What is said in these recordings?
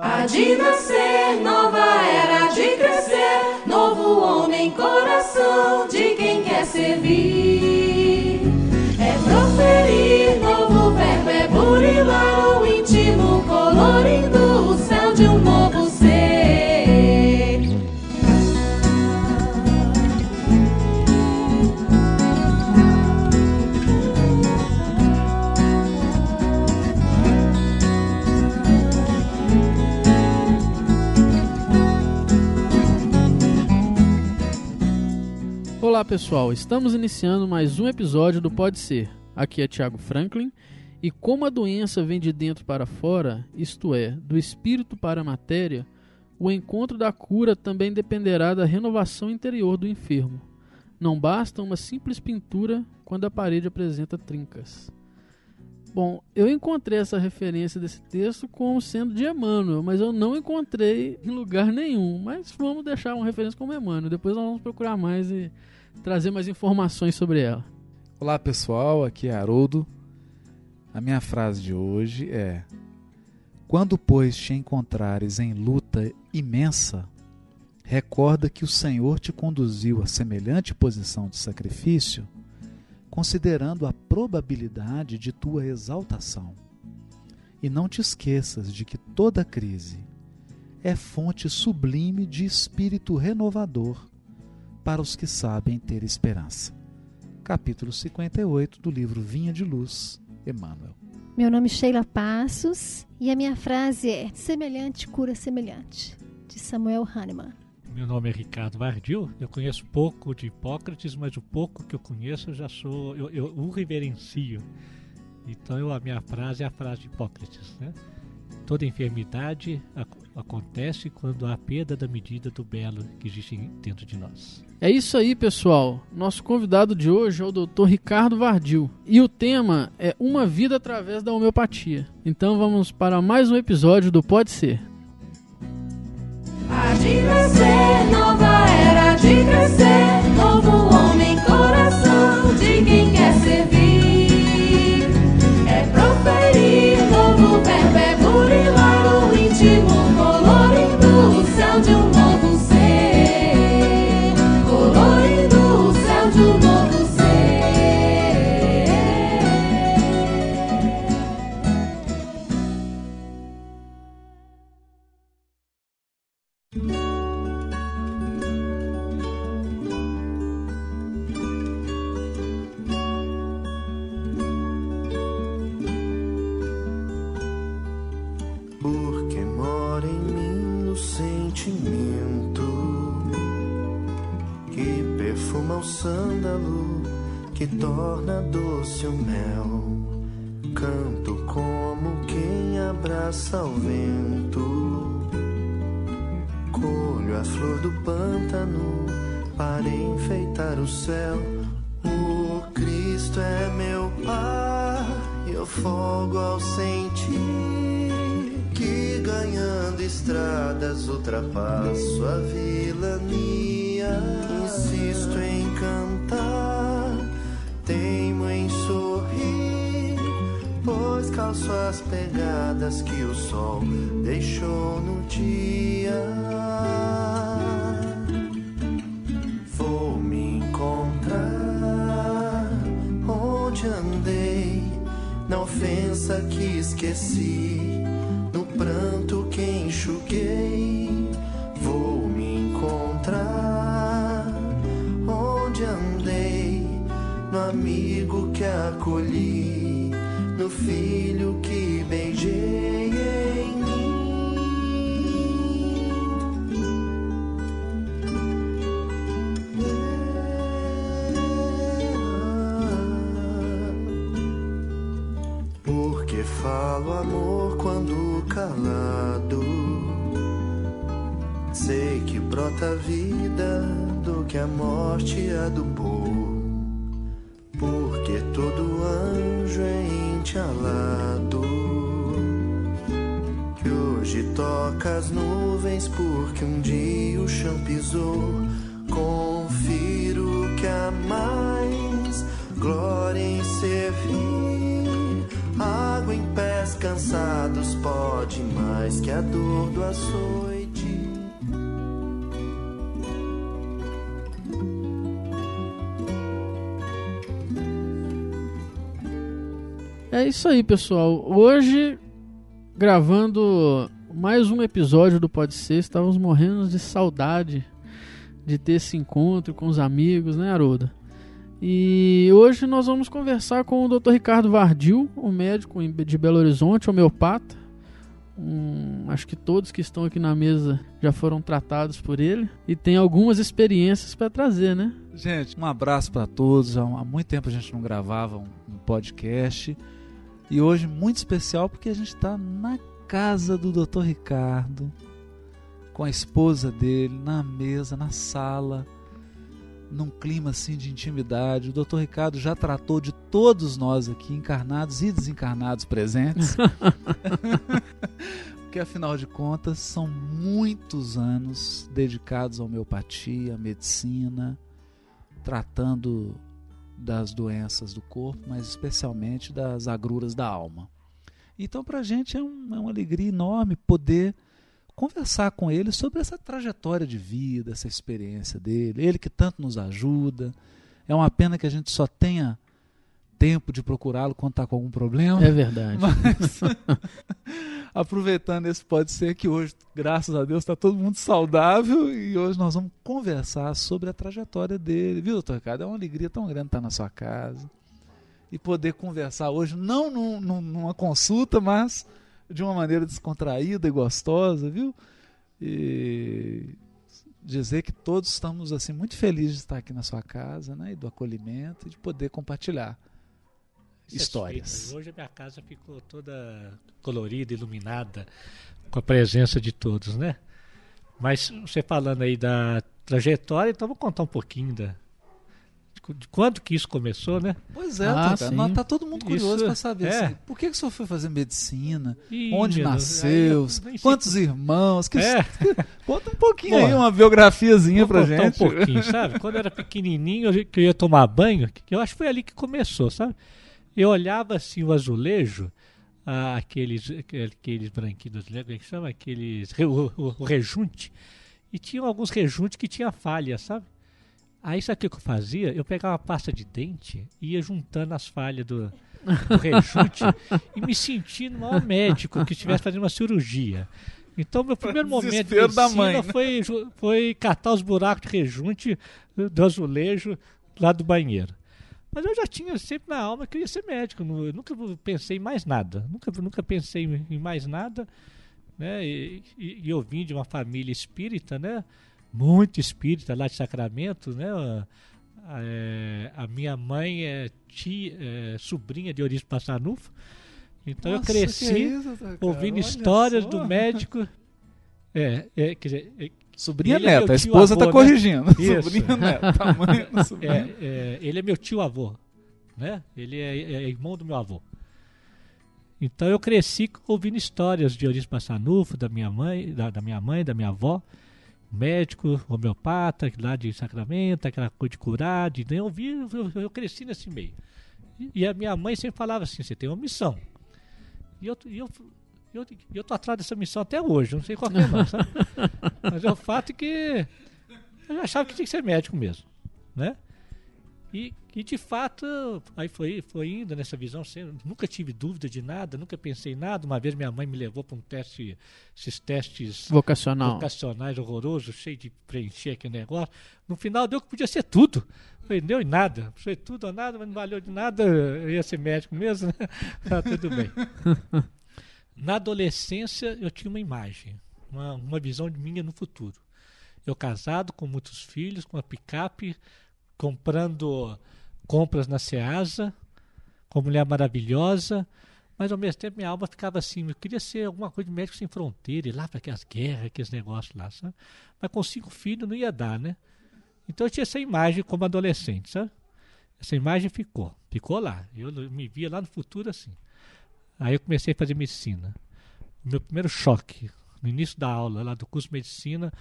Há de nascer, nova era de crescer, novo homem, coração de quem quer servir. É proferir, novo verbo é burilar o íntimo, colorindo pessoal, estamos iniciando mais um episódio do Pode Ser. Aqui é Thiago Franklin e como a doença vem de dentro para fora, isto é, do espírito para a matéria, o encontro da cura também dependerá da renovação interior do enfermo. Não basta uma simples pintura quando a parede apresenta trincas. Bom, eu encontrei essa referência desse texto como sendo de Emmanuel, mas eu não encontrei em lugar nenhum. Mas vamos deixar uma referência como Emmanuel. Depois nós vamos procurar mais e trazer mais informações sobre ela. Olá pessoal, aqui é Haroldo. A minha frase de hoje é: Quando, pois, te encontrares em luta imensa, recorda que o Senhor te conduziu a semelhante posição de sacrifício, considerando a probabilidade de tua exaltação. E não te esqueças de que toda crise é fonte sublime de espírito renovador para os que sabem ter esperança. Capítulo 58 do livro Vinha de Luz, Emmanuel. Meu nome é Sheila Passos e a minha frase é Semelhante cura semelhante, de Samuel Hahnemann. Meu nome é Ricardo Vardil. Eu conheço pouco de Hipócrates, mas o pouco que eu conheço eu já sou, eu, eu o reverencio. Então eu, a minha frase é a frase de Hipócrates, né? Toda enfermidade acontece quando há perda da medida do belo que existe dentro de nós. É isso aí, pessoal. Nosso convidado de hoje é o Dr. Ricardo Vardil. E o tema é Uma Vida através da Homeopatia. Então vamos para mais um episódio do Pode Ser. Há de nascer, nova era de crescer, novo perfuma o sândalo, que torna doce o mel. Canto como quem abraça o vento. Colho a flor do pântano para enfeitar o céu. O Cristo é meu Pai, eu fogo ao sentir que ganhando estradas ultrapasso a vilania. Insisto em calço as pegadas que o sol deixou no dia. Vou me encontrar onde andei, na ofensa que esqueci, no pranto que enxuguei. Vou me encontrar onde andei, no amigo que acolhi, no filho brota a vida do que a morte adubou. Porque todo anjo é ente alado. Que hoje toca as nuvens porque um dia o chão pisou. Confiro que há mais glória em servir. Água em pés cansados pode mais que a dor do açoite. É isso aí, pessoal. Hoje, gravando mais um episódio do Pode Ser, estávamos morrendo de saudade de ter esse encontro com os amigos, né, Aruda? E hoje nós vamos conversar com o Dr. Ricardo Vardil, um médico de Belo Horizonte, homeopata. Um, acho que todos que estão aqui na mesa já foram tratados por ele e tem algumas experiências para trazer, né? Gente, um abraço para todos. Há muito tempo a gente não gravava um podcast. E hoje muito especial porque a gente está na casa do Dr. Ricardo, com a esposa dele, na mesa, na sala, num clima assim de intimidade. O Dr. Ricardo já tratou de todos nós aqui, encarnados e desencarnados presentes. porque afinal de contas são muitos anos dedicados à homeopatia, à medicina, tratando das doenças do corpo, mas especialmente das agruras da alma. Então, para a gente é, um, é uma alegria enorme poder conversar com ele sobre essa trajetória de vida, essa experiência dele, ele que tanto nos ajuda. É uma pena que a gente só tenha tempo de procurá-lo quando está com algum problema. É verdade. Mas, aproveitando esse pode ser que hoje, graças a Deus, está todo mundo saudável e hoje nós vamos conversar sobre a trajetória dele. Viu, doutor Ricardo? É uma alegria tão grande estar na sua casa e poder conversar hoje, não num, num, numa consulta, mas de uma maneira descontraída e gostosa, viu? E dizer que todos estamos assim muito felizes de estar aqui na sua casa, né, e do acolhimento e de poder compartilhar histórias. Hoje a minha casa ficou toda colorida, iluminada, com a presença de todos, né? Mas você falando aí da trajetória, então vou contar um pouquinho da, de quando que isso começou, né? Pois é, Ah, nós tá todo mundo curioso para saber é. assim, por que, que o senhor foi fazer medicina? Ih, Onde nasceu? aí nem sei Quantos irmãos? Que É. Conta um pouquinho Bom, aí, uma biografiazinha pra gente. um pouquinho, sabe? Quando eu era pequenininho, eu- que eu ia tomar banho, que eu acho que foi ali que começou, sabe? Eu olhava assim o azulejo, ah, aqueles, aqueles branquinhos, como é que chama? Aqueles, o, o- o rejunte, e tinham alguns rejuntes que tinha falha, sabe? Aí sabe o que eu fazia? Eu pegava uma pasta de dente e ia juntando as falhas do, do rejunte e me sentindo o maior médico que estivesse fazendo uma cirurgia. Então, meu primeiro momento de medicina mãe, né? foi, foi catar os buracos de rejunte do azulejo lá do banheiro. Mas eu já tinha sempre na alma que eu ia ser médico. Eu nunca pensei em mais nada. Nunca, nunca pensei em mais nada. Né? E, e- e eu vim de uma família espírita, né? Muito espírita lá de Sacramento, né? É, a minha mãe é, tia, é sobrinha de Eurípides Passanufo. Então Nossa, eu cresci isso, doutor, ouvindo olha histórias só. do médico. É, é, quer dizer, é, Sobrinha é meu neta, a tio esposa avô, tá né? corrigindo. Isso. Sobrinha neta, tamanho do sobrinho. É, é, ele é meu tio avô, né? Ele é, é irmão do meu avô. Então eu cresci ouvindo histórias de Eurípides Passanufo, da minha mãe, da, da minha mãe, da minha avó, médico, homeopata, lá de Sacramento, aquela coisa de curar, de eu eu, eu cresci nesse meio. E, e a minha mãe sempre falava assim, você tem uma missão. E eu, e eu, eu, eu tô atrás dessa missão até hoje, não sei qual que é não, sabe? Mas é o fato que eu achava que tinha que ser médico mesmo, né? E, e de fato, aí foi, foi indo nessa visão, sem- nunca tive dúvida de nada, nunca pensei em nada. Uma vez minha mãe me levou para um teste, esses testes Vocacional. vocacionais horrorosos, cheio de preencher aquele negócio. No final deu que podia ser tudo. Falei, deu em nada. Foi tudo ou nada, mas não valeu de nada. Eu ia ser médico mesmo, né? Tá tudo bem. Na adolescência eu tinha uma imagem, uma, uma visão minha no futuro. Eu casado com muitos filhos, com uma picape, comprando compras na Ceasa, com uma mulher maravilhosa, mas ao mesmo tempo minha alma ficava assim, eu queria ser alguma coisa de médico sem fronteira, ir lá para aquelas guerras, aqueles negócios lá, sabe? Mas com cinco filhos não ia dar, né? Então eu tinha essa imagem como adolescente, sabe? Essa imagem ficou, ficou lá. Eu me via lá no futuro assim. Aí eu comecei a fazer medicina. Meu primeiro choque, no início da aula lá do curso de medicina,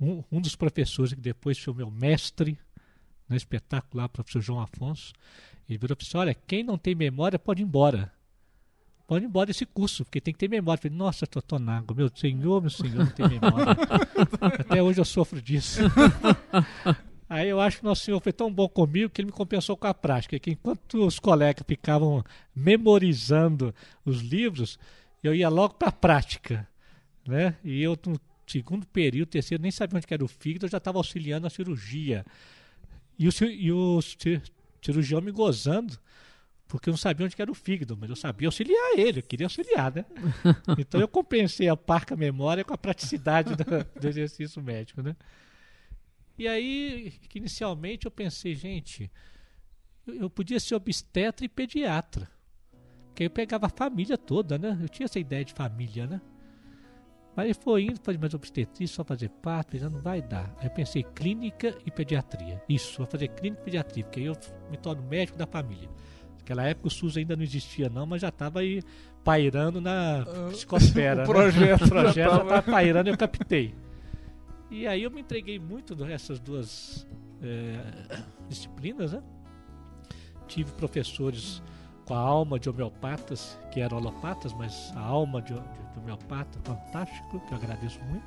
um, um dos professores que depois foi o meu mestre no espetáculo lá, o professor João Afonso, ele virou e disse, olha, quem não tem memória pode ir embora. pode ir embora desse curso, porque tem que ter memória. Eu falei, nossa, Totonago, meu senhor, meu senhor, não tem memória. Até hoje eu sofro disso. Aí eu acho que Nosso Senhor foi tão bom comigo que ele me compensou com a prática. Que enquanto os colegas ficavam memorizando os livros, eu ia logo para a prática. Né? E eu, no segundo período, terceiro, nem sabia onde que era o fígado, eu já estava auxiliando a cirurgia. E o, e o ci- cirurgião me gozando, porque eu não sabia onde que era o fígado, mas eu sabia auxiliar ele, eu queria auxiliar, né? Então eu compensei a parca memória com a praticidade do, do exercício médico, né? E aí, que inicialmente eu pensei, gente, eu, eu podia ser obstetra e pediatra. Porque aí eu pegava a família toda, né? Eu tinha essa ideia de família, né? Mas foi indo, falei, mas obstetrícia, só fazer parto, já não vai dar. Aí eu pensei, clínica e pediatria. Isso, vou fazer clínica e pediatria, porque aí eu me torno médico da família. Naquela época o SUS ainda não existia não, mas já estava aí pairando na psicosfera. o né? projeto o projeto já já tava- estava pairando e eu captei. E aí eu me entreguei muito nessas duas eh, disciplinas, né? Tive professores com a alma de homeopatas, que eram alopatas, mas a alma de, de, de homeopata, fantástico, que eu agradeço muito.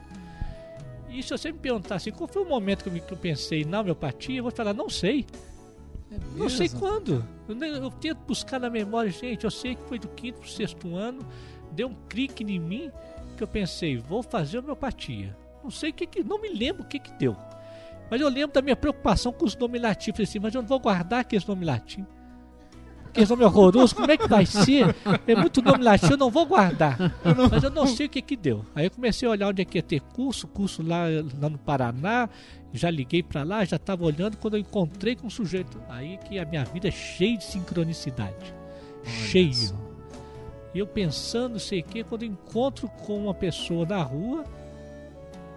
E se você me perguntar assim, qual foi o momento que eu, que eu pensei na homeopatia, eu vou falar, não sei. Não sei quando. Eu, eu tento buscar na memória, gente. Eu sei que foi do quinto pro sexto ano. Deu um clique em mim que eu pensei, vou fazer homeopatia. Não sei o que, que não me lembro o que que deu. Mas eu lembro da minha preocupação com os nomes latinos. Falei assim, mas eu não vou guardar aqueles nomes latinos. Aqueles nomes horrorosos, como é que vai ser? É muito nome latino, eu não vou guardar. Mas eu não sei o que que deu. Aí eu comecei a olhar onde é que ia ter curso, curso lá, lá no Paraná. Já liguei pra lá, já estava olhando quando eu encontrei com um sujeito. Aí que a minha vida é cheia de sincronicidade. Olha cheio. só. E eu pensando, sei o que, quando eu encontro com uma pessoa na rua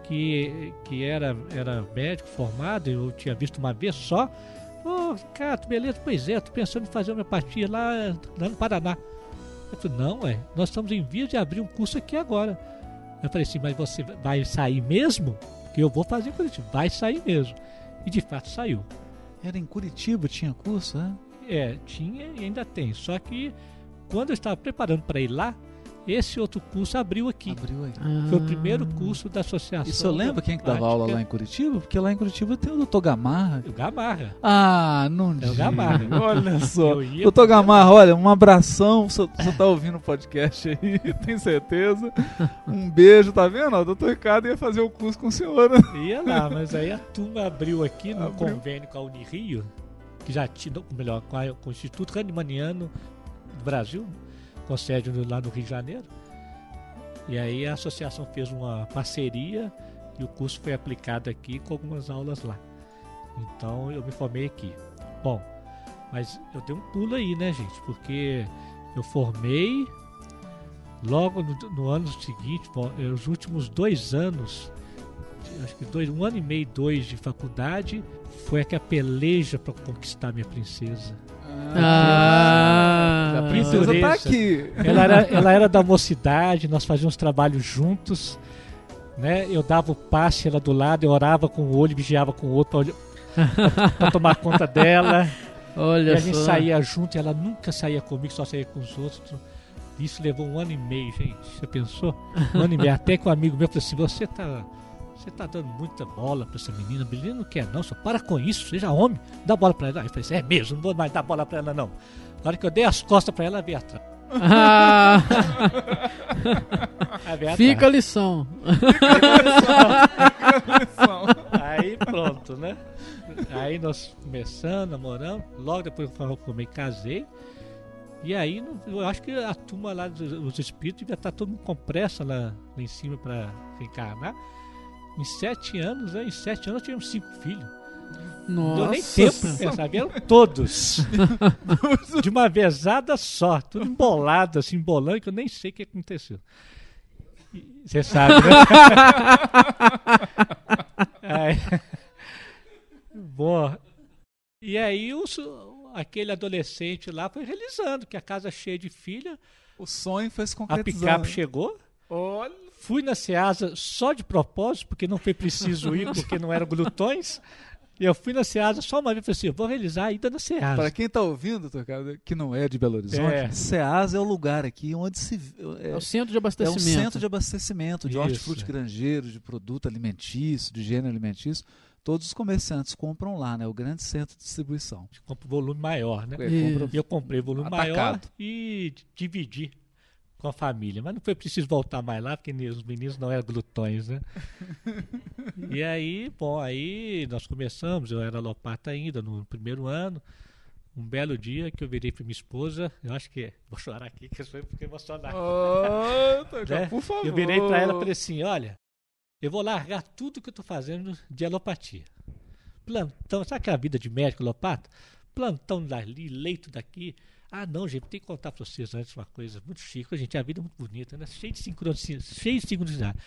que, que era, era médico formado, eu tinha visto uma vez só. Ô, Ricardo, beleza? Pois é, tô pensando em fazer homeopatia lá, lá no Paraná. Eu falei, não, ué, nós estamos em vias de abrir um curso aqui agora. Eu falei assim, mas você vai sair mesmo? Porque eu vou fazer isso. Vai sair mesmo. E de fato saiu. Era em Curitiba, tinha curso, né? É, tinha e ainda tem. Só que quando eu estava preparando para ir lá, esse outro curso abriu aqui. Abriu aí. Foi o primeiro curso da associação. Isso eu lembro quem que dava aula lá em Curitiba? Porque lá em Curitiba tem o Dr. Gamarra. O Gamarra. Ah, não É o. Gamarra. Olha só. Doutor Gamarra, olha, um abração. Você tá ouvindo o podcast aí, tenho certeza. Um beijo, tá vendo? ó? O doutor Ricardo ia fazer o curso com o senhor. né? Ia lá, mas aí a turma abriu aqui no Abriu. convênio com a Unirio, que já tinha, ou melhor, com, a- com o Instituto Ranimaniano do Brasil, com sede lá no Rio de Janeiro. E aí a associação fez uma parceria e o curso foi aplicado aqui com algumas aulas lá. Então eu me formei aqui. Bom, mas eu dei um pulo aí, né, gente? Porque eu formei logo no, no ano seguinte, bom, eh, os últimos dois anos acho que dois, um ano e meio, dois de faculdade, foi a que a peleja para conquistar minha princesa. Ah, a princesa tá Dureza. aqui. Ela era, ela era da mocidade, nós fazíamos trabalho juntos, né? Eu dava o passe, ela do lado, eu orava com o olho, vigiava com o outro para tomar conta dela. olha e a gente só. saía junto, ela nunca saía comigo, só saía com os outros. Isso levou um ano e meio, gente. Você pensou? Um ano e meio. Até que um amigo meu falou assim: você tá. Você tá dando muita bola pra essa menina, a menina não quer não, só para com isso, seja homem, dá bola pra ela. Aí eu falei assim, é mesmo, não vou mais dar bola pra ela não. Na hora que eu dei as costas pra ela, ela veio atrás. Ah, Ela veio fica a lição. Aí pronto, né? Aí nós começamos, namoramos, logo depois eu formei, casei. E aí não- eu acho que a turma lá dos os espíritos devia estar todo mundo com pressa lá, lá em cima para reencarnar. Em sete anos, né? Em sete anos nós tivemos cinco filhos. Não deu nem Nossa. tempo de pensar, vieram todos. de uma vezada só, tudo embolado, assim, embolando, que eu nem sei o que aconteceu. Você sabe, né? Boa. E aí os- aquele adolescente lá foi realizando, que a casa cheia de filha, O sonho foi se a concretizando. picape chegou. Olha. Fui na Ceasa só de propósito, porque não foi preciso ir, porque não eram glutões. E eu fui na Ceasa só uma vez e falei assim: vou realizar ainda na Ceasa. Para quem está ouvindo, Tocado, que não é de Belo Horizonte, É. Ceasa é o lugar aqui onde se. É É, o centro de é um abastecimento. centro de abastecimento de hortifruti granjeiros, de produto alimentício, de gênero alimentício. Todos os comerciantes compram lá, né? O grande centro de distribuição. Compro volume maior, né? É, compra- E eu comprei volume Atacado. maior e dividi com a família. Mas não foi preciso voltar mais lá, porque os meninos não eram glutões, né? e aí, bom, aí nós começamos, eu era lopata ainda no primeiro ano. Um belo dia que eu virei para minha esposa, eu acho que. Vou chorar aqui, que eu sou fiquei emocionado. né? por favor. Eu virei para ela e falei assim: olha, eu vou largar tudo que eu estou fazendo de alopatia. Plantão, sabe aquela vida de médico alopata? Plantão dali, leito daqui. Ah, não, gente, tem que contar para vocês antes uma coisa muito chique. Gente, a vida é muito bonita, né? Cheio de sincronicidade. Cheio de sincronicidade.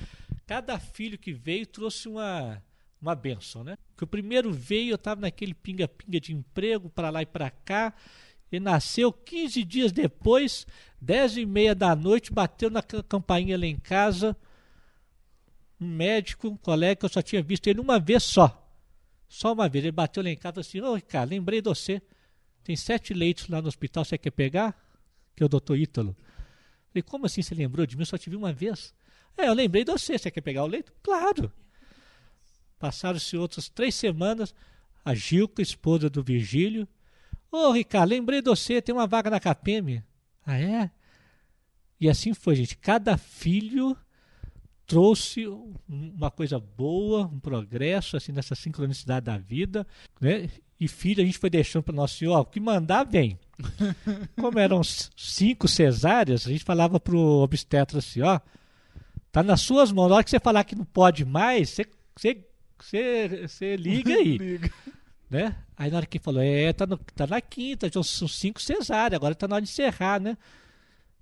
Cada filho que veio trouxe uma, uma benção, né? Que o primeiro veio, eu estava naquele pinga-pinga de emprego, para lá e para cá. E nasceu 15 dias depois, 10 e meia da noite, bateu na ca- campainha lá em casa. Um médico, um colega, que eu só tinha visto ele uma vez só. Só uma vez. Ele bateu lá em casa e assim: Ô Ricardo, lembrei de você. Tem sete leitos lá no hospital, você quer pegar? Que é o doutor Ítalo. Falei, como assim você lembrou de mim? Eu só te vi uma vez. É, eu lembrei de você. Você quer pegar o leito? Claro. Passaram-se outras três semanas. A Gilca, esposa do Virgílio. Ô, Ricardo, lembrei de você. Tem uma vaga na KPM. Ah, é? E assim foi, gente. Cada filho trouxe um- uma coisa boa, um progresso, assim, nessa sincronicidade da vida, né? E filho a gente foi deixando para Nosso Senhor, o que mandar vem. Como eram cinco cesáreas, a gente falava pro obstetra assim, ó, tá nas suas mãos, na hora que você falar que não pode mais, você, você, você, você liga aí, Liga. né? Aí na hora que falou, é, tá, no- tá na quinta, já são cinco cesáreas, agora tá na hora de encerrar, né?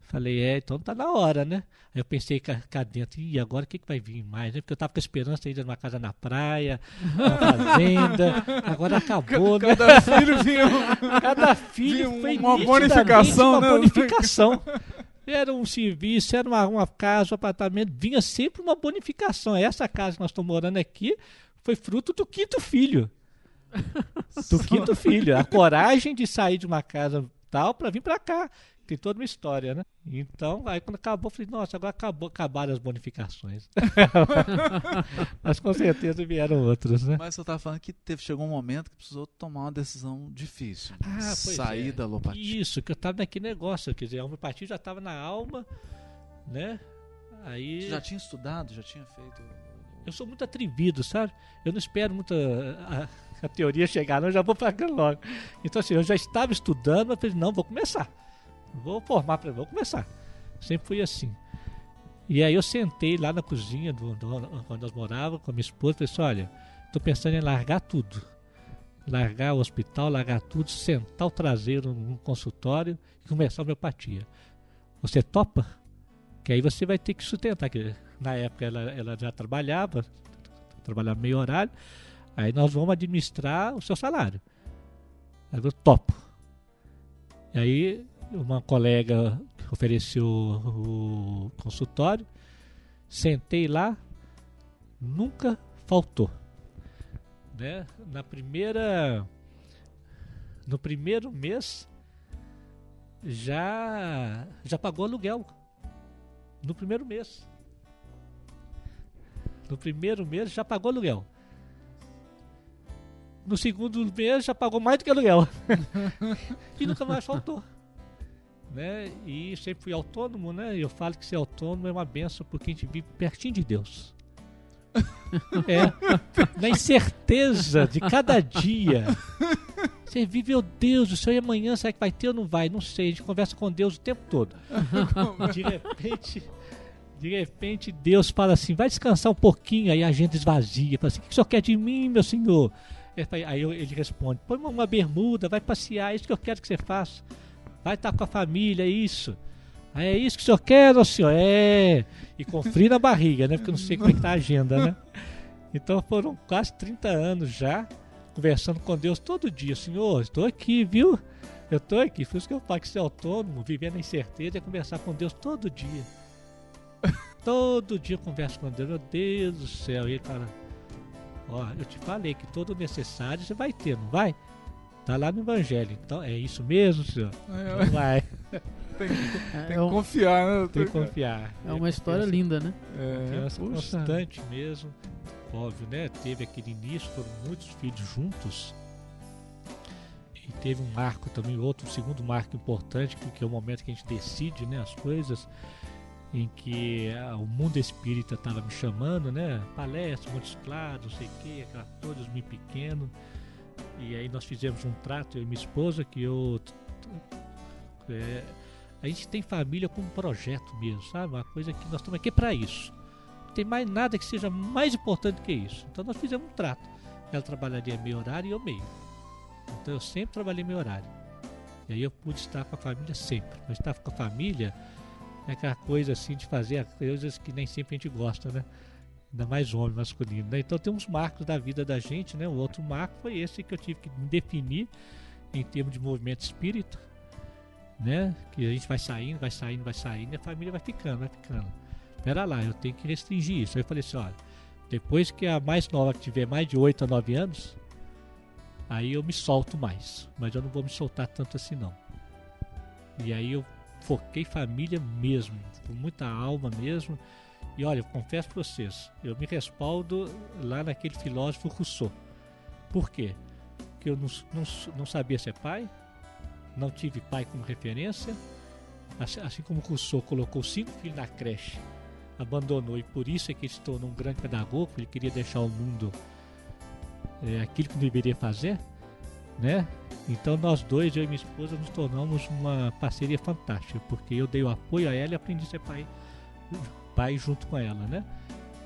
Falei, é, então tá na hora, né? Aí eu pensei cá, dentro, e agora o que, que vai vir mais, né? Porque eu tava com a esperança ainda de uma casa na praia, uma fazenda, agora acabou, né? Cada filho vinha. um- Cada filho Vinha foi uma bonificação, uma né? bonificação. Era um serviço, era uma, uma casa, um apartamento, vinha sempre uma bonificação. Essa casa que nós estamos morando aqui foi fruto do quinto filho. Do quinto filho. A coragem de sair de uma casa tal para vir para cá. Tem toda uma história, né? Então, aí quando acabou, eu falei, nossa, agora acabou, acabaram as bonificações. Mas com certeza vieram outras, né? Mas você estava falando que teve, chegou um momento que precisou tomar uma decisão difícil. né? Ah, Sair é. da alopatia. Isso, que eu tava naquele negócio, quer dizer, a homeopatia já estava na alma, né? Aí Você já tinha estudado? Já tinha feito. eu sou muito atrevido, sabe? Eu não espero muito a, a- a teoria chegar, não, eu já vou pagando logo. Então assim, eu já estava estudando, mas falei, não, vou começar. Vou formar para, vou começar. Sempre fui assim. E aí eu sentei lá na cozinha do, do, onde nós morávamos com a minha esposa e falei assim, olha, tô pensando em largar tudo. Largar o hospital, largar tudo, sentar o traseiro num consultório e começar a homeopatia. Você topa? Que aí você vai ter que sustentar. Que na época ela, ela já trabalhava, trabalhava meio horário. Aí nós vamos administrar o seu salário. Aí eu topo. E aí uma colega ofereceu o consultório, sentei lá, nunca faltou. Né? Na primeira. No primeiro mês já já pagou aluguel. No primeiro mês. No primeiro mês já pagou aluguel. No segundo mês já pagou mais do que aluguel. e nunca mais faltou. Né? E sempre fui autônomo, né? Eu falo que ser autônomo é uma benção porque a gente vive pertinho de Deus. É, na incerteza de cada dia. Você vive, meu Deus, o Senhor e amanhã será que vai ter ou não vai? Não sei, a gente conversa com Deus o tempo todo. De repente, de repente Deus fala assim, vai descansar um pouquinho, aí a gente esvazia, fala assim, o que o Senhor quer de mim, meu Senhor? Fala- Aí ele responde, põe uma- uma bermuda, vai passear, é isso que eu quero que você faça. Vai estar com a família, é isso. É isso que o senhor quer, ô senhor? É. E com frio na barriga, né? Porque eu não sei como é que tá a agenda, né? Então foram quase 30 anos já conversando com Deus todo dia. Senhor, estou aqui, viu? Eu estou aqui. Por isso que eu falo que ser autônomo, vivendo a incerteza, é conversar com Deus todo dia. todo dia eu converso com Deus. Meu Deus do céu. E ele fala, Ó, eu te falei que todo necessário você vai ter, não vai? Tá lá no Evangelho. Então é isso mesmo, senhor? É, Não vai. tem, É, tem é um- que confiar, né? Tem que confiar. é uma história linda, né? É, Confiança constante mesmo. Óbvio, né? Teve aquele início, foram muitos filhos juntos. E teve um marco também, outro segundo marco importante, que, que é o momento que a gente decide né, as coisas, em que ah, o mundo espírita estava me chamando, né? Palestra, Montes Claros, não sei o quê, aquela coisa, os mim pequeno. E aí nós fizemos um trato, eu e minha esposa, que eu. é, a gente tem família como projeto mesmo, sabe? Uma coisa que nós estamos aqui para isso. Não tem mais nada que seja mais importante que isso. Então nós fizemos um trato. Ela trabalharia meio horário e eu meio. Então eu sempre trabalhei meio horário. E aí eu pude estar com a família sempre. Mas estar com a família é aquela coisa assim de fazer coisas que nem sempre a gente gosta, né? Ainda mais homem masculino, né? Então tem uns marcos da vida da gente, né? O outro marco foi esse que eu tive que definir em termos de movimento espírita, né? Que a gente vai saindo, vai saindo, vai saindo, e a família vai ficando, vai ficando. Pera lá, eu tenho que restringir isso. Aí eu falei assim, olha, depois que a mais nova tiver mais de 8 a 9 anos, aí eu me solto mais. Mas eu não vou me soltar tanto assim não. E aí eu foquei família mesmo, com muita alma mesmo. E olha, eu confesso para vocês, eu me respaldo lá naquele filósofo Rousseau. Por quê? Porque eu não, não, não sabia ser pai, não tive pai como referência. Assim, assim como Rousseau colocou cinco filhos na creche, abandonou, e por isso é que ele se tornou um grande pedagogo, ele queria deixar ao mundo é, aquilo que deveria fazer, né? Então nós dois, eu e minha esposa, nos tornamos uma parceria fantástica, porque eu dei o apoio a ela e aprendi a ser pai, pai junto com ela, né?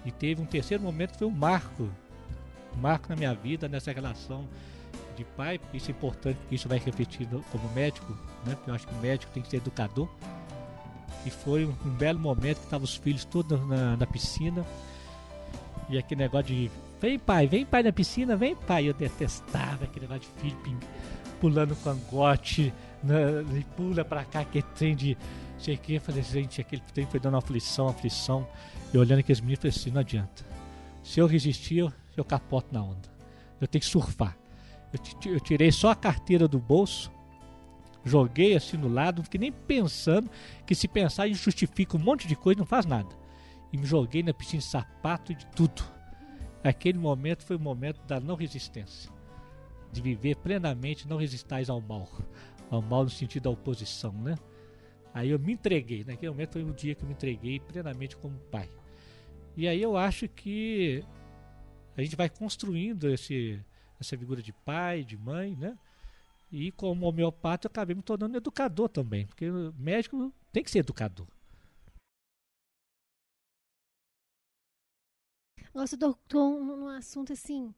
E teve um terceiro momento que foi um marco, um marco na minha vida, nessa relação de pai, porque isso é importante, porque isso vai refletir no- como médico, né? Porque eu acho que o médico tem que ser educador. E foi um, um belo momento que estavam os filhos todos na, na piscina. E aquele negócio de vem pai, vem pai na piscina, vem pai. Eu detestava aquele negócio de filho pulando com angote, né, e pula pra cá, que trem de. Que, eu falei, gente, aquele trem foi dando aflição, aflição. E olhando aqueles meninos, falei assim: não adianta. Se eu resistir, eu, eu capoto na onda. Eu tenho que surfar. Eu, eu tirei só a carteira do bolso, joguei assim no lado, não fiquei nem pensando que se pensar e justifica um monte de coisa, não faz nada. E me joguei na piscina de sapato e de tudo. Aquele momento foi o momento da não resistência. De viver plenamente, não resistais ao mal. Ao mal no sentido da oposição, né? Aí eu me entreguei. Naquele momento foi o dia que eu me entreguei plenamente como pai. E aí eu acho que a gente vai construindo esse, essa figura de pai, de mãe, né? E como homeopata eu acabei me tornando educador também, porque médico tem que ser educador. Nossa, doutor, um, um assunto assim,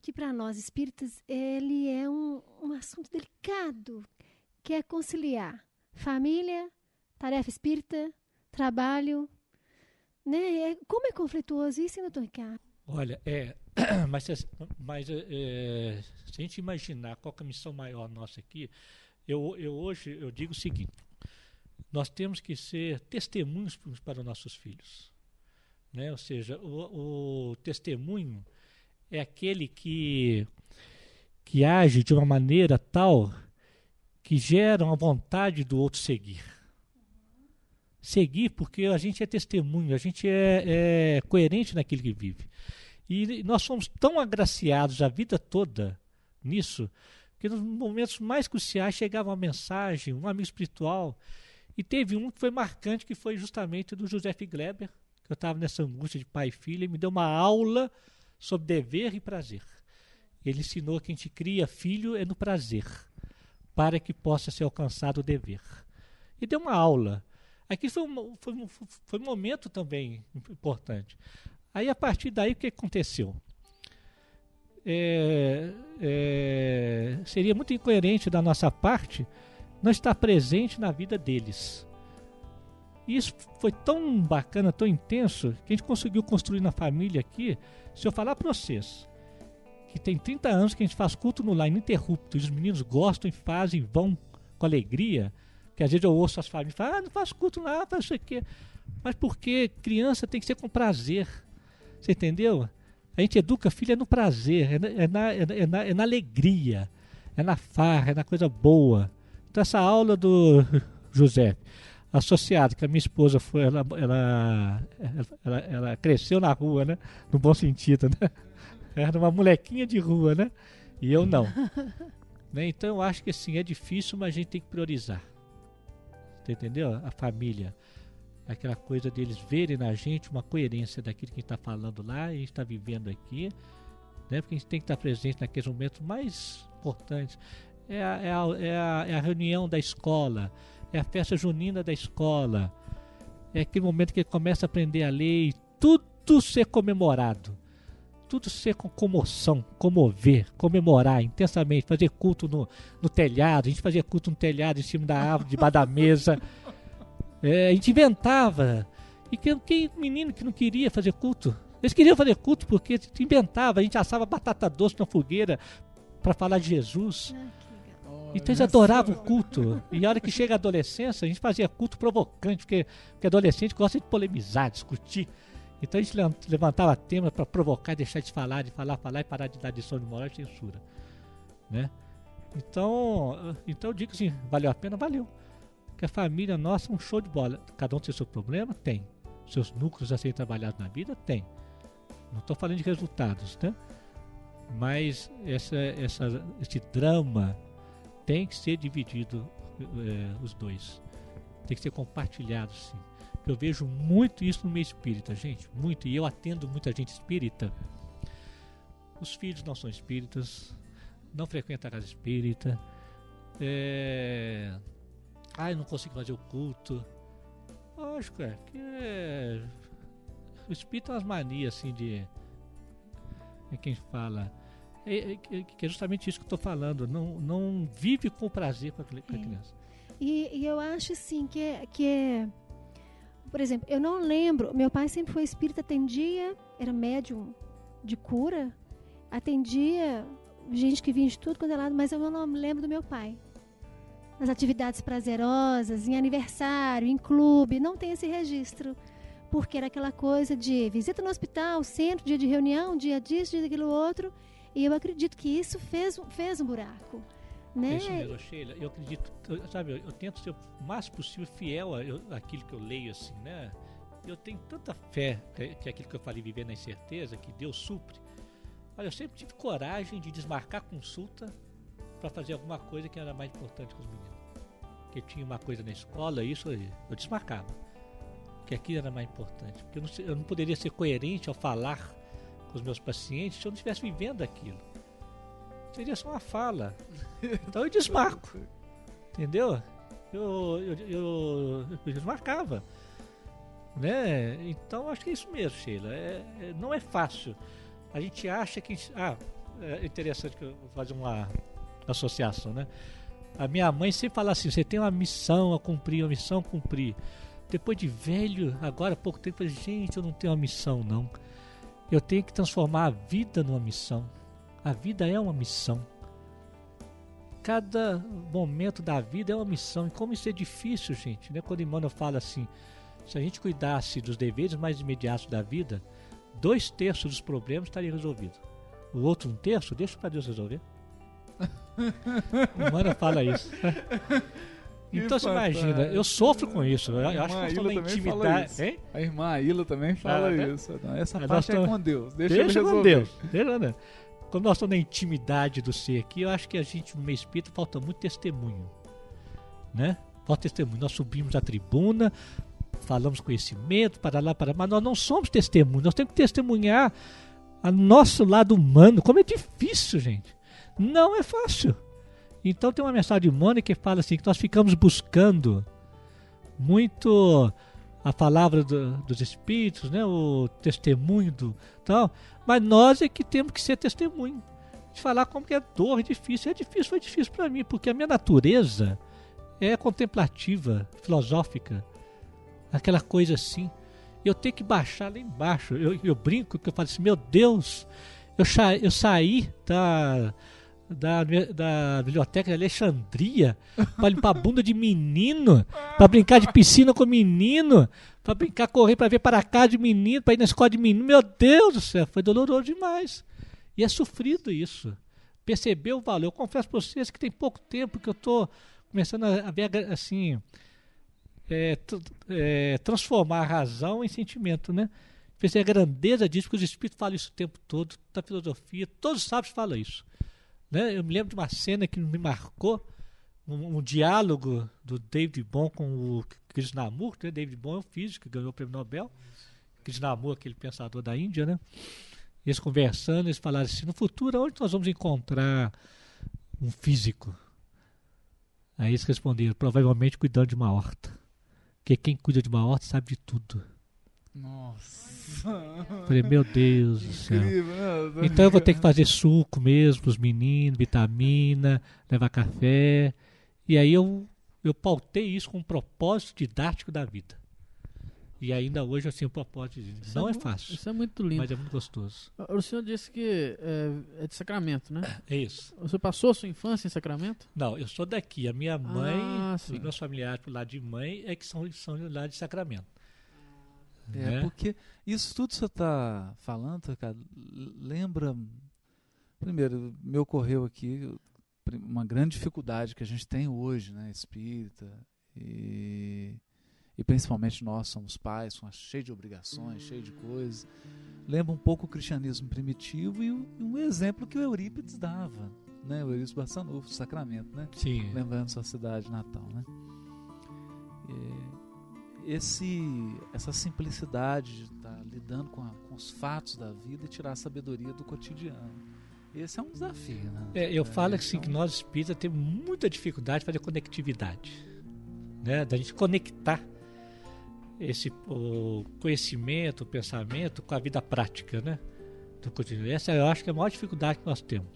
que para nós espíritas, ele é um, um assunto delicado, que é conciliar família, tarefa espírita, trabalho, né? É, como é conflituoso isso, doutor Ricardo? Olha, é, mas, se- mas é, se a gente imaginar qual é a missão maior nossa aqui, eu, eu hoje eu digo o seguinte: nós temos que ser testemunhos para os nossos filhos, né? Ou seja, o, o testemunho é aquele que que age de uma maneira tal que gera uma vontade do outro seguir. Seguir porque a gente é testemunho, a gente é, é coerente naquilo que vive. E nós somos tão agraciados a vida toda nisso, que nos momentos mais cruciais chegava uma mensagem, um amigo espiritual. E teve um que foi marcante, que foi justamente do José Gleber, que eu estava nessa angústia de pai e filho, e me deu uma aula sobre dever e prazer. Ele ensinou que a gente cria filho é no prazer, para que possa ser alcançado o dever. E deu uma aula. Aqui foi um, foi um, foi um momento também importante. Aí a partir daí o que aconteceu? É, é, seria muito incoerente da nossa parte não estar presente na vida deles. E isso foi tão bacana, tão intenso, que a gente conseguiu construir na família aqui. Se eu falar para vocês que tem 30 anos que a gente faz culto no lar ininterrupto, e os meninos gostam e fazem, vão com alegria, que às vezes eu ouço as famílias ah, não faz culto lá, faz isso aqui. Mas porque criança tem que ser com prazer. Você entendeu? A gente educa filho é no prazer, é na, é na, é na, é na, é na alegria, é na farra, é na coisa boa. Então essa aula do José, associado, que a minha esposa foi, ela, ela, ela, ela cresceu na rua, né? No bom sentido, né? Era uma molequinha de rua, né? E eu não. né? Então eu acho que assim, é difícil, mas a gente tem que priorizar. Entendeu? A família. Aquela coisa deles verem na gente uma coerência daquilo que a gente está falando lá e a gente está vivendo aqui. Né? Porque a gente tem que estar presente naqueles momentos mais importantes. É a, é, a, é, a, é a reunião da escola, é a festa junina da escola, é aquele momento que ele começa a aprender a ler e tudo ser comemorado tudo ser com comoção, comover, comemorar intensamente, fazer culto no, no telhado, a gente fazia culto no telhado, em cima da árvore, debaixo da mesa. É, a gente inventava. E quem, quem menino que não queria fazer culto? Eles queriam fazer culto porque a gente inventava, a gente assava batata doce na fogueira para falar de Jesus. Então eles adoravam o culto. E a hora que chega a adolescência, a gente fazia culto provocante, porque, porque adolescente gosta de polemizar, discutir. Então a gente levantava tema para provocar, deixar de falar, de falar, falar e parar de dar lição de moral e censura. Né? Então, então eu digo assim, valeu a pena? Valeu. Porque a família nossa é um show de bola. Cada um tem seu problema? Tem. Seus núcleos a serem trabalhados na vida? Tem. Não estou falando de resultados, né? Mas essa, essa, esse drama tem que ser dividido é, os dois. Tem que ser compartilhado, sim. Eu vejo muito isso no meio espírita, gente, muito. E eu atendo muita gente espírita. Os filhos não são espíritas, não frequentam a casa espírita. É... Ai, não consigo fazer o culto. Lógico, é que é... o espírito tem umas manias assim de. É quem fala. É, é, é, que é justamente isso que eu estou falando. Não, não vive com prazer com a, com a criança. E, e, eu acho assim que é, que é por exemplo, eu não lembro, meu pai sempre foi espírita, atendia, era médium de cura, atendia gente que vinha de tudo quando é lado, mas eu não lembro do meu pai. Nas atividades prazerosas, em aniversário, em clube, não tem esse registro. Porque era aquela coisa de visita no hospital, centro, dia de reunião, dia disso, dia daquilo outro. E eu acredito que isso fez, fez um buraco. Né? Isso mesmo, Sheila. Eu acredito, sabe, eu, eu, tento ser o mais possível fiel àquilo que eu leio, assim, né? Eu tenho tanta fé que, que aquilo que eu falei, viver na incerteza, que Deus supre. Olha, eu sempre tive coragem de desmarcar consulta para fazer alguma coisa que era mais importante com os meninos. Que tinha uma coisa na escola, isso eu desmarcava. Que aquilo era mais importante. Porque eu não, eu não poderia ser coerente ao falar com os meus pacientes se eu não estivesse vivendo aquilo seria só uma fala. Então eu desmarco. Entendeu? Eu, eu, eu, eu desmarcava. Né? Então acho que é isso mesmo, Sheila. É, é, não é fácil. A gente acha que. Ah, é interessante que eu fazer uma associação, né? A minha mãe sempre fala assim: você tem uma missão a cumprir, uma missão a cumprir. Depois de velho, agora há pouco tempo, eu falei, gente, eu não tenho uma missão, não. Eu tenho que transformar a vida numa missão. A vida é uma missão. Cada momento da vida é uma missão. E como isso é difícil, gente. Né? Quando Emmanuel fala assim: se a gente cuidasse dos deveres mais imediatos da vida, dois terços dos problemas estariam resolvidos. O outro um terço, deixa para Deus resolver. Emmanuel fala isso. Então você imagina, eu sofro com isso. Eu acho que estou na intimidade. A irmã Aila também fala ah, isso. Não, essa parte é com Deus. Deixa, deixa com Deus. Deixa, né? Quando nós estamos na intimidade do ser aqui, eu acho que a gente no meio espírita falta muito testemunho. Né? Falta testemunho. Nós subimos a tribuna, falamos conhecimento, para lá, para lá, mas nós não somos testemunhos. Nós temos que testemunhar a nosso lado humano. Como é difícil, gente. Não é fácil. Então tem uma mensagem Mônica que fala assim que nós ficamos buscando muito a palavra do, dos espíritos, né, o testemunho do tal, mas nós é que temos que ser testemunho. De falar como que é dor, é difícil. É difícil, foi difícil para mim, porque a minha natureza é contemplativa, filosófica. Aquela coisa assim. Eu tenho que baixar lá embaixo. Eu, eu brinco que eu falo assim, meu Deus, eu, eu saí da, da, da biblioteca de Alexandria pra limpar a bunda de menino, pra brincar de piscina com menino, pra brincar, correr pra ver para cá de menino, pra ir na escola de menino. Meu Deus do céu, foi doloroso demais. E é sofrido isso. Perceber o valor. Eu confesso pra vocês que tem pouco tempo que eu tô começando a, a ver assim. é, é, transformar a razão em sentimento, né? Pensei a grandeza disso, porque os espíritos falam isso o tempo todo, da filosofia, todos os sábios falam isso. Né? Eu me lembro de uma cena que me marcou, um, um diálogo do David Bohm com o Krishnamurti, né? David Bohm é um físico que ganhou o prêmio Nobel, Krishnamurti, aquele pensador da Índia, né? Eles conversando, eles falaram assim, no futuro, onde nós vamos encontrar um físico? Aí eles responderam, provavelmente cuidando de uma horta. Porque quem cuida de uma horta sabe de tudo. Nossa. Falei, meu Deus do céu. Né? Então eu vou ter que fazer suco mesmo pros meninos, vitamina, levar café. E aí eu, eu pautei isso com um propósito didático da vida. E ainda hoje assim, o propósito de Isso não é mu- fácil, Isso é muito lindo. mas é muito gostoso. O senhor disse que é, é de Sacramento, né? É isso. Você passou a sua infância em Sacramento? Não, eu sou daqui. A minha mãe, Ah, os meus familiares lado de mãe é que são, são lá de Sacramento. É, né? porque isso tudo que você está falando, cara, lembra. Primeiro, me ocorreu aqui uma grande dificuldade que a gente tem hoje, né, espírita, e, e principalmente nós somos pais, somos cheios de obrigações, cheios de coisas. Lembra um pouco o cristianismo primitivo e, o- e um exemplo que o Eurípides dava, né, o Eurípides Bassanufo, Sacramento, né? Sim. lembrando sua cidade natal, né? É, esse, essa simplicidade de estar lidando com, a- com os fatos da vida e tirar a sabedoria do cotidiano. Esse é um desafio, né? É, eu É, falo assim então- que nós espíritas temos muita dificuldade de fazer conectividade, né? Da gente conectar esse o conhecimento, o pensamento com a vida prática, né? Do cotidiano. Essa eu acho que é a maior dificuldade que nós temos.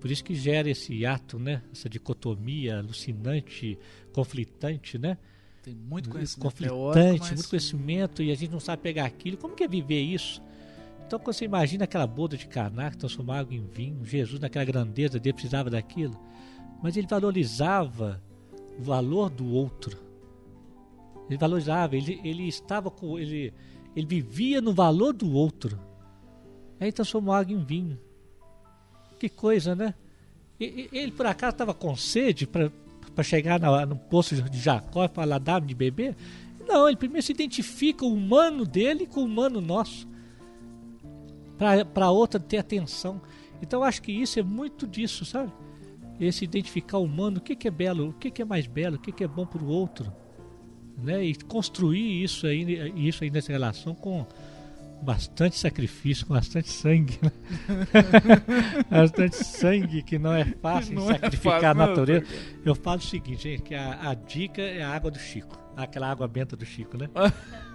Por isso que gera esse ato, né? Essa dicotomia alucinante, conflitante, né? Tem muito conhecimento conflitante, teórico, mas muito conhecimento e a gente não sabe pegar aquilo. Como que é viver isso? Então, quando você imagina aquela boda de Caná que transformava água em vinho, Jesus naquela grandeza dele precisava daquilo, mas ele valorizava o valor do outro. Ele valorizava, ele, ele estava com ele, ele vivia no valor do outro. Aí transformou água em vinho. Que coisa, né? Ele por acaso estava com sede para chegar na- no poço de Jacó e falar dá-me de beber? Não, ele primeiro se identifica o humano dele com o humano nosso. Para outra ter atenção. Então acho que isso é muito disso, sabe? Esse identificar o humano, o que, que é belo, o que, que é mais belo, o que, que é bom para o outro. Né? E construir isso aí, isso aí nessa relação com bastante sacrifício, com bastante sangue. né? bastante sangue, que não é fácil Não é sacrificar fácil, a não, natureza. Eu falo o seguinte, gente, que a, a dica é a água do Chico. Aquela água benta do Chico, né?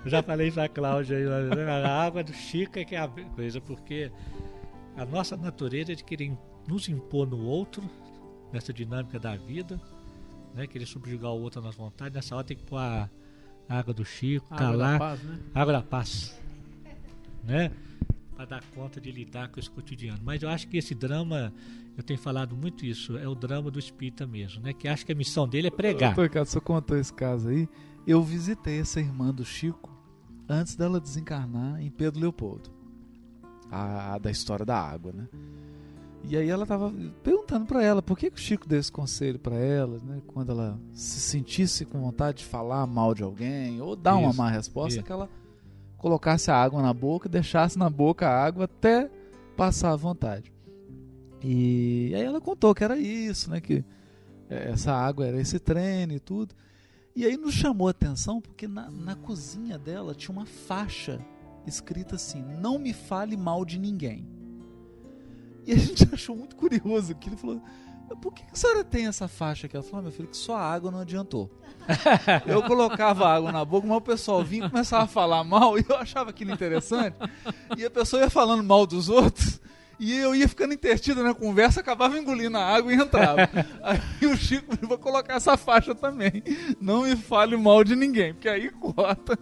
Eu já falei isso a Cláudia aí, né? a água do Chico é que é a coisa, porque a nossa natureza é de querer nos impor no outro, nessa dinâmica da vida, né? Querer subjugar o outro nas vontades. Nessa hora tem que pôr a água do Chico, Água da calar, paz, né? água da paz, né? Para dar conta de lidar com esse cotidiano. Mas eu acho que esse drama, eu tenho falado muito isso, é o drama do espírita mesmo, né? Que acho que a missão dele é pregar. Ô, Ricardo, você contou esse caso aí. Eu visitei essa irmã do Chico antes dela desencarnar em Pedro Leopoldo. A, a da história da água, né? E aí ela tava perguntando pra ela por que, que o Chico deu esse conselho pra ela, né? Quando ela se sentisse com vontade de falar mal de alguém ou dar uma Isso, má resposta, isso. que ela colocasse a água na boca deixasse na boca a água até passar à vontade. E aí ela contou que era isso, né? Que é, essa água era esse treino e tudo. E aí nos chamou a atenção porque na, na cozinha dela tinha uma faixa escrita assim: Não me fale mal de ninguém. E a gente achou muito curioso que ele falou: Por que a senhora tem essa faixa aqui? Ela falou: "Ah, Meu filho, que só a água não adiantou. Eu colocava água na boca, mas o pessoal vinha e começava a falar mal e eu achava aquilo interessante. E a pessoa ia falando mal dos outros. E eu ia ficando intertido na conversa, acabava engolindo a água e entrava. Aí o Chico vai colocar essa faixa também. Não me fale mal de ninguém, porque aí corta.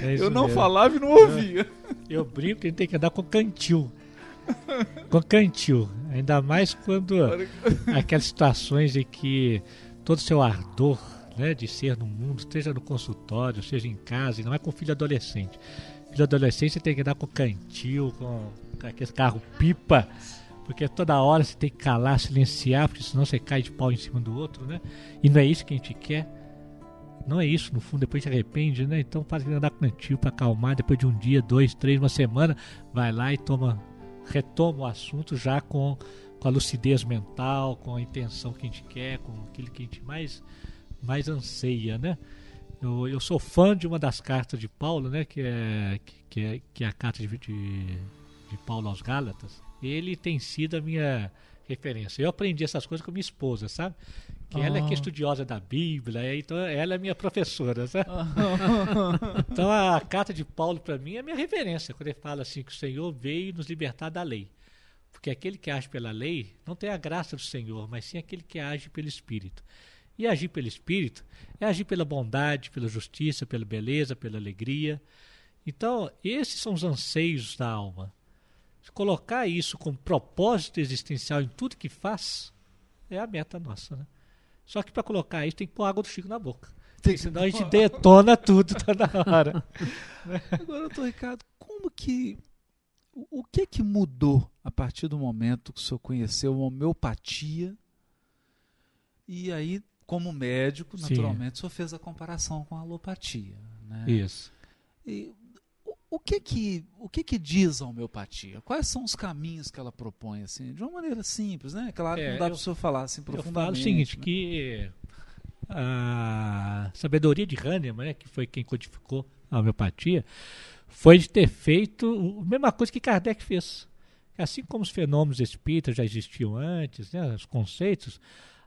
É eu não mesmo. falava e não ouvia. Eu brinco que a gente tem que andar com cantil. Com cantil. Ainda mais quando aquelas situações em que todo o seu ardor né, de ser no mundo, seja no consultório, seja em casa, e não é com filho adolescente. Filho adolescente você tem que andar com cantil, com, com aquele carro pipa, porque toda hora você tem que calar, silenciar, porque senão você cai de pau em cima do outro, né? E não é isso que a gente quer. Não é isso, no fundo, depois se arrepende, né? Então para de andar com cantil para acalmar, depois de um dia, dois, três, uma semana, vai lá e toma, retoma o assunto já com, com a lucidez mental, com a intenção que a gente quer, com aquilo que a gente mais mais anseia, né? Eu, eu sou fã de uma das cartas de Paulo, né? Que é, que é, que é a carta de, de, de Paulo aos Gálatas. Ele tem sido a minha referência. Eu aprendi essas coisas com minha esposa, sabe? Que ela é que é estudiosa da Bíblia, então ela é minha professora, sabe? então a carta de Paulo para mim é minha referência, quando ele fala assim que o Senhor veio nos libertar da lei. Porque aquele que age pela lei não tem a graça do Senhor, mas sim aquele que age pelo Espírito. E agir pelo Espírito é agir pela bondade, pela justiça, pela beleza, pela alegria. Então, esses são os anseios da alma. Colocar isso como propósito existencial em tudo que faz é a meta nossa. Né? Só que para colocar isso tem que pôr água do Chico na boca. Tem senão a gente detona tudo toda hora. Agora, doutor Ricardo, como que. O que que mudou a partir do momento que o senhor conheceu a homeopatia? E aí, como médico, Sim. naturalmente, o senhor fez a comparação com a alopatia. Né? Isso. E o- que que o que que diz a homeopatia? Quais são os caminhos que ela propõe assim, de uma maneira simples, né? Claro que É, não dá eu- para o senhor falar assim Eu profundamente. falo o seguinte, né? que a sabedoria de Hahnemann, né, que foi quem codificou a homeopatia, foi de ter feito a mesma coisa que Kardec fez. Assim como os fenômenos espíritas já existiam antes, né, os conceitos,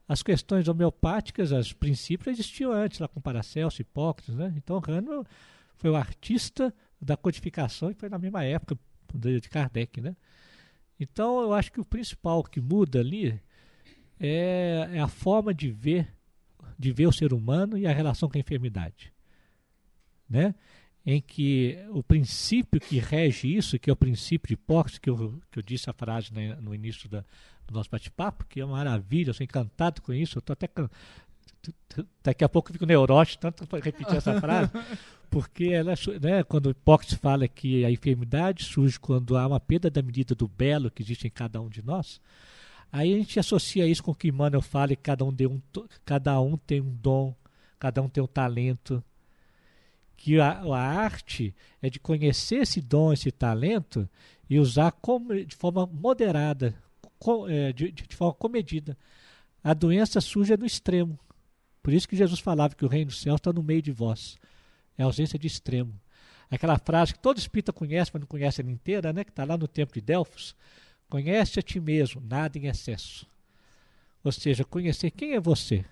as questões homeopáticas, os princípios já existiam antes, lá com Paracelso, Hipócrates. Né? Então Hahnemann foi o artista da codificação e foi na mesma época de de Kardec. Né? Então eu acho que o principal que muda ali é, é a forma de ver, de ver o ser humano e a relação com a enfermidade. Né? Em que o princípio que rege isso, que é o princípio de Hipócrates, que eu, que eu disse a frase né, no início da, do nosso bate-papo, que é uma maravilha, eu sou encantado com isso, eu estou até. Daqui a pouco eu fico neurótico, tanto para repetir essa frase, porque ela, né, quando Hipócrates fala que a enfermidade surge quando há uma perda da medida do belo que existe em cada um de nós, Aí a gente associa isso com o que Emmanuel fala que cada um, deu um, cada um tem um dom, cada um tem um talento. Que a, a arte é de conhecer esse dom, esse talento e usar como- de forma moderada, co- é, de, de- de forma comedida. A doença surge no extremo. Por isso que Jesus falava que o reino do céu está no meio de vós. É ausência de extremo. Aquela frase que todo espírita conhece, mas não conhece ela inteira, né? que está lá no templo de Delfos. Conhece a ti mesmo, nada em excesso. Ou seja, conhecer quem é você.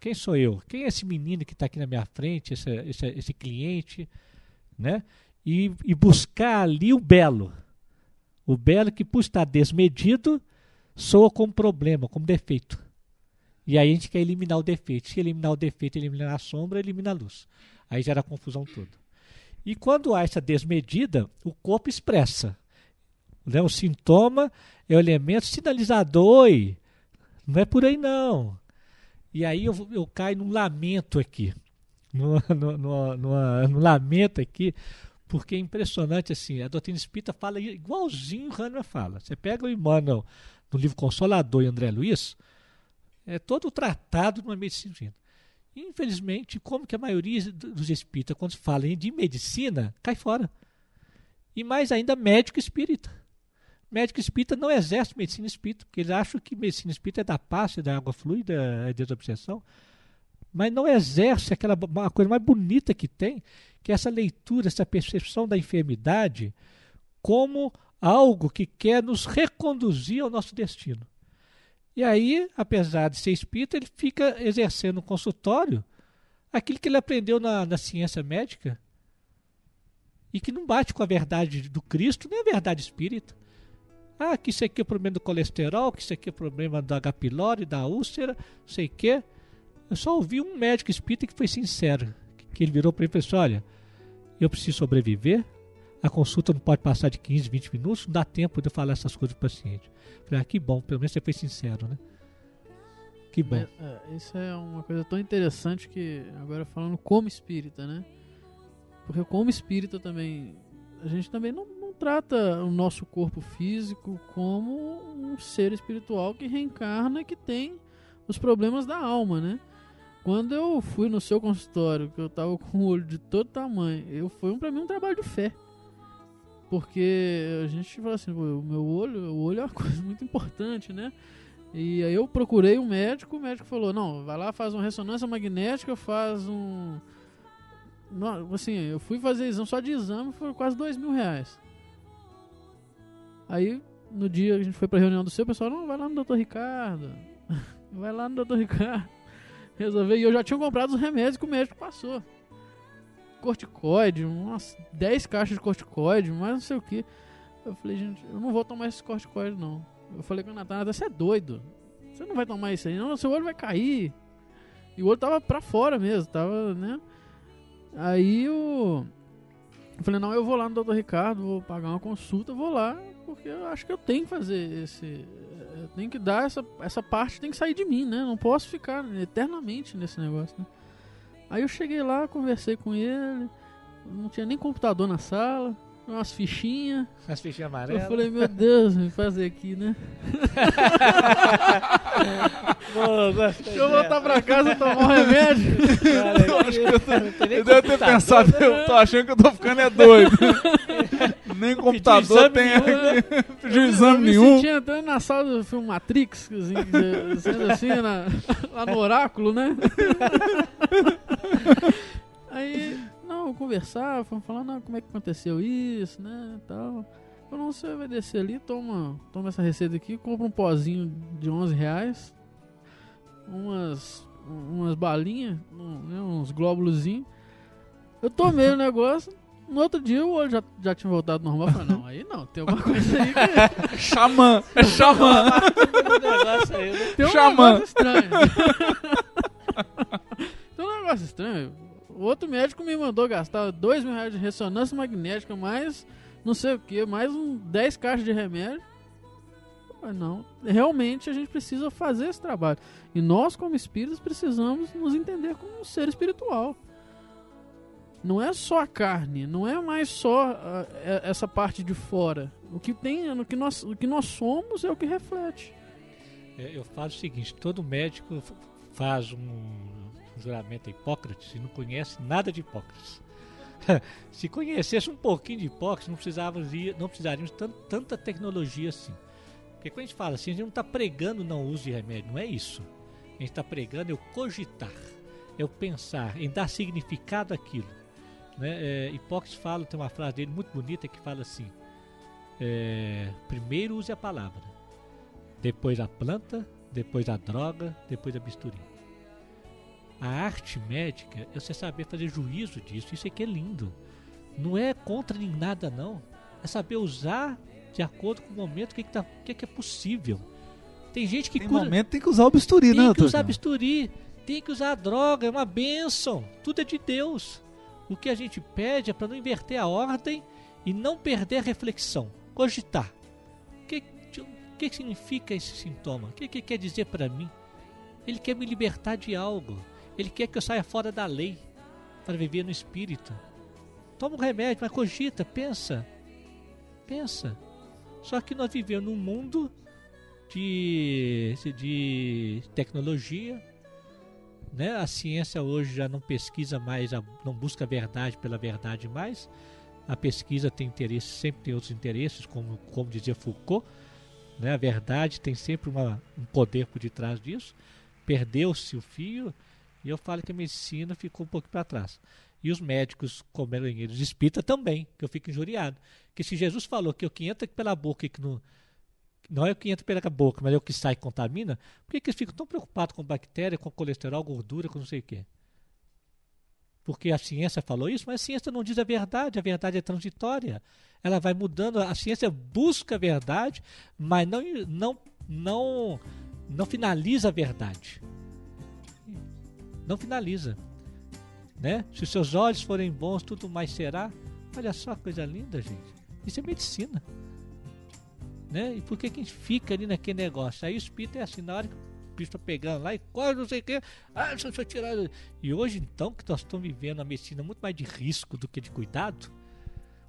Quem sou eu? Quem é esse menino que está aqui na minha frente, esse, esse, esse cliente, né? E, e buscar ali o belo. O belo que, por estar desmedido, soa como problema, como defeito. E aí a gente quer eliminar o defeito. Se eliminar o defeito, eliminar a sombra, elimina a luz. Aí gera a confusão toda. E quando há essa desmedida, o corpo expressa. Né? O sintoma é o elemento sinalizador. Oi, não é por aí não. E aí eu, eu caio num lamento aqui. No, no, no, numa- num lamento aqui, porque é impressionante assim. A doutrina espírita fala igualzinho o Hahnemann fala. Você pega o Emmanuel no livro Consolador e André Luiz, é todo tratado numa medicina. espírita. Infelizmente, como que a maioria do- dos espíritas, quando se fala de medicina, cai fora. E mais ainda, médico espírita. Médico espírita não exerce medicina espírita, porque eles acham que medicina espírita é da paz, é da água fluida, é desobsessão. Mas não exerce aquela uma coisa mais bonita que tem, que é essa leitura, essa percepção da enfermidade como algo que quer nos reconduzir ao nosso destino. E aí, apesar de ser espírita, ele fica exercendo no consultório aquilo que ele aprendeu na, na ciência médica e que não bate com a verdade do Cristo, nem a verdade espírita. Ah, que isso aqui é problema do colesterol, que isso aqui é problema da H. pylori, da úlcera, sei o quê. Eu só ouvi um médico espírita que foi sincero, que ele virou para ele e falou assim, olha, eu preciso sobreviver, a consulta não pode passar de 15, 20 minutos, não dá tempo de eu falar essas coisas pro paciente. Falei, ah, que bom, pelo menos você foi sincero, né? Que bom. Mas, é, isso é uma coisa tão interessante que, agora falando como espírita, né? Porque como espírita também, a gente também não, não trata o nosso corpo físico como um ser espiritual que reencarna e que tem os problemas da alma, né? Quando eu fui no seu consultório, que eu tava com o olho de todo tamanho, eu foi um, pra mim um trabalho de fé. Porque a gente fala assim, "Pô, o meu olho, o olho é uma coisa muito importante, né? E aí eu procurei um médico, o médico falou, não, vai lá, faz uma ressonância magnética, faz um. Não, assim, eu fui fazer exame só de exame, foi quase dois mil reais. Aí, no dia que a gente foi pra reunião do seu, o pessoal, não, vai lá no doutor Ricardo. vai lá no doutor Ricardo. Resolver. E eu já tinha comprado os remédios que o médico passou. Corticoide, umas 10 caixas de corticoide, mais não sei o que. Eu falei, gente, eu não vou tomar esse corticoide, não. Eu falei com a Natália, você é doido. Você não vai tomar isso aí, não, seu olho vai cair. E o olho tava pra fora mesmo, tava, né? Aí o. Eu falei, não, eu vou lá no Dr. Ricardo, vou pagar uma consulta, vou lá, porque eu acho que eu tenho que fazer esse. Eu tenho que dar essa, essa parte, tem que sair de mim, né? Não posso ficar eternamente nesse negócio, né? Aí eu cheguei lá, conversei com ele, não tinha nem computador na sala, umas fichinhas. As fichinhas Eu amarelas. falei, meu Deus, me fazer aqui, né? Pô, gostei Deixa eu voltar pra casa tomar um remédio. Eu devo ter pensado, eu tô achando que eu tô ficando é doido. Nem computador exame tem nenhum, aqui. Pediu Eu exame me nenhum. senti entrando na sala do filme Matrix, assim, que- sendo assim, na- lá no oráculo, né? Aí, não, conversar, fomos falar, não, como é que aconteceu isso, né, tal. Eu não, você vai descer ali, toma, toma essa receita aqui, compra um pozinho de 11 reais, umas, umas balinhas, né, uns glóbulozinhos. Eu tomei o negócio, no outro dia o olho já, já tinha voltado normal. Eu falei, não, aí não, tem alguma coisa aí que Xamã, é xamã. tem um Xamã. negócio estranho. Negócio estranho. O outro médico me mandou gastar dois mil reais de ressonância magnética, mais não sei o que, mais um 10 caixas de remédio. Mas não, realmente a gente precisa fazer esse trabalho. E nós, como espíritos, precisamos nos entender como um ser espiritual. Não é só a carne, não é mais só ah, é- essa parte de fora. O que tem, no que nós, o que nós somos é o que reflete. É, Eu falo o seguinte, todo médico faz um juramento a Hipócrates e não conhece nada de Hipócrates. Se conhecesse um pouquinho de Hipócrates, não precisávamos, ir- não precisaríamos de tan- tanta tecnologia assim. Porque quando a gente fala assim, a gente não está pregando não uso de remédio, não é isso. A gente está pregando é o cogitar, é o pensar, em dar significado àquilo. Né? É, Hipócrates fala, tem uma frase dele muito bonita que fala assim: é, primeiro use a palavra depois a planta, depois a droga, depois a bisturi. A arte médica é você saber fazer juízo disso, isso aqui é lindo. Não é contra nem nada não, é saber usar de acordo com o momento o que, que, tá, que, que é possível. Tem gente que Tem cura, momento tem que usar o bisturi, né, tem que usar bisturi, tem que usar a droga, é uma bênção. Tudo é de Deus. O que a gente pede é para não inverter a ordem e não perder a reflexão. Cogitar. O que, que significa esse sintoma? O que, que quer dizer para mim? Ele quer me libertar de algo. Ele quer que eu saia fora da lei para viver no espírito. Toma um remédio, mas cogita, pensa. Pensa. Só que nós vivemos num mundo de, de tecnologia. Né? A ciência hoje já não pesquisa mais, não busca a verdade pela verdade mais. A pesquisa tem interesse, sempre tem outros interesses, como, como dizia Foucault. Né? A verdade tem sempre uma, um poder por detrás disso. Perdeu-se o fio e eu falo que a medicina ficou um pouco para trás. E os médicos, como eles espírita também, que eu fico injuriado. Que se Jesus falou que o que entra pela boca e que não, não é o que entra pela boca, mas é o que sai e contamina, por que, que eles ficam tão preocupados com bactéria, com colesterol, gordura, com não sei o quê? Porque a ciência falou isso, mas a ciência não diz a verdade, a verdade é transitória. Ela vai mudando, a ciência busca a verdade, mas não, não, não, não finaliza a verdade. Não finaliza. Né? Se os seus olhos forem bons, tudo mais será. Olha só que coisa linda, gente. Isso é medicina. Né? E por que, que a gente fica ali naquele negócio? Aí o espírito é assim, na hora que o bicho tá pegando lá e corre, não sei o que. Ah, deixa eu tirar. E hoje, então, que nós estamos vivendo uma medicina muito mais de risco do que de cuidado,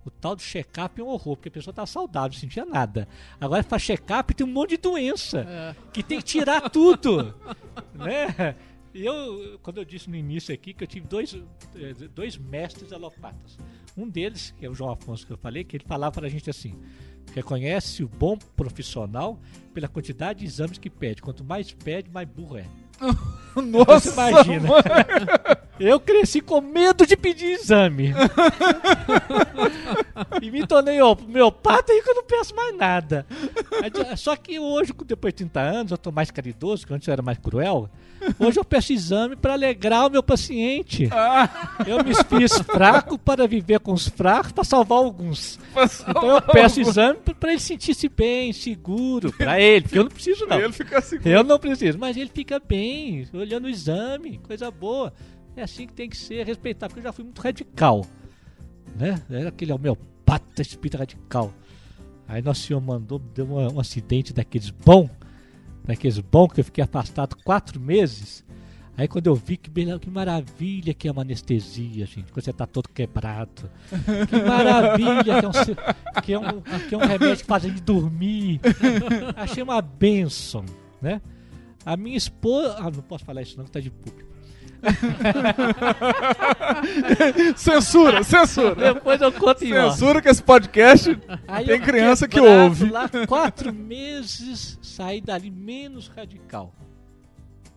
o tal do check-up é um horror, porque a pessoa tá saudável, não sentia nada. Agora faz check-up tem um monte de doença É. que tem que tirar tudo. né? E eu, quando eu disse no início aqui que eu tive dois, eh, dois mestres alopatas. Um deles, que é o João Afonso que eu falei, que ele falava pra gente assim: reconhece o bom profissional pela quantidade de exames que pede. Quanto mais pede, mais burro é. Nossa, Você imagina. Eu cresci com medo de pedir exame. e me tornei homeopata e que eu não peço mais nada. Só que hoje, depois de 30 anos, eu tô mais caridoso, que antes eu era mais cruel. Hoje eu peço exame para alegrar o meu paciente. Eu me fiz fraco para viver com os fracos, para salvar alguns. Então eu peço exame para ele sentir-se bem, seguro. Para ele, porque eu não preciso não. Ele fica seguro. Eu não preciso, mas ele fica bem, olhando o exame, coisa boa. É assim que tem que ser, respeitar, porque eu já fui muito radical. Né? Era aquele homeopata espírito radical. Aí nosso senhor mandou, deu uma- um acidente daqueles bom, daqueles bom que eu fiquei afastado quatro meses. Aí quando eu vi que, que maravilha que é uma anestesia, gente, quando você tá todo quebrado. Que maravilha que é um, que é um, que é um remédio que faz a gente dormir. Achei uma benção, né? A minha esposa. Ah, não posso falar isso não, que tá de público. Censura, censura. Depois eu conto em. Censura que esse podcast Aí tem criança que ouve. Lá quatro meses saí dali menos radical.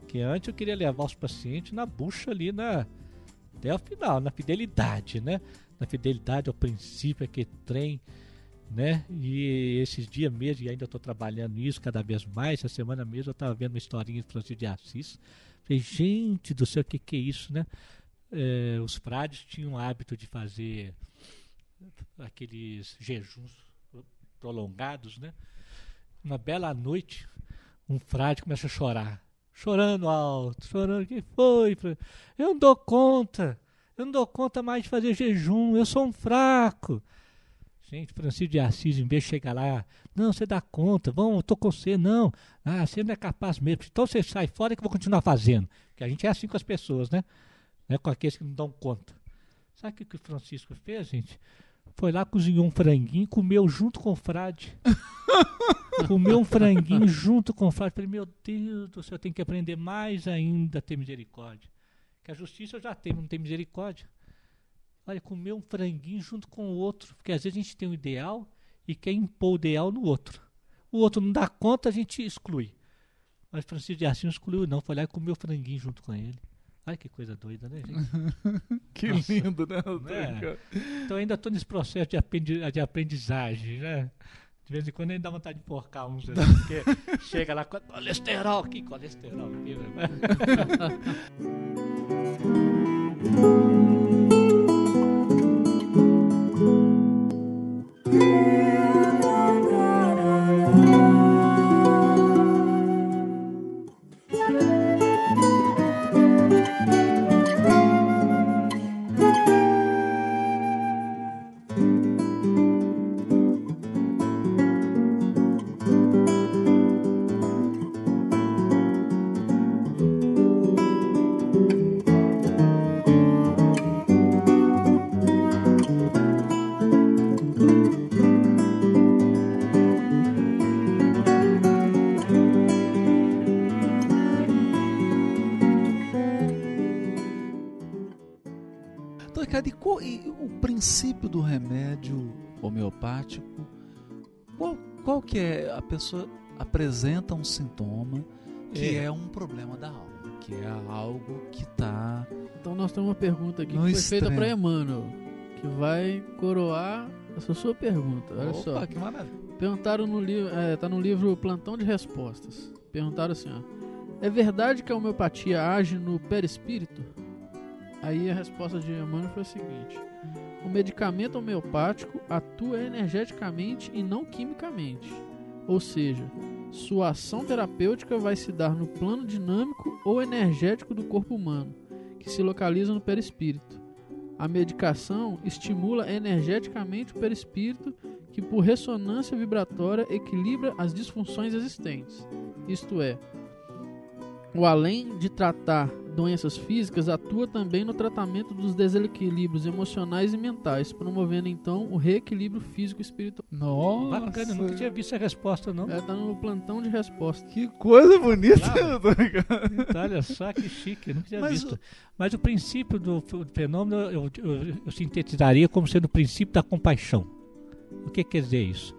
Que antes eu queria levar os pacientes na bucha ali na até o final, na fidelidade, né? Na fidelidade ao princípio, aquele trem, né? E esses dias mesmo, e ainda estou trabalhando nisso cada vez mais, essa semana mesmo eu estava vendo uma historinha de Francisco de Assis. Falei, gente do céu, o que, que é isso, né? Eh, os frades tinham o hábito de fazer aqueles jejuns prolongados, né? Uma bela noite, um frade começa a chorar, chorando alto, chorando. Que foi? Eu não dou conta, eu não dou conta mais de fazer jejum, eu sou um fraco. Gente, Francisco de Assis, em vez de chegar lá, não, você dá conta, vamos, eu tô com você, não. Ah, você não é capaz mesmo. Então você sai fora que eu vou continuar fazendo. Que a gente é assim com as pessoas, né? né? Com aqueles que não dão conta. Sabe o que, que o Francisco fez, gente? Foi lá, cozinhou um franguinho, comeu junto com o frade. comeu um franguinho junto com o frade. Falei, meu Deus do céu, eu tenho que aprender mais ainda a ter misericórdia. Que a justiça eu já tenho, não tem misericórdia. Olha, comer um franguinho junto com o outro. Porque às vezes a gente tem um ideal e quer impor o ideal no outro. O outro não dá conta, a gente exclui. Mas Francisco de Assis não excluiu, não. Foi lá e comeu franguinho junto com ele. Olha que coisa doida, né, gente? Que Nossa. lindo, né? É. Então ainda estou nesse processo de, aprendi- de aprendizagem, né? De vez em quando ainda dá vontade de porcar uns, assim, porque chega lá, colesterol aqui, colesterol aqui. né? que é? A pessoa apresenta um sintoma que é, É. um problema da alma, que é algo que está... Então nós temos uma pergunta aqui que foi feita extremo. para Emmanuel, que vai coroar essa sua pergunta. Olha só. Opa, que maravilha. Perguntaram no livro, é, tá no livro Plantão de Respostas. Perguntaram assim, ó: É verdade que a homeopatia age no perispírito? Aí a resposta de Emmanuel foi a seguinte: O medicamento homeopático atua energeticamente e não quimicamente. Ou seja, sua ação terapêutica vai se dar no plano dinâmico ou energético do corpo humano, que se localiza no perispírito. A medicação estimula energeticamente o perispírito, que por ressonância vibratória equilibra as disfunções existentes. Isto é, o além de tratar doenças físicas, atua também no tratamento dos desequilíbrios emocionais e mentais, promovendo então o reequilíbrio físico e espiritual. Nossa, Bacana, eu nunca tinha visto essa resposta, não. É, tá no plantão de resposta. que coisa bonita. Então, olha só que chique, eu nunca tinha Mas visto. o- Mas o princípio do fenômeno eu, eu- eu sintetizaria como sendo o princípio da compaixão. O que quer dizer isso?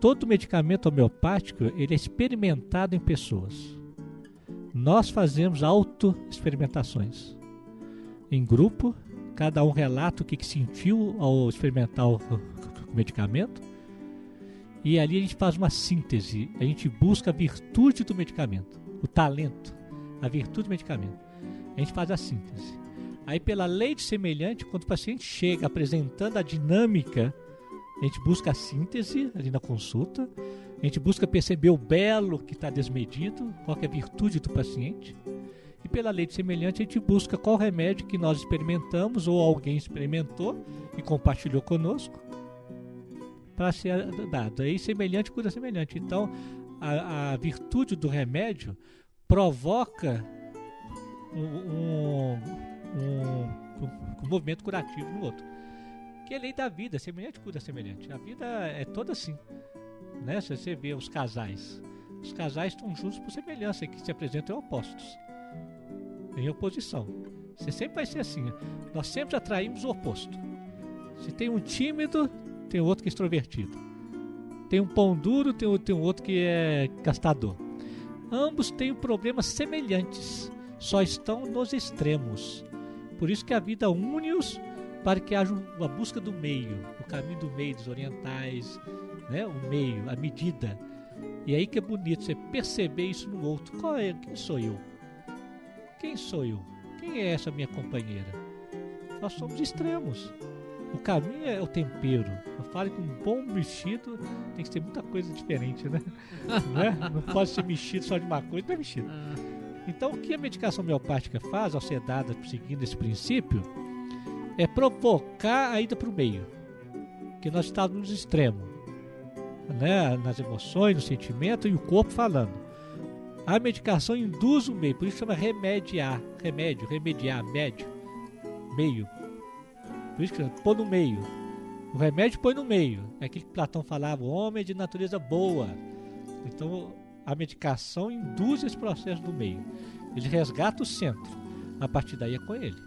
Todo medicamento homeopático ele é experimentado em pessoas. Nós fazemos auto-experimentações. Em grupo, cada um relata o que, sentiu ao experimentar o medicamento. E ali a gente faz uma síntese, a gente busca a virtude do medicamento, o talento, a virtude do medicamento. A gente faz a síntese. Aí, pela lei de semelhante, quando o paciente chega apresentando a dinâmica, a gente busca a síntese ali na consulta, a gente busca perceber o belo que está desmedido, qual é a virtude do paciente. E pela lei de semelhante, a gente busca qual remédio que nós experimentamos ou alguém experimentou e compartilhou conosco para ser dado. Aí semelhante cura semelhante. Então, a, a virtude do remédio provoca um, um, um- um movimento curativo no outro. Que é a lei da vida, semelhante cura semelhante. A vida é toda assim. Né? Se você vê os casais, os casais estão juntos por semelhança, que se apresentam opostos, em oposição. Você sempre vai ser assim. Nós sempre atraímos o oposto. Se tem um tímido, tem outro que é extrovertido. Tem um pão duro, tem, um outro que é gastador. Ambos têm problemas semelhantes, só estão nos extremos. Por isso que a vida une-os para que haja a busca do meio, o caminho do meio dos orientais, né? o meio, a medida. E aí que é bonito você perceber isso no outro. Qual é? Quem sou eu? Quem sou eu? Quem é essa minha companheira? Nós somos extremos. O caminho é o tempero. Eu falo que um bom mexido tem que ter muita coisa diferente, né? Né? Não pode ser mexido só de uma coisa, não é mexido. Então, o que a medicação homeopática faz, ao ser dada seguindo esse princípio, é provocar a ida para o meio. Que nós estamos nos extremos, né? nas emoções, no sentimento e o corpo falando. A medicação induz o meio, por isso chama remediar, remédio, remediar, médio, meio. Por isso que chama pôr no meio. O remédio põe no meio. É aquilo que Platão falava, o homem é de natureza boa. Então a medicação induz esse processo do meio. Ele resgata o centro. A partir daí é com ele.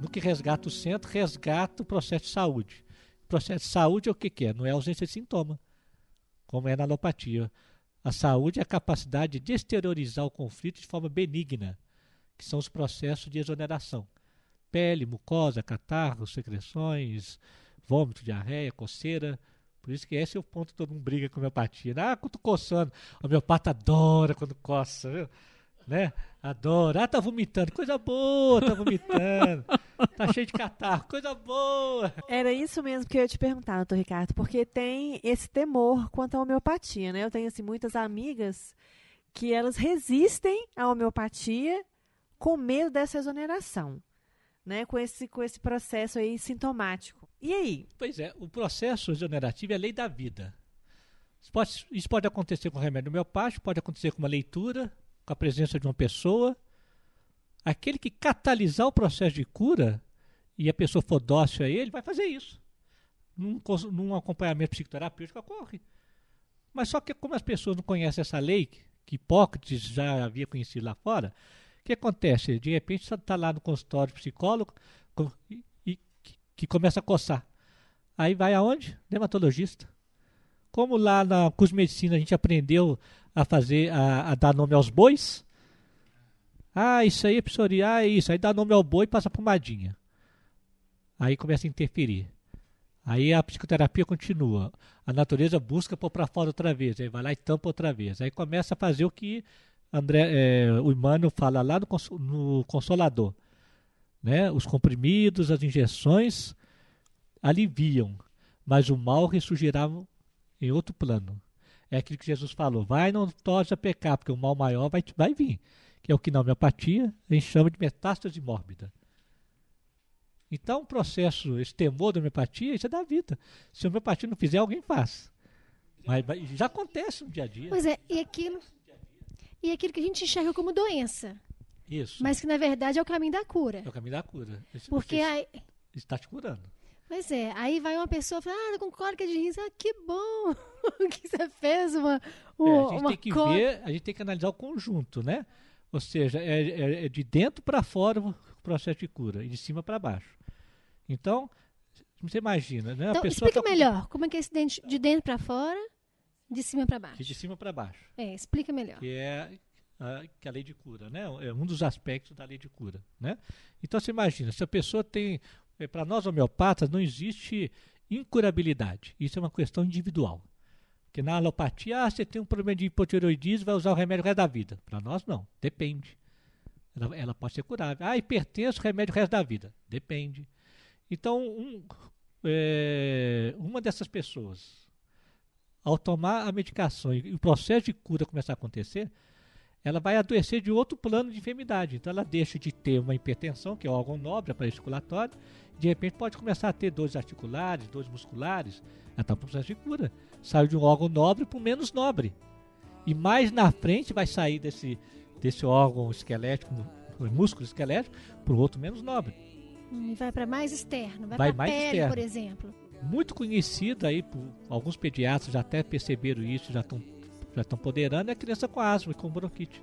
No que resgata o centro, resgata o processo de saúde. Processo de saúde é o que, que é? Não é ausência de sintoma, como é na alopatia. A saúde é a capacidade de exteriorizar o conflito de forma benigna, que são os processos de exoneração. Pele, mucosa, catarro, secreções, vômito, diarreia, coceira. Por isso que esse é o ponto que todo mundo briga com a homeopatia. Ah, quando coçando. O homeopata adora quando coça, viu? Né? Adora. Ah, tá vomitando. Coisa boa, tá vomitando. tá cheio de catarro. Coisa boa. Era isso mesmo que eu ia te perguntar, doutor Ricardo, porque tem esse temor quanto à homeopatia, né? Eu tenho, assim, muitas amigas que elas resistem à homeopatia com medo dessa exoneração, né? Com esse, com esse processo aí sintomático. E aí? Pois é, o processo exonerativo é a lei da vida. Isso pode, isso pode acontecer com remédio homeopático, pode acontecer com uma leitura, com a presença de uma pessoa. Aquele que catalisar o processo de cura e a pessoa for dócil a ele, vai fazer isso. Num, num acompanhamento psicoterapêutico ocorre. Mas só que como as pessoas não conhecem essa lei, que- Hipócrates já havia conhecido lá fora, o que acontece? De repente você está lá no consultório psicólogo com- e, e que, que começa a coçar. Aí vai aonde? Dermatologista. Como lá na curso de medicina a gente aprendeu a fazer, a, a dar nome aos bois. Ah, isso aí é psoríase, ah, isso. Aí dá nome ao boi e passa pomadinha. Aí começa a interferir. Aí a psicoterapia continua. A natureza busca pôr para fora outra vez. Aí vai lá e tampa outra vez. Aí começa a fazer o que André, é, o Emmanuel fala lá no, no Consolador. Né? Os comprimidos, as injeções aliviam, mas o mal ressurgirá em outro plano. É aquilo que Jesus falou: vai, não torce a pecar, porque o mal maior vai, vai vir. Que é o que na homeopatia a gente chama de metástase mórbida. Então, o processo, esse temor da homeopatia, isso é da vida. Se a homeopatia não fizer, alguém faz. Mas, mas já acontece no dia a dia. Pois é, e aquilo, e aquilo que a gente enxerga como doença, Isso. mas que na verdade é o caminho da cura. É o caminho da cura. Esse- Porque aí, está te curando. Pois é, aí vai uma pessoa e fala, ah, com cólica de rins, ah, que bom que você fez uma, um, É, a gente uma tem que có- ver, a gente tem que analisar o conjunto, né? Ou seja, é, é- é de dentro para fora o processo de cura, e de cima para baixo. Então, você imagina, né? Então, a pessoa explica tá melhor, como é que é esse dente de dentro pra fora, de cima pra baixo. De cima para baixo, É, explica melhor. que é a, que é a lei de cura, né? É um dos aspectos da lei de cura, né? Então, você imagina, se a pessoa tem... Para nós homeopatas, não existe incurabilidade. Isso é uma questão individual. Porque na alopatia, ah, você tem um problema de hipotireoidismo, vai usar o remédio o resto da vida. Para nós, não. Depende. Ela, ela pode ser curável. Ah, hipertenso, remédio o resto da vida. Depende. Então, um, é, uma dessas pessoas, ao tomar a medicação e o processo de cura começar a acontecer, ela vai adoecer de outro plano de enfermidade. Então, ela deixa de ter uma hipertensão, que é órgão nobre, aparelho circulatório, de repente pode começar a ter dores articulares, dores musculares. Ela está no processo de cura. Saiu de um órgão nobre para um menos nobre. E mais na frente vai sair desse, desse órgão esquelético, músculo esquelético, para um outro menos nobre. Hum, E vai pra mais externo, vai, Vai pra mais pele, externo. por exemplo. Muito conhecida aí por alguns pediatras já até perceberam isso, já estão já estão poderando, é a criança com asma e com bronquite.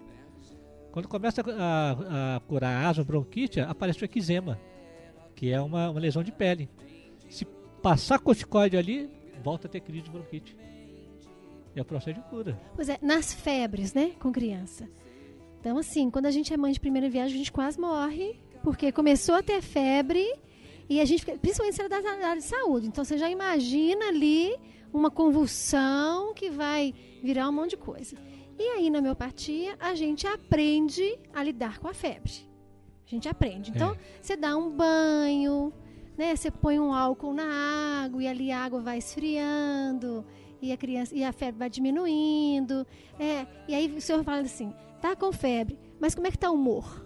Quando começa a, a- a curar asma, bronquite, aparece o eczema, que é uma, uma lesão de pele. Se passar corticoide ali, volta a ter crise de bronquite. É o processo de cura. Pois é, nas febres, né, com criança. Então, assim, quando a gente é mãe de primeira viagem, a gente quase morre, porque começou a ter febre e a gente, fica- principalmente se ela é da área de saúde. Então, você já imagina ali uma convulsão que vai virar um monte de coisa. E aí, na homeopatia, a gente aprende a lidar com a febre. A gente aprende. Então, É. você dá um banho, né? Você põe um álcool na água e ali a água vai esfriando e a criança e a febre vai diminuindo. É, e aí o senhor fala assim: tá com febre, mas como é que tá o humor?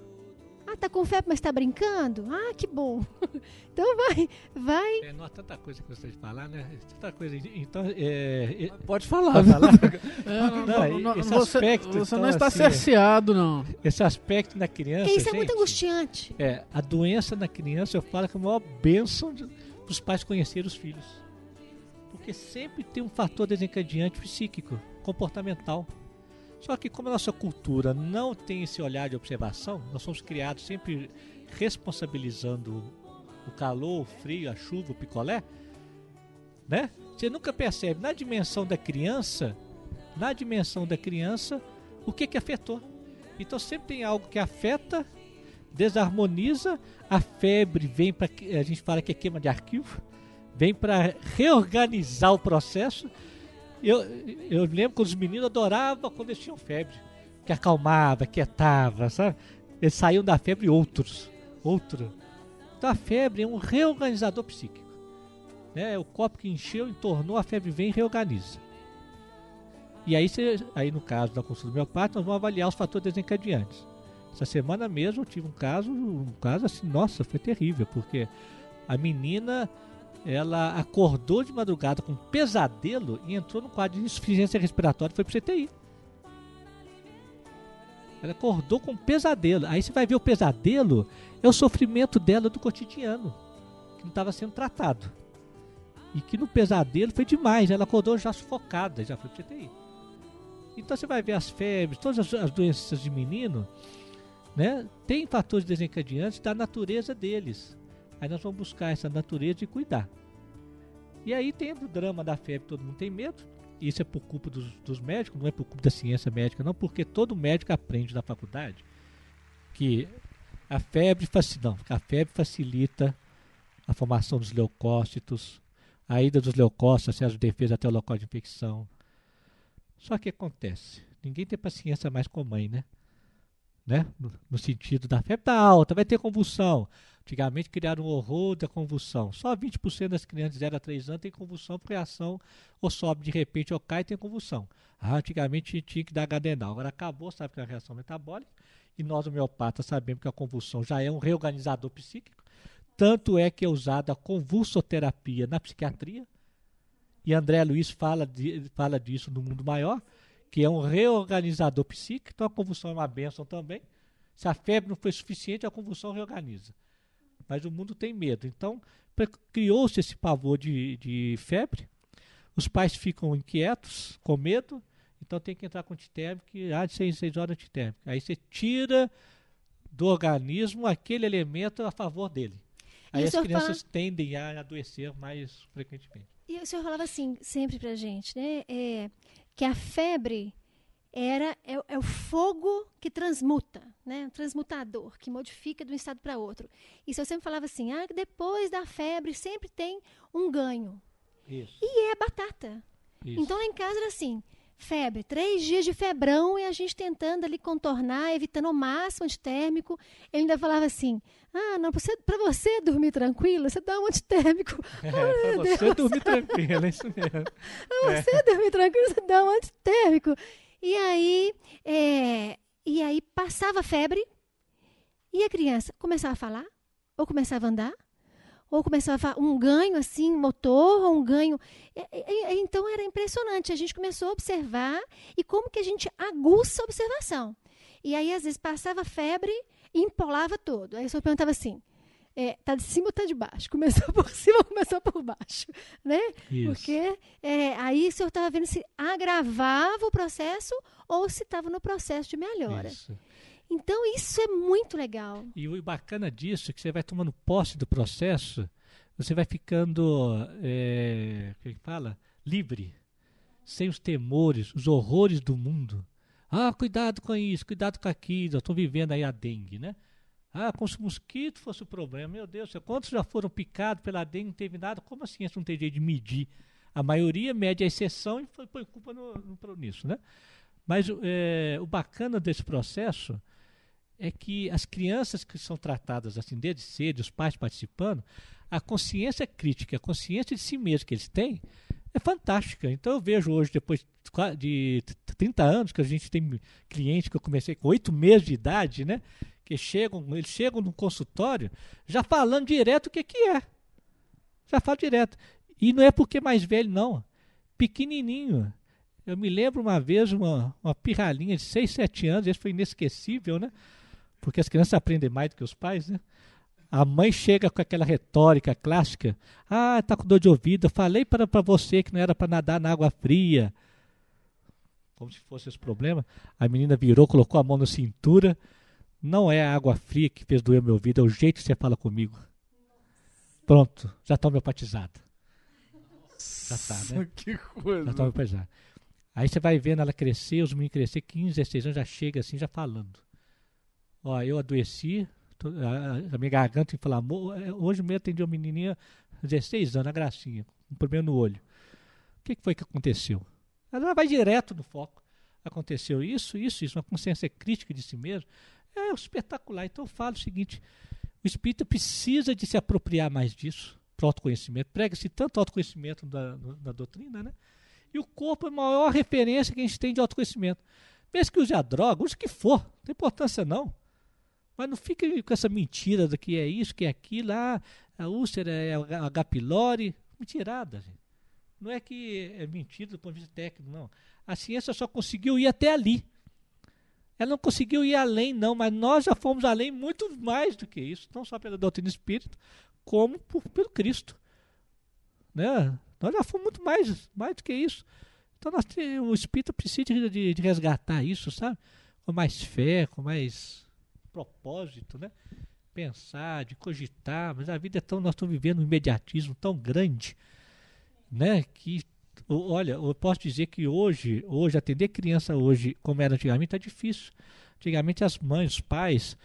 Ah, tá com febre, mas tá brincando? Ah, que bom. então vai, vai. É, não há tanta coisa que você de falar, né? Tanta coisa. Então, é, é, Pode falar. Pode falar? É, não, Não, não, esse você, aspecto, você então, não está assim, cerceado, não. esse aspecto na criança. Isso é muito gente, angustiante. É, a doença na criança, eu falo que é a maior bênção de- dos pais conhecerem os filhos. Porque sempre tem um fator desencadeante psíquico, comportamental. Só que como a nossa cultura não tem esse olhar de observação, nós somos criados sempre responsabilizando o calor, o frio, a chuva, o picolé, né? Você nunca percebe na dimensão da criança, na dimensão da criança, o que que afetou. Então sempre tem algo que afeta, desarmoniza, a febre vem para a gente fala que é queima de arquivo, vem para reorganizar o processo. Eu, eu lembro que os meninos adoravam quando eles tinham febre, que acalmava, quietava, sabe? Eles saíam da febre outros, outro. Então a febre é um reorganizador psíquico. Né? O copo que encheu, entornou, a febre vem e reorganiza. E aí, você, aí no caso da consulta pai, nós vamos avaliar os fatores desencadeantes. Essa semana mesmo eu tive um caso, um caso assim, nossa, foi terrível, porque a menina ela acordou de madrugada com um pesadelo e entrou no quadro de insuficiência respiratória e foi pro CTI. Ela acordou com um pesadelo. Aí você vai ver o pesadelo, é o sofrimento dela do cotidiano, que não estava sendo tratado. E que no pesadelo foi demais. Ela acordou já sufocada, já foi pro CTI. Então você vai ver as febres, todas as, as doenças de menino, né? Tem fatores desencadeantes da natureza deles. Aí nós vamos buscar essa natureza e cuidar. E aí tem o drama da febre, todo mundo tem medo. Isso é por culpa dos, dos médicos, não é por culpa da ciência médica, não, porque todo médico aprende na faculdade que a febre, a febre facilita a formação dos leucócitos, a ida dos leucócitos, acesso de defesa até o local de infecção. Só que acontece, ninguém tem paciência mais com a mãe, né? Né? No, sentido da febre tá alta, vai ter convulsão. Antigamente criaram um horror da convulsão. Só 20% das crianças de 0 a 3 anos tem convulsão por reação, ou sobe de repente ou cai e tem convulsão. Ah, antigamente tinha que dar gadenal. Agora acabou, sabe que é uma reação metabólica. E nós, homeopatas, sabemos que a convulsão já é um reorganizador psíquico. Tanto é que é usada a convulsoterapia na psiquiatria, e André Luiz fala, de, fala disso no mundo maior, que é um reorganizador psíquico, então a convulsão é uma benção também. Se a febre não foi suficiente, a convulsão reorganiza. Mas o mundo tem medo. Então, criou-se esse pavor de, de febre, os pais ficam inquietos, com medo, então tem que entrar com antitérmico, ah, de 6 6 horas antitérmico. Aí você tira do organismo aquele elemento a favor dele. Aí as crianças tendem a adoecer mais frequentemente. E o senhor falava assim, sempre pra gente, né? é, que a febre era é, o- é o fogo que transmuta, né? Um transmutador, que modifica de um estado para outro. E senhor sempre falava assim, ah, depois da febre sempre tem um ganho. Isso. E é batata. isso. Então lá em casa era assim, febre, três dias de febrão e a gente tentando ali contornar, evitando ao máximo antitérmico. Ele ainda falava assim, ah, não, pra você, você dormir tranquilo, você dá um antitérmico. É, meu você dormir tranquilo, é isso mesmo. Pra você dormir tranquilo, você dá um antitérmico. E aí, é, e aí passava a febre e a criança começava a falar, ou começava a andar, ou começava um ganho assim, motor, ou um ganho. Então era impressionante. A gente começou a observar e como que a gente aguça a observação. E aí, às vezes, passava febre e empolava todo. Aí o senhor perguntava assim: é, tá de cima ou tá de baixo? Começou por cima ou começou por baixo? Né? Isso. Porque é, aí o senhor estava vendo se agravava o processo ou se estava no processo de melhora. Isso. Então, isso é muito legal. E o bacana disso é que você vai tomando posse do processo, você vai ficando, é, é que fala? Livre, sem os temores, os horrores do mundo. Ah, cuidado com isso, cuidado com aquilo, estou vivendo aí a dengue, né? Ah, como se o mosquito fosse o problema. Meu Deus, quantos já foram picados pela dengue, não teve nada? Como assim isso não tem jeito de medir? A maioria mede a exceção e põe culpa no, no- nisso, né? Mas é, o bacana desse processo é que as crianças que são tratadas assim desde cedo, os pais participando, a consciência crítica, a consciência de si mesmo que eles têm é fantástica. Então eu vejo hoje, depois de qua- de t- 30 anos, que a gente tem cliente que eu comecei com 8 meses de idade, né? Que chegam, eles chegam no consultório já falando direto o que, que é. Já fala direto. E não é porque é mais velho, não. Pequenininho. Eu me lembro uma vez uma, uma de 6, 7 anos, esse foi inesquecível, né? Porque as crianças aprendem mais do que os pais, né? A mãe chega com aquela retórica clássica: Ah, tá com dor de ouvido, falei para para você que não era para nadar na água fria. Como se fosse esse problema. A menina virou, colocou a mão na cintura. Não é a água fria que fez doer meu ouvido, é o jeito que você fala comigo. Pronto, já está homeopatizada. Já tá, né? Que Já coisa. estava pesado. Aí você vai vendo ela crescer, os meninos crescer, 15, 16 anos, já chega assim, já falando. Ó, eu adoeci, tô- a, a minha garganta inflamou. é, Hoje mesmo atendi uma menininha, 16 anos, a gracinha, um problema no olho. O que, que foi que aconteceu? Ela vai direto no foco. Aconteceu isso, isso, isso, uma consciência crítica de si mesmo. É espetacular. Então eu falo o seguinte: o espírita precisa de se apropriar mais disso, para autoconhecimento. Prega-se tanto autoconhecimento da, da doutrina, né? E o corpo é a maior referência que a gente tem de autoconhecimento. Mesmo que use a droga, use o que for, não tem importância não. Mas não fique com essa mentira do que é isso, que é aquilo, ah, a úlcera é a H. pylori. Mentirada, gente. Não é que é mentira do ponto de vista técnico, não. A ciência só conseguiu ir até ali. Ela não conseguiu ir além, não, mas nós já fomos além muito mais do que isso, não só pela doutrina espírita, como por, pelo Cristo. Né? Nós já fomos muito mais, mais do que isso. Então nós o espírito precisa de- de resgatar isso, sabe? Com mais fé, com mais propósito, né? Pensar, de cogitar, mas a vida é tão. Nós estamos vivendo um imediatismo tão grande, né? Que olha, eu posso dizer que hoje, hoje, atender criança hoje, como era antigamente, é difícil. Antigamente as mães, os pais,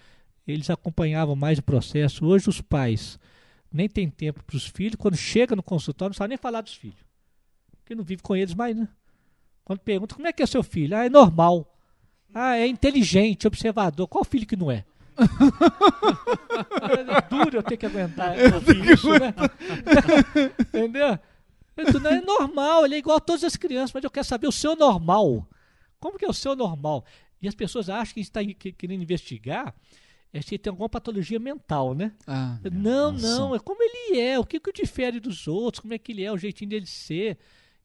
eles acompanhavam mais o processo. Hoje os pais nem têm tempo para os filhos. Quando chega no consultório, não sabe nem falar dos filhos. Porque não vive com eles mais, né? Quando pergunta como é que é seu filho? Ah, é normal. Ah, é inteligente, observador. Qual filho que não é? é duro eu ter que aguentar ouvir isso, né? Entendeu? Isso não é normal, ele é igual a todas as crianças, mas eu quero saber o seu normal. Como que é o seu normal? E as pessoas acham que a gente está querendo investigar é se tem alguma patologia mental, né? Ah, meu Não, Deus. não, é como ele é, o que, que o difere dos outros, como é que ele é, o jeitinho dele ser.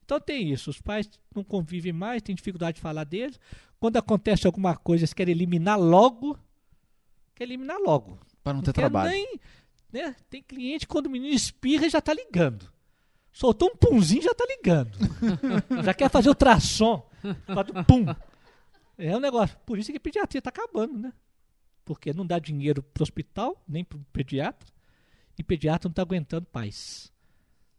Então tem isso, os pais não convivem mais, têm dificuldade de falar deles. Quando acontece alguma coisa, eles querem eliminar logo. Quer eliminar logo. Para não ter quer trabalho. nem- né? Tem cliente quando o menino espirra já tá ligando. Soltou um punzinho já tá ligando. já quer fazer o ultrassom. Bota um pum. É um negócio. Por isso que a pediatria tá acabando, né? Porque não dá dinheiro pro hospital, nem pro pediatra. E pediatra não tá aguentando pais.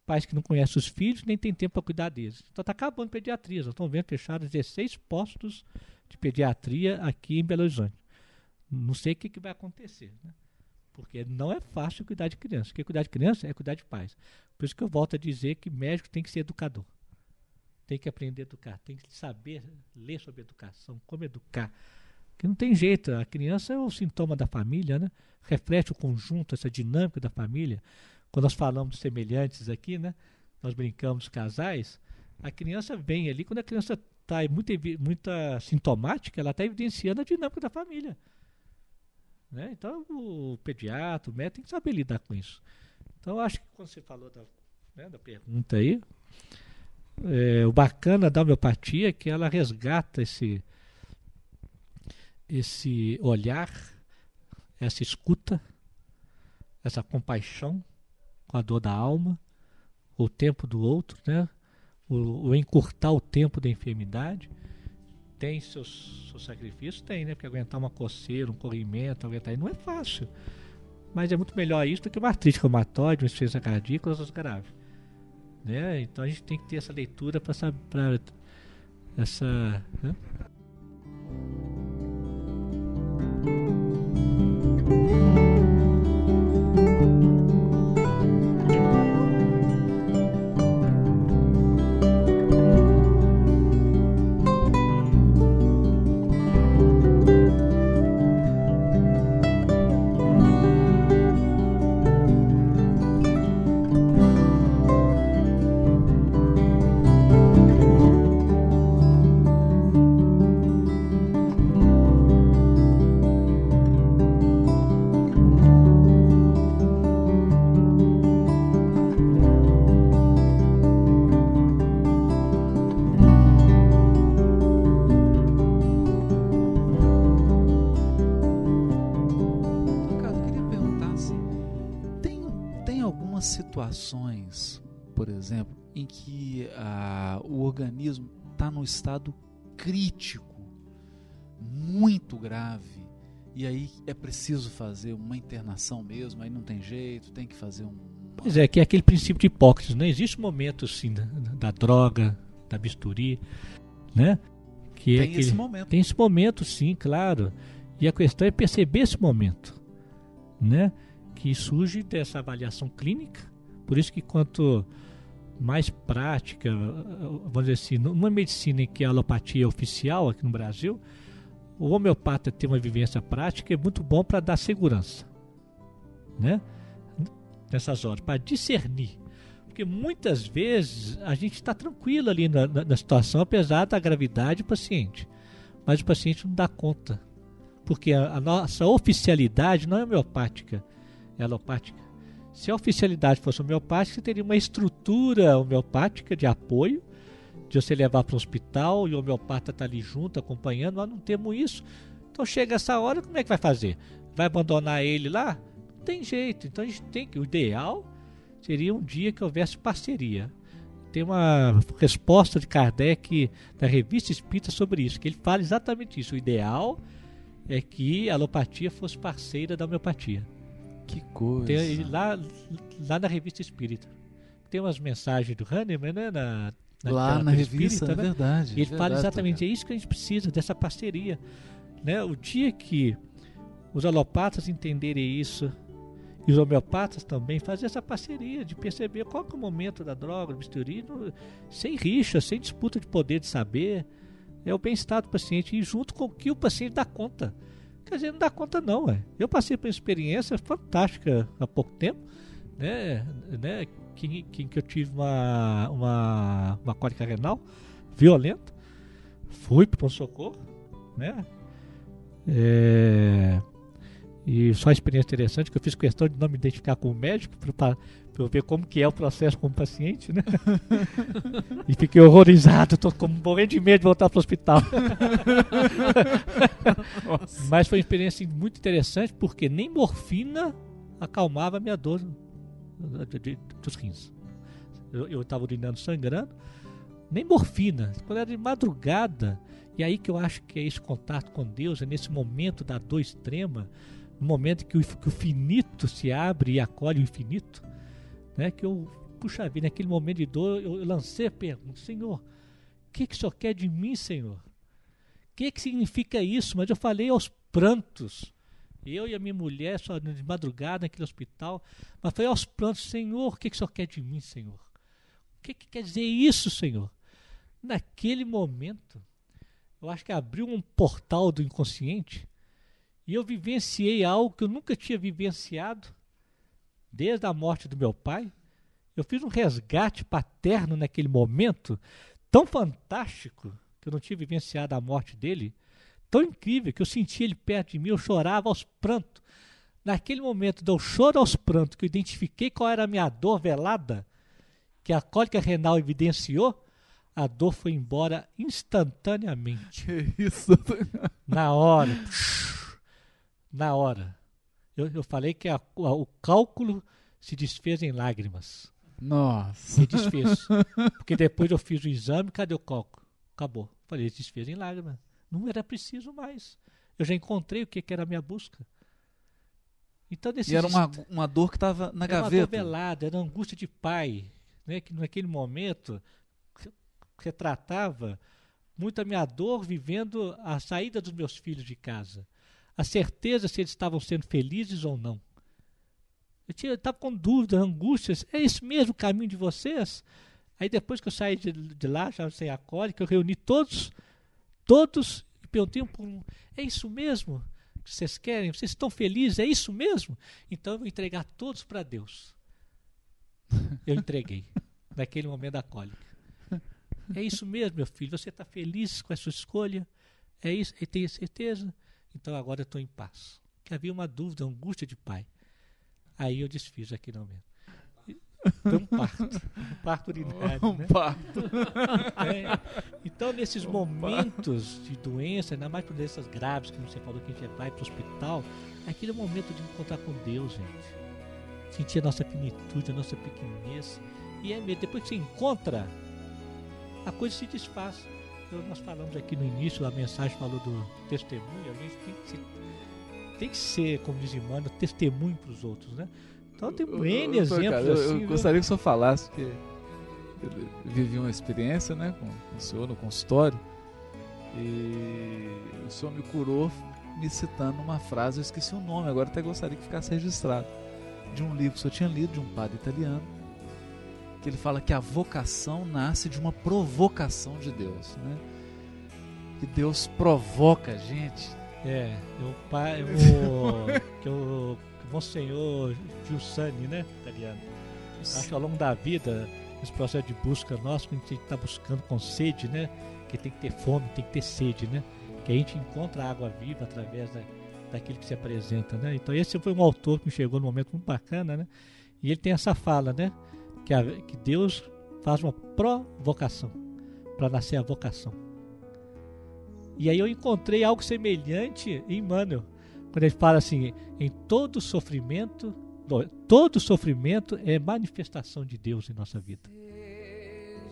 Pais que não conhecem os filhos, nem tem tempo para cuidar deles. Então tá acabando a pediatria. Estamos vendo fechados 16 postos de pediatria aqui em Belo Horizonte. Não sei o que, que vai acontecer, né? Porque não é fácil cuidar de criança. Porque cuidar de criança é cuidar de pais. Por isso que eu volto a dizer que médico tem que ser educador. Tem que aprender a educar. Tem que saber ler sobre educação, como educar. Porque não tem jeito. A criança é o sintoma da família, né? Reflete o conjunto, essa dinâmica da família. Quando nós falamos semelhantes aqui, né? Nós brincamos casais. A criança vem ali, quando a criança está muito, muita sintomática, ela está evidenciando a dinâmica da família. Né? Então, o pediatra, o médico tem que saber lidar com isso. Então, acho que quando você falou da, né, da pergunta aí, é, o bacana da homeopatia é que ela resgata esse, esse olhar, essa escuta, essa compaixão com a dor da alma, o tempo do outro, né? O, o encurtar o tempo da enfermidade. Tem seus, seus sacrifícios? Tem, né? Porque aguentar uma coceira, um corrimento, aguentar não é fácil. Mas é muito melhor isso do que uma artrite reumatoide, uma insuficiência cardíaca outras graves. Né? Então a gente tem que ter essa leitura para saber. Essa. né? E aí é preciso fazer uma internação mesmo, aí não tem jeito, tem que fazer um. Pois é, que é aquele princípio de Hipócrates, né? Existe um momento assim da, da droga, da bisturi, né? Que é Tem esse aquele- momento. Tem esse momento, sim, claro. E a questão é perceber esse momento, né? Que surge dessa avaliação clínica. Por isso que quanto mais prática, vamos dizer assim, numa medicina em que a alopatia é oficial aqui no Brasil, o homeopata ter uma vivência prática é muito bom para dar segurança, né? Nessas horas, para discernir. Porque muitas vezes a gente está tranquilo ali na, na- na situação, apesar da gravidade do paciente. Mas o paciente não dá conta. Porque a, a nossa oficialidade não é homeopática, é alopática. Se a oficialidade fosse homeopática, teria uma estrutura homeopática de apoio, de você levar para o hospital e o homeopata está ali junto, acompanhando. Nós não temos isso. Então chega essa hora, como é que vai fazer? Vai abandonar ele lá? Não tem jeito. Então a gente tem que. O ideal seria um dia que houvesse parceria. Tem uma resposta de Kardec da revista Espírita sobre isso, que ele fala exatamente isso. O ideal é que a alopatia fosse parceira da homeopatia. Que coisa. Tem, lá, lá na revista Espírita. Tem umas mensagens do Hahnemann, né? Na, Lá naquela na revista, espírita, é né? verdade. E ele fala verdade, exatamente, é isso que a gente precisa, dessa parceria. Né? O dia que os alopatas entenderem isso, e os homeopatas também, fazer essa parceria de perceber qual que é o momento da droga, do bisturi, sem rixa, sem disputa de poder de saber, é o bem-estar do paciente e junto com o que o paciente dá conta. Quer dizer, não dá conta não, é. Eu passei por uma experiência fantástica há pouco tempo, né, né, que, que, que eu tive uma, uma, uma cólica renal violenta, fui para o socorro, né, é, E só uma experiência interessante que eu fiz questão de não me identificar com o médico para eu ver como que é o processo como paciente, né? e fiquei horrorizado, tô com, morrendo de medo de voltar para o hospital. Mas foi uma experiência muito interessante porque nem morfina acalmava a minha dor de- de- dos rins. Eu estava urinando sangrando, nem morfina. Quando era de madrugada, e aí que eu acho que é esse contato com Deus, é nesse momento da dor extrema, no momento que o, que o finito se abre e acolhe o infinito, né? Que eu, puxa vida, naquele momento de dor, eu, eu lancei a pergunta, Senhor, o que, que o Senhor quer de mim, Senhor? O que, que significa isso? Mas eu falei aos prantos. Eu e a minha mulher, só de madrugada naquele hospital, mas foi aos prantos, Senhor, o que, que o Senhor quer de mim, Senhor? O que, que quer dizer isso, Senhor? Naquele momento, eu acho que abriu um portal do inconsciente e eu vivenciei algo que eu nunca tinha vivenciado desde a morte do meu pai. Eu fiz um resgate paterno naquele momento tão fantástico que eu não tinha vivenciado a morte dele, tão incrível que eu senti ele perto de mim, eu chorava aos prantos. Naquele momento do choro aos prantos, que eu identifiquei qual era a minha dor velada, que a cólica renal evidenciou, a dor foi embora instantaneamente. Que isso? Na hora. Na hora. Eu, eu falei que a- a- o cálculo se desfez em lágrimas. Nossa. Se desfez. Porque depois eu fiz o exame, cadê o cálculo? Acabou. Falei, se desfez em lágrimas. Não era preciso mais. Eu já encontrei o que, que era a minha busca. Então, nesses E era uma, uma dor que estava na era uma dor gaveta. velada, era uma angústia de pai, né, que naquele momento re- retratava muito a minha dor vivendo a saída dos meus filhos de casa. A certeza se eles estavam sendo felizes ou não. Eu estava com dúvidas, angústias. É esse mesmo caminho de vocês? Aí depois que eu saí de, de lá, já sem a cólica, eu reuni todos, todos, perguntei por um, é isso mesmo que vocês querem? Vocês estão felizes? É isso mesmo? Então eu vou entregar todos para Deus. Eu entreguei, naquele momento da cólica. É isso mesmo, meu filho? Você está feliz com a sua escolha? É isso? E tem certeza? Então agora eu estou em paz. Que havia uma dúvida, uma angústia de pai. Aí eu desfiz aquele momento. E Foi um parto, um parto urinário. né? É. Então, nesses momentos de doença, ainda mais por doenças graves, como você falou que a gente vai para o hospital, é aquele momento de encontrar com Deus, gente. Sentir a nossa finitude, a nossa pequenez. E é mesmo, depois que você encontra, a coisa se desfaz. Eu- nós falamos aqui no início, a mensagem falou do testemunho, a gente tem que ser, tem que ser como diz Emmanuel, testemunho para os outros, né? Então tem Eu- N eu- exemplos cara, eu- assim. Eu viu? gostaria que o senhor falasse, porque eu vivi uma experiência né, com o senhor no consultório e o senhor me curou me citando uma frase, eu esqueci o nome, agora até gostaria que ficasse registrado, de um livro que o senhor tinha lido, de um padre italiano, que ele fala que a vocação nasce de uma provocação de Deus, né? Que Deus provoca a gente. É, o pai, o, que o que o Monsenhor Giussani, né, italiano. Acho que ao longo da vida, esse processo de busca nosso, que a gente está buscando com sede, né, que tem que ter fome, tem que ter sede, né, que a gente encontra a água viva através da, daquilo que se apresenta, né. Então esse foi um autor que me chegou num momento muito bacana, né, e ele tem essa fala, né, que, a- que Deus faz uma provocação para nascer a vocação. E aí eu encontrei algo semelhante em Emmanuel, quando ele fala assim, em todo sofrimento, todo sofrimento é manifestação de Deus em nossa vida,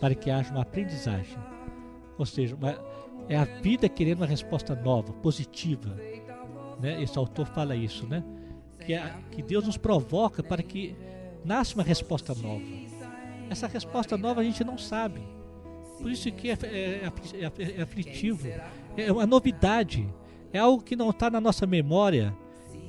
para que haja uma aprendizagem. Ou seja, uma- é a vida querendo uma resposta nova, positiva. Né? Esse autor fala isso, né? Que, que Deus nos provoca para que nasça uma resposta nova. Essa resposta nova a gente não sabe. Por isso que é, é, é- é aflitivo. É uma novidade. É algo que não está na nossa memória.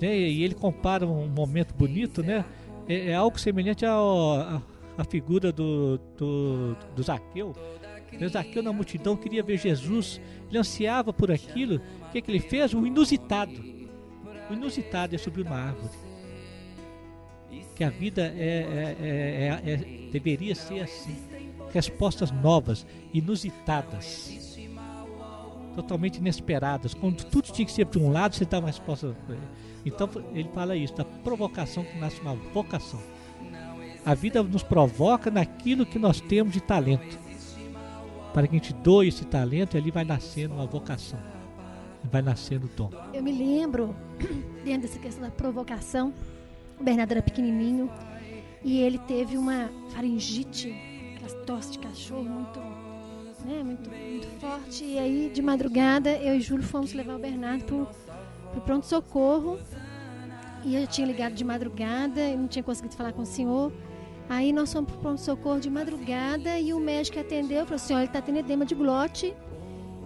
Né? E ele compara um momento bonito, né? É, é algo semelhante à figura do, do, do Zaqueu. O Zaqueu na multidão queria ver Jesus, ele ansiava por aquilo. O que, que ele fez? O inusitado. O inusitado é subir uma árvore. Que a vida é, é- é- é- é- deveria ser assim. Respostas novas, inusitadas. Totalmente inesperadas. Quando tudo tinha que ser para um lado, você dá uma resposta. Então ele fala isso, da provocação que nasce uma vocação. A vida nos provoca naquilo que nós temos de talento. Para que a gente doe esse talento, ali vai nascendo uma vocação. Vai nascendo o dom. Eu me lembro, dentro dessa questão da provocação, o Bernardo era pequenininho e ele teve uma faringite, aquelas tosse de cachorro muito, né, muito, muito forte. E aí, de madrugada, eu e Júlio fomos levar o Bernardo pro, pro pronto-socorro. E eu tinha ligado de madrugada e não tinha conseguido falar com o senhor. Aí nós fomos pro pronto-socorro de madrugada e o médico atendeu falou assim, olha, ele tá tendo edema de glote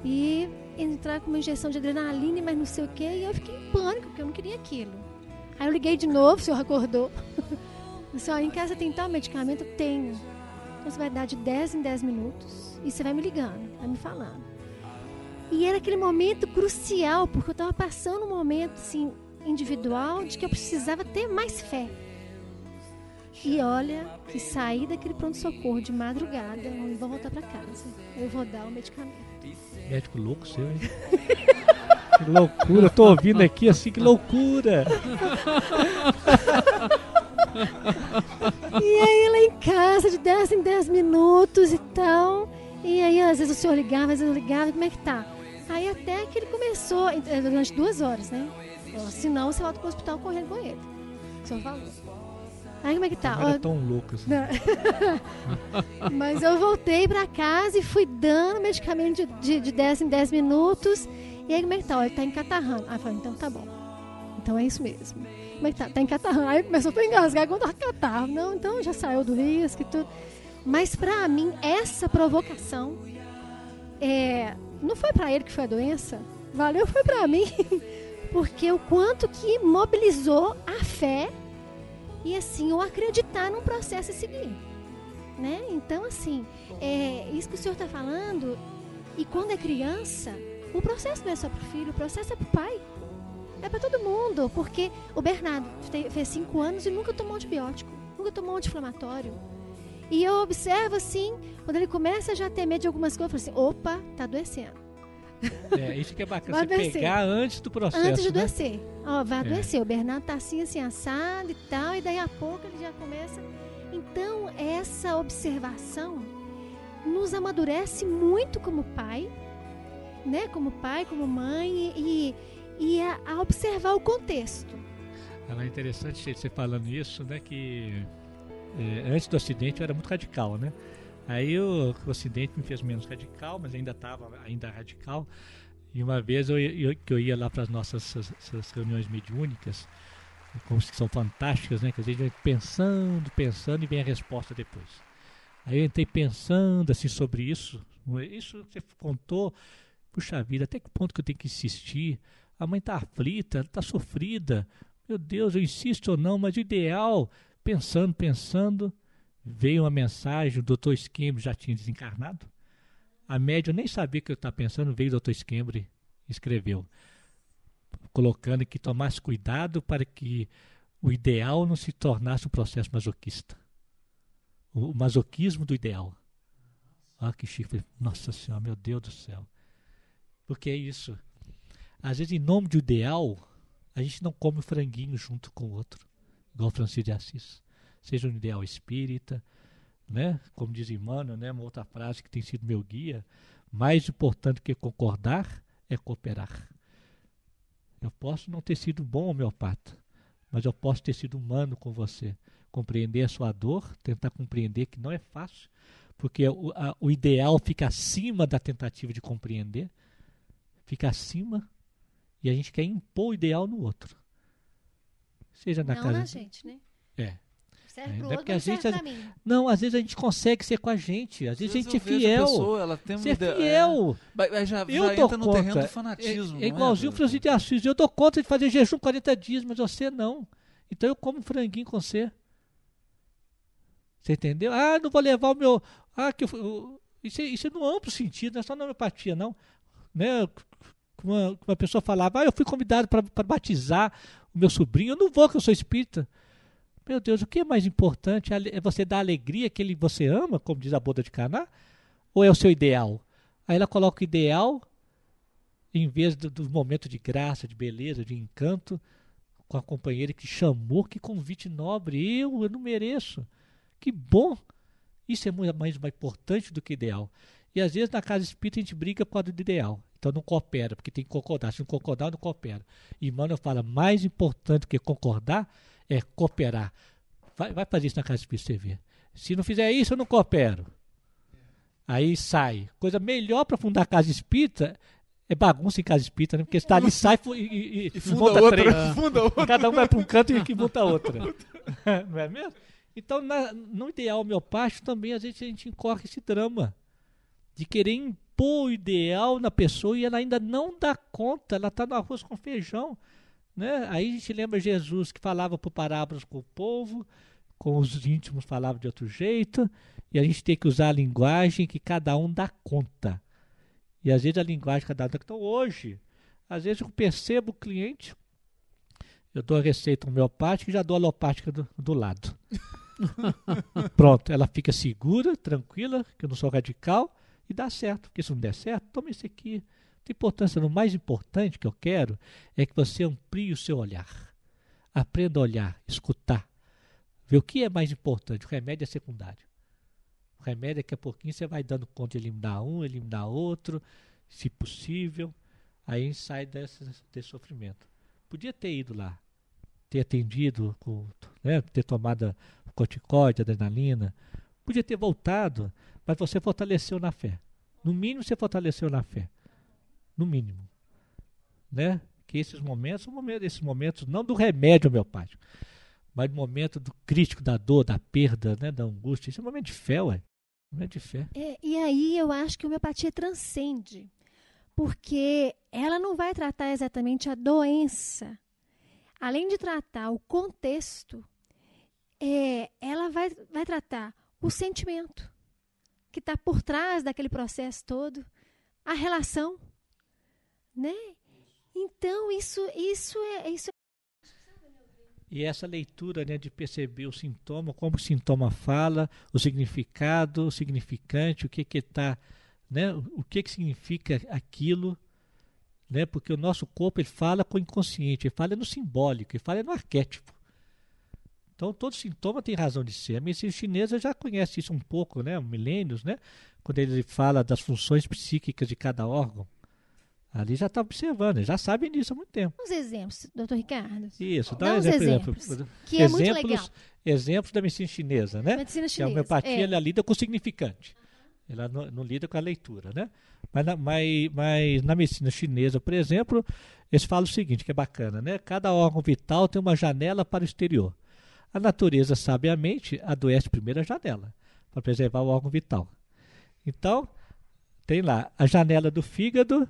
e entrar com uma injeção de adrenalina, mas não sei o quê. E eu fiquei em pânico, porque eu não queria aquilo. Aí eu liguei de novo, o senhor acordou. Disse, olha, em casa tem tal medicamento? Tenho. Você vai dar de 10 em 10 minutos e você vai me ligando, vai me falando. E era aquele momento crucial, porque eu estava passando um momento assim, individual de que eu precisava ter mais fé. E olha, que saí daquele pronto-socorro de madrugada, eu vou voltar para casa. Eu vou dar o medicamento. Médico louco seu, hein? que loucura, eu tô ouvindo aqui assim, que loucura! E aí lá em casa, de 10 em 10 minutos e tal. E aí, às vezes o senhor ligava, às vezes eu ligava, como é que tá? Aí até que ele começou, eh, durante duas horas, né? Senão você volta pro hospital correndo com ele. O senhor falou. Aí como é que tá? Não era Ó, tão louco assim. Mas eu voltei pra casa e fui dando medicamento de, de, de 10 em 10 minutos. E aí como é que tá? Ele tá encatarrando. Aí eu falei, então tá bom. Então é isso mesmo. Como é que tá? Tá encatarrando. Aí começou a engasgar quando catarro. Não, então já saiu do risco e tudo. Mas pra mim, essa provocação é, não foi pra ele que foi a doença. Valeu, foi pra mim. Porque o quanto que mobilizou a fé e assim o acreditar num processo a seguir. Né? Então, assim, é, isso que o senhor está falando, e quando é criança, o processo não é só para o filho, o processo é para o pai. É para todo mundo, porque o Bernardo fez cinco anos e nunca tomou antibiótico, nunca tomou anti-inflamatório. E eu observo assim, quando ele começa já a ter medo de algumas coisas, eu falo assim: opa, tá adoecendo. É, isso que é bacana, Vai você adoecer. pegar antes do processo. Antes de né? adoecer. Ó, vai É. adoecer. O Bernardo tá assim, assim, assado e tal, e daí a pouco ele já começa. Então, essa observação nos amadurece muito como pai, né? Como pai, como mãe, e, e a, a observar o contexto. Ela é interessante você falando isso, né? Que é, antes do acidente eu era muito radical, né? Aí o, o acidente me fez menos radical, mas ainda estava ainda radical. E uma vez eu, eu- que eu ia lá para as nossas essas reuniões mediúnicas, como que são fantásticas, né? Que a gente vai pensando, pensando e vem a resposta depois. Aí eu entrei pensando assim sobre isso. Isso que você contou, puxa vida, até que ponto que eu tenho que insistir? A mãe está aflita, está sofrida. Meu Deus, eu insisto ou não, mas o ideal, pensando, pensando, veio uma mensagem, o doutor Skembre já tinha desencarnado. A média nem sabia o que eu estava pensando, veio o doutor Skembre e escreveu, colocando que tomasse cuidado para que o ideal não se tornasse um processo masoquista. O, masoquismo do ideal. Ah, que. Falei, Nossa Senhora, meu Deus do céu. Porque é isso. Às vezes, em nome do ideal, a gente não come o franguinho junto com o outro, igual Francisco de Assis. Seja um ideal espírita, né? como diz Emmanuel, né? uma outra frase que tem sido meu guia, mais importante que concordar é cooperar. Eu posso não ter sido bom homeopata, mas eu posso ter sido humano com você. Compreender a sua dor, tentar compreender que não é fácil, porque o, a- o ideal fica acima da tentativa de compreender, fica acima e a gente quer impor o ideal no outro. Seja na não casa. na gente, né? É. Serve É, pro é outro, porque não a gente- serve pra mim. Não, às vezes a gente consegue ser com a gente. Às vezes a gente é fiel. pessoa, ela tem Ser ideia- fiel. é, já, Eu já dou entra no terreno do fanatismo. É, não é igualzinho o Pedro? Francisco de Assis. Eu dou conta de fazer jejum 40 dias, mas você não. Então eu como franguinho com você. Você entendeu? Ah, não vou levar o meu. Ah, que eu, isso, é, isso é no amplo sentido, não é só na homeopatia, não. Né? Uma, uma pessoa falava, ah, eu fui convidado para batizar o meu sobrinho, eu não vou, que eu sou espírita. Meu Deus, o que é mais importante? Ale- É você dar alegria que ele, você ama, como diz a boda de Caná? Ou é o seu ideal? Aí ela coloca o ideal em vez do, do momento de graça, de beleza, de encanto, com a companheira que chamou, que convite nobre, eu, eu não mereço. Que bom! Isso é muito mais, mais importante do que ideal. E às vezes na casa espírita a gente briga por causa do ideal. Então não coopera, porque tem que concordar. Se não concordar, não coopera. E Emmanuel fala, mais importante que concordar é cooperar. Vai, vai fazer isso na casa espírita você ver. Se não fizer isso, eu não coopero. Aí sai. Coisa melhor para fundar a casa espírita é bagunça em casa espírita, né? Porque está ali, sai e, e, e E funda monta outra, três. funda outra. Cada um vai para um canto e que monta outra. não é mesmo? Então, na- no ideal homeopático também, às vezes, a gente incorre esse drama de querer impor o ideal na pessoa e ela ainda não dá conta, ela está no arroz com feijão. Né? Aí a gente lembra Jesus que falava por parábolas com o povo, com os íntimos falava de outro jeito, e a gente tem que usar a linguagem que cada um dá conta. E às vezes a linguagem que cada um dá Então hoje, às vezes eu percebo o cliente, eu dou a receita homeopática e já dou a alopática do, do lado. Pronto, ela fica segura, tranquila, que eu não sou radical, e dá certo. Porque se não der certo, toma esse aqui. Não tem importância. O mais importante que eu quero é que você amplie o seu olhar. Aprenda a olhar, escutar. Ver o que é mais importante. O remédio é secundário. O remédio é que a pouquinho você vai dando conta de eliminar um, eliminar outro, se possível. Aí sai desse, desse sofrimento. Podia ter ido lá, ter atendido, com, né, ter tomado corticóide, adrenalina. Podia ter voltado, mas você fortaleceu na fé. No mínimo você fortaleceu na fé. No mínimo. Né? Que esses momentos momentos, esses momentos não do remédio homeopático, mas do momento do crítico, da dor, da perda, né, da angústia. Isso é um momento de fé, ué. Momento de fé. É, e aí eu acho que a homeopatia transcende, porque ela não vai tratar exatamente a doença. Além de tratar o contexto, é, ela vai, vai tratar o sentimento que está por trás daquele processo todo, a relação, né? Então isso, isso é isso. E essa leitura né, de perceber o sintoma, como o sintoma fala, o significado, o significante, o que que está, né, o que que significa aquilo, né, porque o nosso corpo ele fala com o inconsciente, ele fala no simbólico, ele fala no arquétipo. Então todo sintoma tem razão de ser. A medicina chinesa já conhece isso um pouco, né, milênios, né, quando ele fala das funções psíquicas de cada órgão. Ali já está observando, já sabem disso há muito tempo. Uns exemplos, doutor Ricardo. Isso, Dá dá um exemplo. exemplos, exemplo. Que é muito exemplos, legal. exemplos da medicina chinesa, né? Medicina Que a chinesa. homeopatia é. ela lida com o significante. Ela não, não lida com a leitura, né? Mas na, mas, mas na medicina chinesa, por exemplo, eles falam o seguinte, que é bacana, né? Cada órgão vital tem uma janela para o exterior. A natureza, sabiamente, adoece primeiro a janela, para preservar o órgão vital. Então, tem lá, a janela do fígado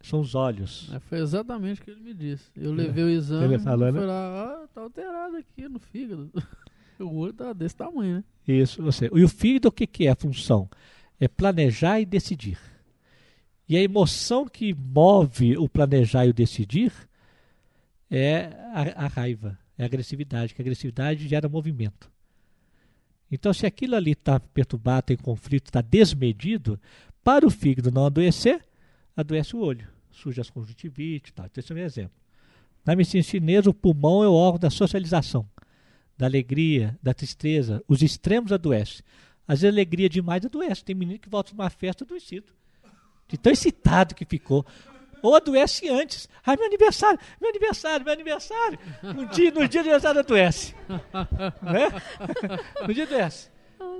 são os olhos. É, foi exatamente o que ele me disse. Eu levei o exame Ele falou, e né? foi lá, ah, tá alterado aqui no fígado. o olho tá desse tamanho, né? Isso, você. E o fígado, o que, que é a função? É planejar e decidir. E a emoção que move o planejar e o decidir é a, a raiva, é agressividade, que agressividade gera movimento. Então, se aquilo ali está perturbado, tem conflito, está desmedido, para o fígado não adoecer, adoece o olho, surge as conjuntivites tal. Então, esse é um exemplo. Na medicina chinesa, o pulmão é o órgão da socialização, da alegria, da tristeza. Os extremos adoecem. Às vezes, alegria demais adoece. Tem menino que volta de uma festa adoecido, de tão excitado que ficou. Ou adoece antes. Ai, meu aniversário, meu aniversário, meu aniversário. No dia, no dia do aniversário adoece. né? No dia adoece.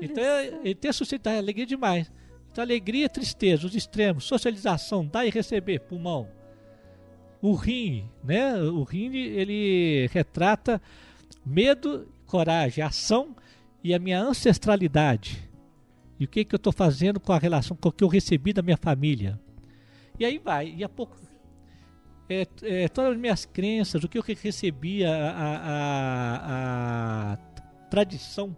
Então, é- ele tem a suscitar alegria demais. Então, alegria, tristeza, os extremos, socialização, dar e receber, pulmão. O rim, né? O rim, ele retrata medo, coragem, ação e a minha ancestralidade. E o que, que eu estou fazendo com a relação com o que eu recebi da minha família. E aí vai, e a pouco. É, é, todas as minhas crenças, o que eu recebi, a, a, a, tradição,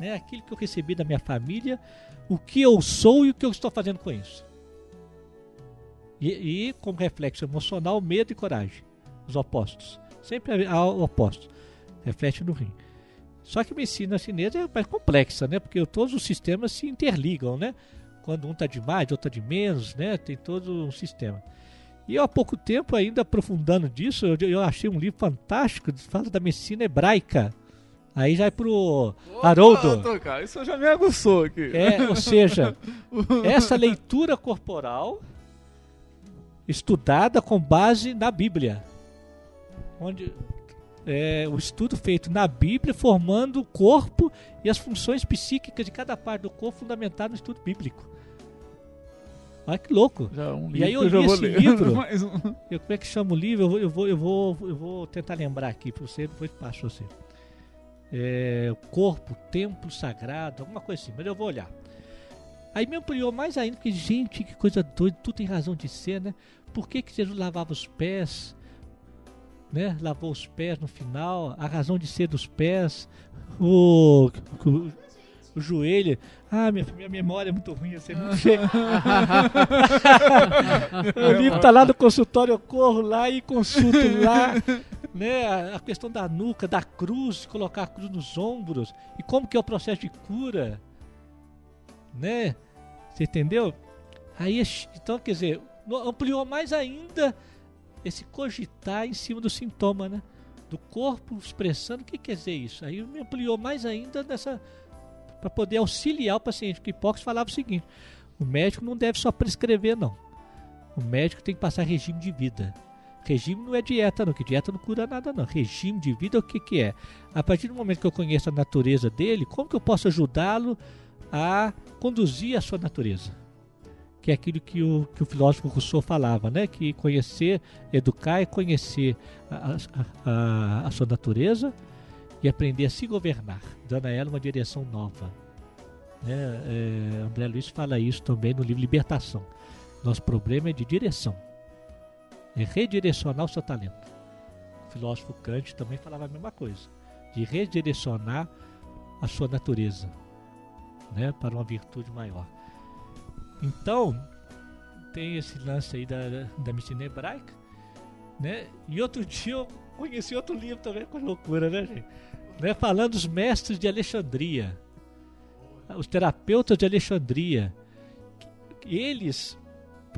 né? aquilo que eu recebi da minha família, o que eu sou e o que eu estou fazendo com isso. E, e como reflexo emocional, medo e coragem, os opostos. Sempre há oposto, reflete no rim. Só que a medicina chinesa é mais complexa, né? Porque todos os sistemas se interligam, né? Quando um está de mais, outro está de menos, né? Tem todo um sistema. E eu, há pouco tempo, ainda aprofundando disso, eu, eu achei um livro fantástico, fala da medicina hebraica. Aí já é pro Haroldo. Opa, cara, isso já me aguçou aqui. É, ou seja, essa leitura corporal estudada com base na Bíblia. Onde é, o estudo feito na Bíblia formando o corpo e as funções psíquicas de cada parte do corpo fundamentado no estudo bíblico. Olha que louco. Já um E aí eu li esse ler. livro. Um. Eu, como é que chama o livro? Eu vou, eu vou, eu vou, eu vou tentar lembrar aqui para você, depois passo você. É, o corpo, templo sagrado, alguma coisa assim, mas eu vou olhar. Aí me ampliou mais ainda, porque, gente, que coisa doida, tudo tem razão de ser, né? Por que, que Jesus lavava os pés? Né? Lavou os pés no final, a razão de ser dos pés, o, o, o joelho. Ah, minha, minha memória é muito ruim, eu sei muito feio. o livro tá lá no consultório, eu corro lá e consulto lá, né? A, a questão da nuca, da cruz, colocar a cruz nos ombros e como que é o processo de cura, né? Você entendeu? Aí, então, quer dizer, ampliou mais ainda esse cogitar em cima do sintoma, né? Do corpo expressando, o que quer dizer isso? Aí me ampliou mais ainda nessa para poder auxiliar o paciente, porque Hipócrates falava o seguinte: o médico não deve só prescrever, não. O médico tem que passar regime de vida. Regime não é dieta, não, que dieta não cura nada, não. Regime de vida, o que, que é? A partir do momento que eu conheço a natureza dele, como que eu posso ajudá-lo a conduzir a sua natureza? Que é aquilo que o, que o filósofo Rousseau falava, né? Que conhecer, educar é conhecer a, a- a- a sua natureza e aprender a se governar, dando a ela uma direção nova. Né? É, André Luiz fala isso também no livro Libertação. Nosso problema é de direção, é redirecionar o seu talento. O filósofo Kant também falava a mesma coisa, de redirecionar a sua natureza né? para uma virtude maior. Então, tem esse lance aí da, da medicina hebraica, né? E outro dia eu conheci outro livro também, com loucura, né, gente? Né? Falando dos mestres de Alexandria, os terapeutas de Alexandria, eles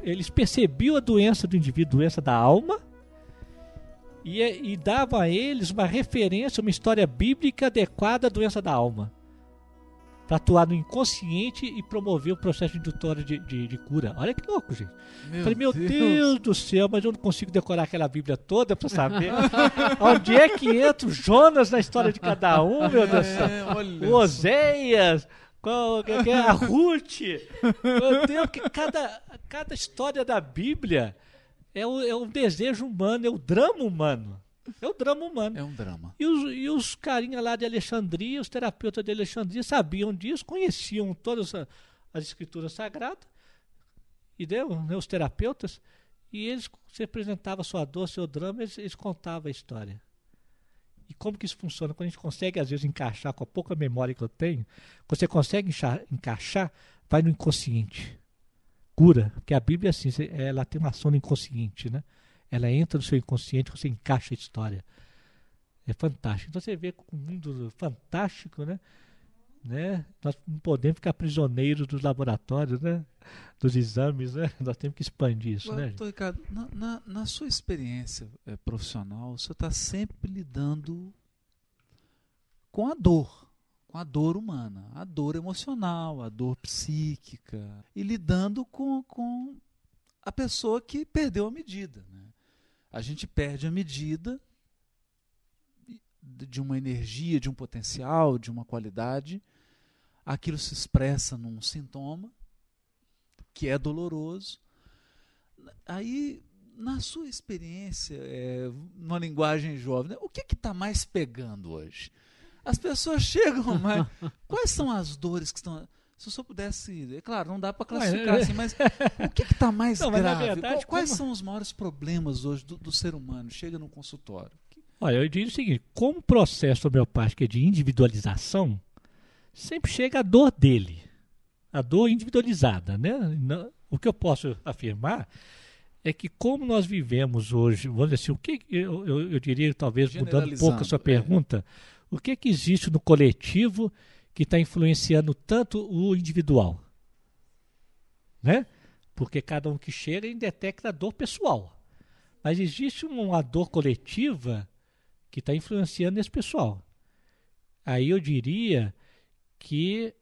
eles percebiam a doença do indivíduo, doença da alma, e, e davam a eles uma referência, uma história bíblica adequada à doença da alma para atuar no inconsciente e promover o processo indutório de, de, de cura. Olha que louco, gente. Falei, meu Deus. do céu, mas eu não consigo decorar aquela Bíblia toda para saber onde é que entra o Jonas na história de cada um, meu Deus do céu. É, olha O Oséias, qual, que que é a Ruth. Meu Deus, que cada, cada história da Bíblia é, o, é um desejo humano, é o drama humano. É o drama humano. É um drama. E os, e os carinha lá de Alexandria, os terapeutas de Alexandria, sabiam disso, conheciam todas a- as escrituras sagradas, e deu, né, os terapeutas, e eles, você apresentava sua dor, seu drama, eles, eles contavam a história. E como que isso funciona? Quando a gente consegue, às vezes, encaixar com a pouca memória que eu tenho, você consegue encaixar, vai no inconsciente. Cura, porque a Bíblia, assim, ela tem uma ação no inconsciente, né? Ela entra no seu inconsciente, você encaixa a história. É fantástico. Então você vê um mundo fantástico, né? né? Nós não podemos ficar prisioneiros dos laboratórios, né? Dos exames, né? Nós temos que expandir isso, né? Doutor Ricardo, na, na- na sua experiência eh, profissional, você está sempre lidando com a dor, com a dor humana, a dor emocional, a dor psíquica, e lidando com, com a pessoa que perdeu a medida. Né? A gente perde a medida de uma energia, de um potencial, de uma qualidade, aquilo se expressa num sintoma que é doloroso. Aí, na sua experiência, é, numa linguagem jovem, né, o que está mais pegando hoje? As pessoas chegam, mas quais são as dores que estão. Se o senhor pudesse. É claro, não dá para classificar Mas, assim, mas o que está mais Não, grave? verdade, Qual- Quais como- são os maiores problemas hoje do, do ser humano? Chega no consultório. Olha, eu diria o seguinte: como o processo homeopático é de individualização, sempre chega a dor dele, a dor individualizada, né? O que eu posso afirmar é que como nós vivemos hoje, vamos dizer assim, o que eu, eu, eu diria talvez mudando um pouco a sua é. pergunta, o que que existe no coletivo que está influenciando tanto o individual, né? Porque cada um que chega detecta a dor pessoal. Mas existe uma dor coletiva que está influenciando esse pessoal. Aí eu diria que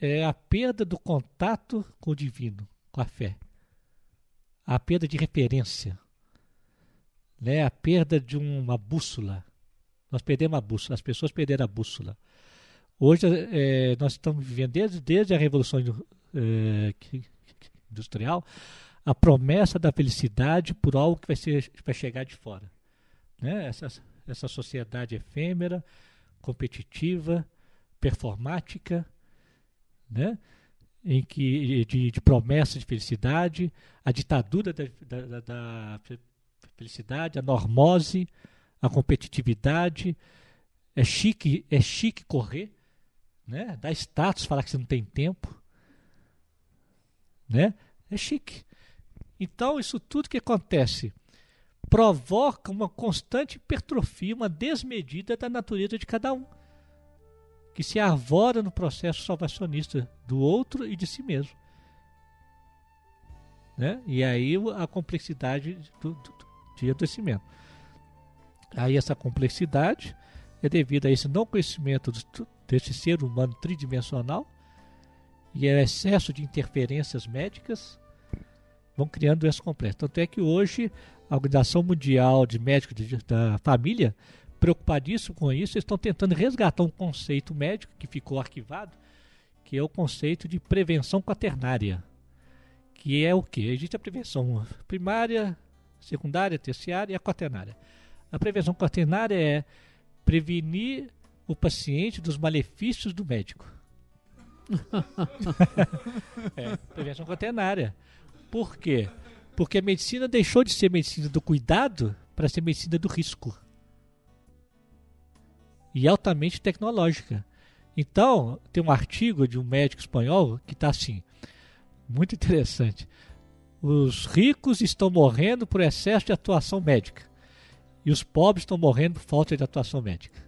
é a perda do contato com o divino, com a fé. A perda de referência. Né? A perda de uma bússola. Nós perdemos a bússola, as pessoas perderam a bússola. Hoje é, nós estamos vivendo, desde, desde a Revolução é, Industrial, a promessa da felicidade por algo que vai, ser, vai chegar de fora. Né? Essa, essa sociedade efêmera, competitiva, performática, né? em que de, de promessa de felicidade, a ditadura da, da, da, felicidade, a normose, a competitividade. É chique, é chique correr, né? Dá status falar que você não tem tempo, né? É chique. Então isso tudo que acontece provoca uma constante hipertrofia, uma desmedida da natureza de cada um que se arvora no processo salvacionista do outro e de si mesmo. Né? E aí a complexidade do, do, de adoecimento. Aí essa complexidade é devido a esse não conhecimento do, desse ser humano tridimensional e ao excesso de interferências médicas vão criando doenças complexas. Tanto é que hoje a Organização Mundial de Médicos da Família preocupadíssimo com isso, estão tentando resgatar um conceito médico que ficou arquivado, que é o conceito de prevenção quaternária. Que é o que? Existe a prevenção primária, secundária, terciária e a quaternária. A prevenção quaternária é prevenir o paciente dos malefícios do médico. é, prevenção quaternária. Por quê? Porque a medicina deixou de ser medicina do cuidado para ser medicina do risco e altamente tecnológica. Então, tem um artigo de um médico espanhol que está assim, muito interessante. Os ricos estão morrendo por excesso de atuação médica e os pobres estão morrendo por falta de atuação médica.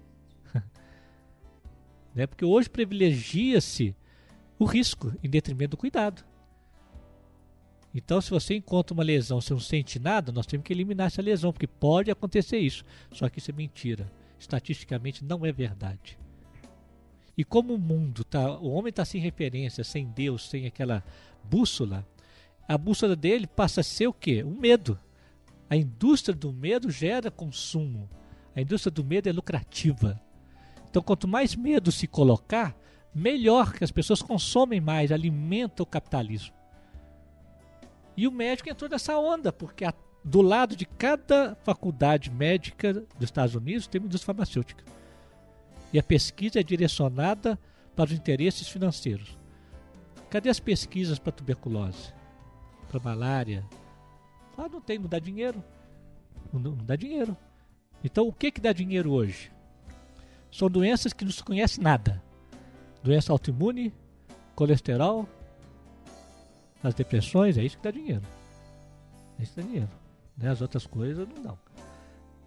Né? Porque hoje privilegia-se o risco em detrimento do cuidado. Então, se você encontra uma lesão, você não sente nada, nós temos que eliminar essa lesão, porque pode acontecer isso. Só que isso é mentira estatisticamente não é verdade. E como o mundo tá, o homem está sem referência, sem Deus, sem aquela bússola, a bússola dele passa a ser o quê? O medo. A indústria do medo gera consumo. A indústria do medo é lucrativa. Então, quanto mais medo se colocar, melhor que as pessoas consomem mais, alimentam o capitalismo. E o médico entrou nessa onda, porque a do lado de cada faculdade médica dos Estados Unidos tem uma indústria farmacêutica. E a pesquisa é direcionada para os interesses financeiros. Cadê as pesquisas para tuberculose? Para malária? Ah, não tem, não dá dinheiro. Não, não dá dinheiro. Então o que, que dá dinheiro hoje? São doenças que não se conhece nada. Doença autoimune, colesterol, as depressões, é isso que dá dinheiro. É isso que dá dinheiro. Né? As outras coisas não dão.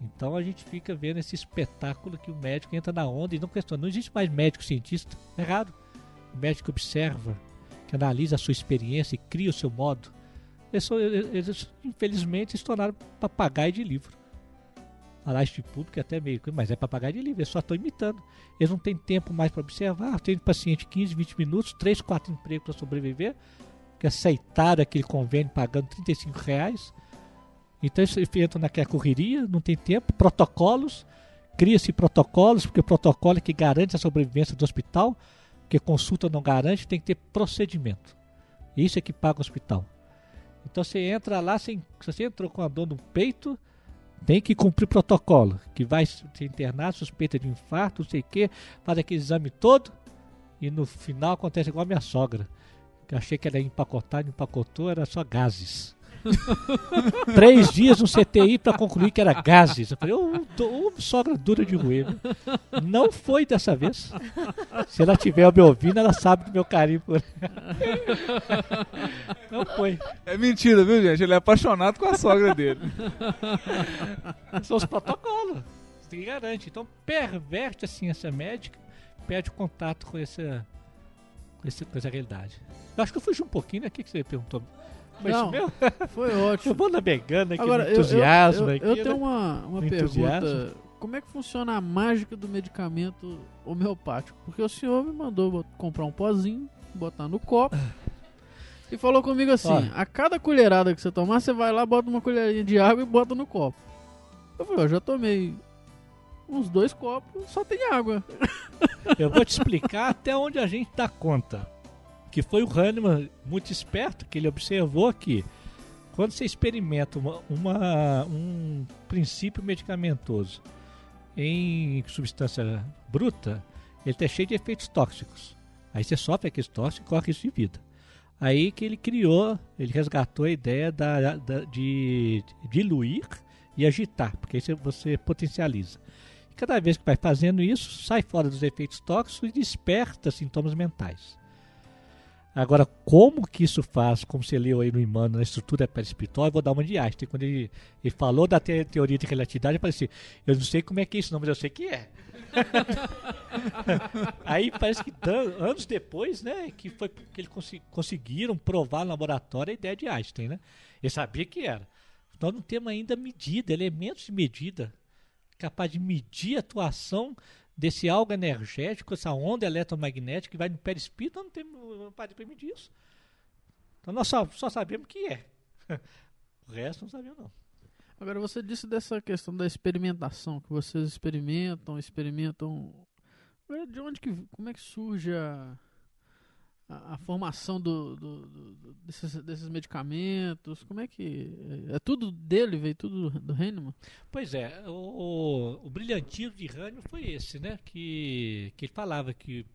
Então a gente fica vendo esse espetáculo que o médico entra na onda e não questiona. Não existe mais médico cientista. É raro. O médico observa, que analisa a sua experiência e cria o seu modo. Eles infelizmente, se tornaram papagaio de livro. Falar este público é até meio, mas é papagaio de livro, eles só estão imitando. Eles não têm tempo mais para observar. Tem paciente 15, 20 minutos, 3, 4 empregos para sobreviver, que aceitaram aquele convênio pagando 35 reais então eles entram naquela correria, não tem tempo, protocolos, cria-se protocolos, porque o protocolo é que garante a sobrevivência do hospital, porque consulta não garante, tem que ter procedimento. Isso é que paga o hospital. Então você entra lá, se você entrou com a dor no peito, tem que cumprir protocolo, que vai se internar, suspeita de infarto, não sei o que, faz aquele exame todo, e no final acontece igual a minha sogra. Que achei que era empacotar, empacotou, era só gases. Três dias no CTI para concluir que era gases. Eu falei, ô, oh, sogra dura de roer. Não foi dessa vez. Se ela tiver me ouvindo, ela sabe do meu carinho por Não foi. É mentira, viu, gente? Ele é apaixonado com a sogra dele. São os protocolos. Você garante. Então, perverte a ciência médica, perde o contato com essa, com essa, com essa realidade. Eu acho que eu fugi um pouquinho, né? O que você perguntou? Foi Não, mesmo? Foi Eu ótimo. vou navegando aqui Agora, no eu, eu, entusiasmo eu, aqui, eu né? tenho uma, uma No pergunta. entusiasmo. Como é que funciona a mágica do medicamento homeopático? Porque o senhor me mandou comprar um pozinho, botar no copo. E falou comigo assim: Olha. a cada colherada que você tomar, você vai lá, bota uma colherinha de água e bota no copo. Eu falei: eu já tomei uns dois copos, só tem água. Eu vou te explicar até onde a gente dá conta. Que foi o Hahnemann muito esperto, que ele observou que quando você experimenta uma, uma- um princípio medicamentoso em substância bruta, ele está cheio de efeitos tóxicos. Aí você sofre aqueles tóxicos e corre risco de vida. Aí que ele criou, ele resgatou a ideia da, da- de diluir e agitar, porque aí você, potencializa. E cada vez que vai fazendo isso, sai fora dos efeitos tóxicos e desperta sintomas mentais. Agora, como que isso faz, como você leu aí no Emmanuel, na estrutura perispiritual, eu vou dar uma de Einstein. Quando ele, ele falou da te- teoria de relatividade, eu falei assim, eu não sei como é que é isso não, mas eu sei que é. aí parece que anos depois, né, que foi que eles conseguiram provar no laboratório a ideia de Einstein, né? Ele sabia que era. Nós não temos ainda medida, elementos de medida capaz de medir a atuação desse algo energético, essa onda eletromagnética que vai no perispírito, não temos para medir isso. Então nós só, só sabemos que é. O resto não sabemos não. Agora, você disse dessa questão da experimentação, que vocês experimentam, experimentam. De onde que. Como é que surge a, a, a formação do, do- do- do- desses, desses medicamentos? Como é que. É tudo dele, veio tudo do Hahnemann? Pois é, o, o brilhantismo de Hahnemann foi esse, né? Que, que ele falava que,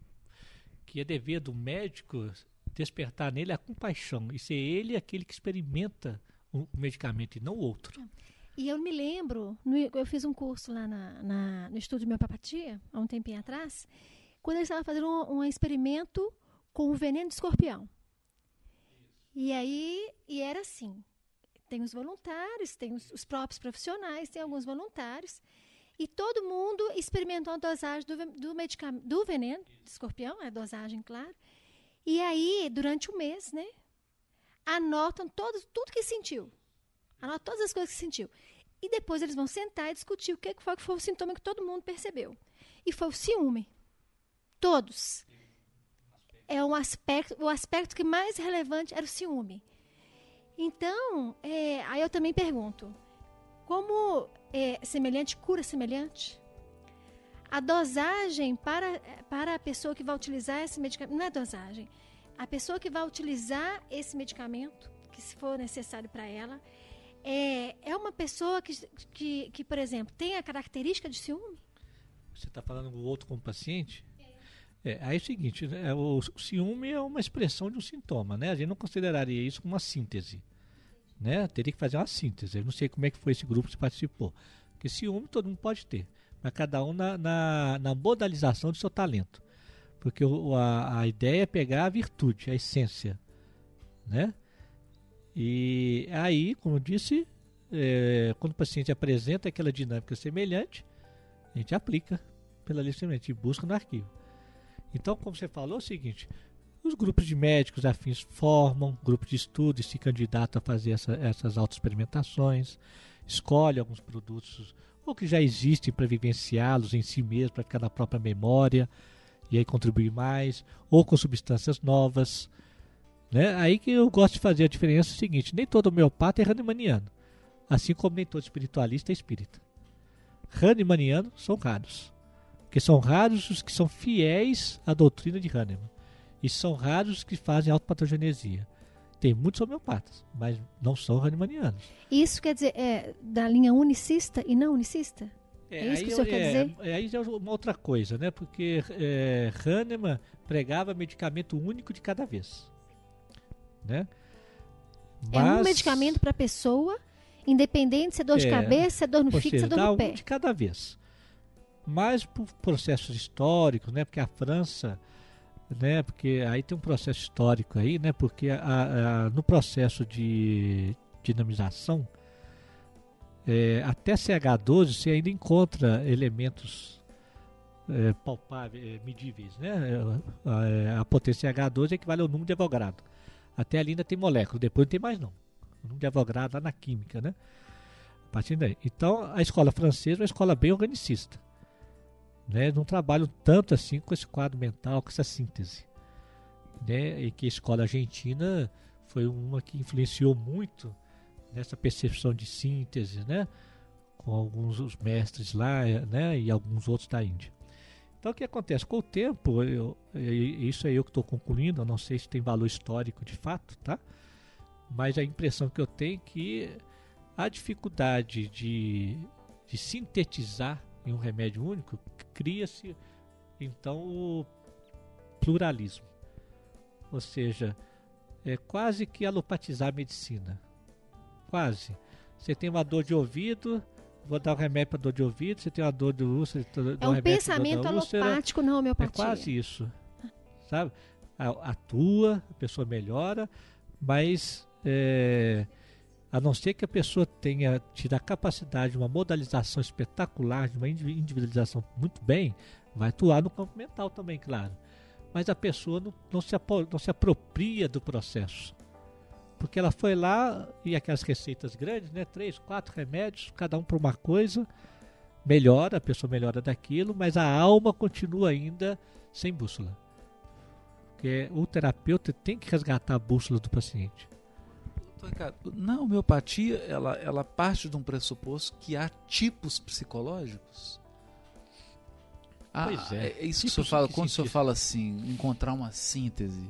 que é dever do médico despertar nele a compaixão e ser ele aquele que experimenta o, o medicamento e não o outro. E eu me lembro, no- eu fiz um curso lá na, na- no Estúdio de Homeopatia, há um tempinho atrás, quando eles estavam fazendo um, um experimento com o veneno de escorpião. E aí, e era assim, tem os voluntários, tem os, os próprios profissionais, tem alguns voluntários, e todo mundo experimentou a dosagem do, do, do veneno de escorpião, a dosagem, claro. E aí, durante o mês, né, anotam todos, tudo que sentiu. Anota todas as coisas que sentiu. E depois eles vão sentar e discutir o que foi que foi o sintoma que todo mundo percebeu. E foi o ciúme. Todos. É um aspecto, o aspecto que mais relevante era o ciúme. Então, é, aí eu também pergunto, como é semelhante cura semelhante? A dosagem para, para a pessoa que vai utilizar esse medicamento, não é dosagem, a pessoa que vai utilizar esse medicamento, que se for necessário para ela, é, é uma pessoa que, que, que, por exemplo, tem a característica de ciúme? Você está falando o outro como paciente? É, aí é o seguinte, né, o, o ciúme é uma expressão de um sintoma, né? A gente não consideraria isso como uma síntese, né? Teria que fazer uma síntese. Eu não sei como é que foi esse grupo que participou. Porque ciúme todo mundo pode ter, mas cada um na, na, na modalização do seu talento. Porque o, a, a ideia é pegar a virtude, a essência, né? E aí, como eu disse, é, quando o paciente apresenta aquela dinâmica semelhante, a gente aplica pela lista semelhante e busca no arquivo. Então, como você falou, é o seguinte: os grupos de médicos afins formam grupos de estudo e se candidatam a fazer essa, essas autoexperimentações, escolhe alguns produtos ou que já existem para vivenciá-los em si mesmo, para ficar na própria memória e aí contribuir mais, ou com substâncias novas. Né? Aí que eu gosto de fazer a diferença é o seguinte: nem todo homeopata é Hahnemanniano, assim como nem todo espiritualista é espírita. Hahnemannianos são raros, porque são raros os que são fiéis à doutrina de Hahnemann, e são raros os que fazem autopatogenesia. Tem muitos homeopatas, mas não são Hahnemannianos. Isso quer dizer, é da linha unicista e não unicista? É isso que o senhor eu- quer é, dizer? é, Aí é uma outra coisa, né? Porque é, Hahnemann pregava medicamento único de cada vez. Né? É um Mas- medicamento para a pessoa, independente se é dor de É, cabeça, se é dor no fígado, se é dor no um pé. de cada vez. Mas por processos históricos, né? Porque a França, né? Porque aí tem um processo histórico aí, né? Porque a- a- no processo de dinamização, é, até CH12 você ainda encontra elementos é, palpáveis, é, medíveis, né? É, A, a potência H12 equivale ao número de Avogadro. Até ali ainda tem molécula, depois não tem mais não. O nome de Avogadro lá na química, né? A partir daí. Então, a escola francesa é uma escola bem organicista. Né? Não trabalham tanto assim com esse quadro mental, com essa síntese. Né? E que a escola argentina foi uma que influenciou muito nessa percepção de síntese, né? Com alguns os mestres lá, né? E alguns outros da Índia. Então o que acontece? Com o tempo, eu, isso é eu que estou concluindo, eu não sei se tem valor histórico de fato, tá? Mas a impressão que eu tenho é que a dificuldade de, de sintetizar em um remédio único cria-se então o pluralismo. Ou seja, é quase que alopatizar a medicina. Quase. Você tem uma dor de ouvido, vou dar um remédio para dor de ouvido, você tem uma dor de úlcera, é um pensamento alopático na homeopatia. É quase isso. Sabe? Atua, a pessoa melhora, mas é, a não ser que a pessoa tenha tido a capacidade de uma modalização espetacular, de uma individualização muito bem, vai atuar no campo mental também, claro. Mas a pessoa não, não, se, não se apropria do processo. Porque ela foi lá e aquelas receitas grandes, né? Três, quatro remédios, cada um para uma coisa, melhora, a pessoa melhora daquilo, mas a alma continua ainda sem bússola. Porque o terapeuta tem que resgatar a bússola do paciente. Na homeopatia, ela, ela parte de um pressuposto que há tipos psicológicos. Ah, pois é. É isso que o senhor fala, quando o senhor fala assim, encontrar uma síntese.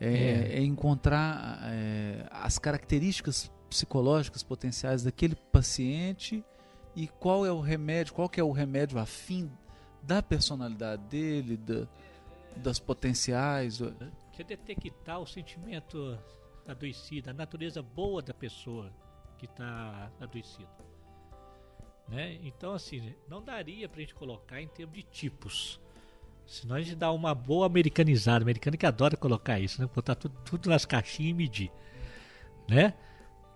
É, é. é encontrar é, as características psicológicas potenciais daquele paciente e qual é o remédio, qual que é o remédio afim da personalidade dele, da, das potenciais. Que é detectar o sentimento adoecida, a natureza boa da pessoa que está adoecida. Né? Então, assim, não daria para a gente colocar em termos de tipos. Senão a gente dá uma boa americanizada. Americano que adora colocar isso, né? Botar tudo, tudo nas caixinhas e medir. Né?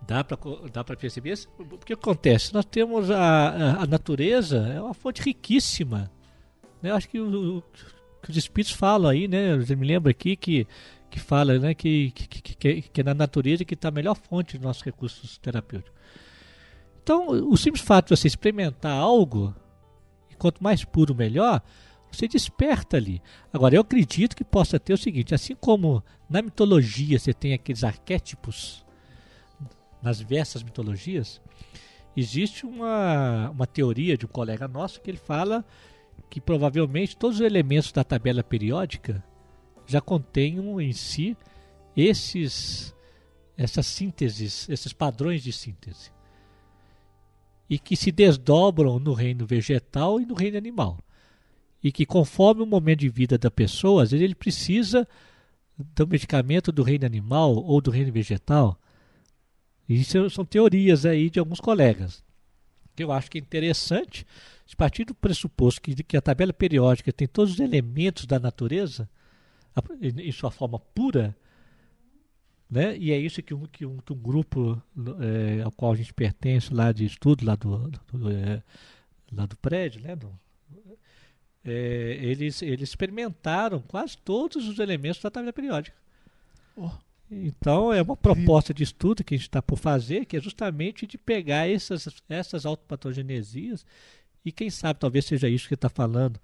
Dá para dá perceber isso? O que acontece? Nós temos a, a, natureza, é uma fonte riquíssima. Né? Eu acho que, o, que os espíritos falam aí, né? Você me lembra aqui que, que fala né? que, que, que, que é na natureza que está a melhor fonte dos nossos recursos terapêuticos. Então, o simples fato de você experimentar algo, e quanto mais puro, melhor, você desperta ali. Agora, eu acredito que possa ter o seguinte: assim como na mitologia você tem aqueles arquétipos, nas diversas mitologias, existe uma, uma teoria de um colega nosso que ele fala que provavelmente todos os elementos da tabela periódica já contenham em si esses essas sínteses, esses padrões de síntese. E que se desdobram no reino vegetal e no reino animal e que conforme o momento de vida da pessoa, às vezes ele precisa do medicamento do reino animal ou do reino vegetal. Isso são teorias aí de alguns colegas. Que eu acho que é interessante, a partir do pressuposto que, que a tabela periódica tem todos os elementos da natureza, em sua forma pura, né? e é isso que um, que um, que um grupo é, ao qual a gente pertence lá de estudo, lá do, do, é, lá do prédio, né? Do, é, eles, eles experimentaram quase todos os elementos da tabela periódica. Oh. Então é uma proposta de estudo que a gente está por fazer, que é justamente de pegar essas, essas autopatogenesias e quem sabe talvez seja isso que está falando,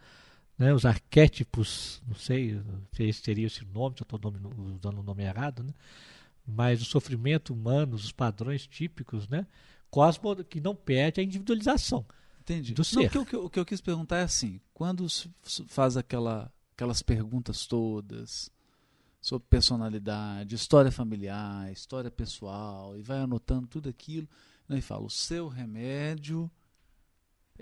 né, os arquétipos, não sei se esse seria esse nome, se eu estou usando o nome errado, né, mas o sofrimento humano, os padrões típicos, né, cosmo que não perde a individualização. Entendi. Do ser. Não, o, que, o, que, o que eu quis perguntar é assim: quando faz aquela, aquelas perguntas todas sobre personalidade, história familiar, história pessoal, e vai anotando tudo aquilo, né, e fala: o seu remédio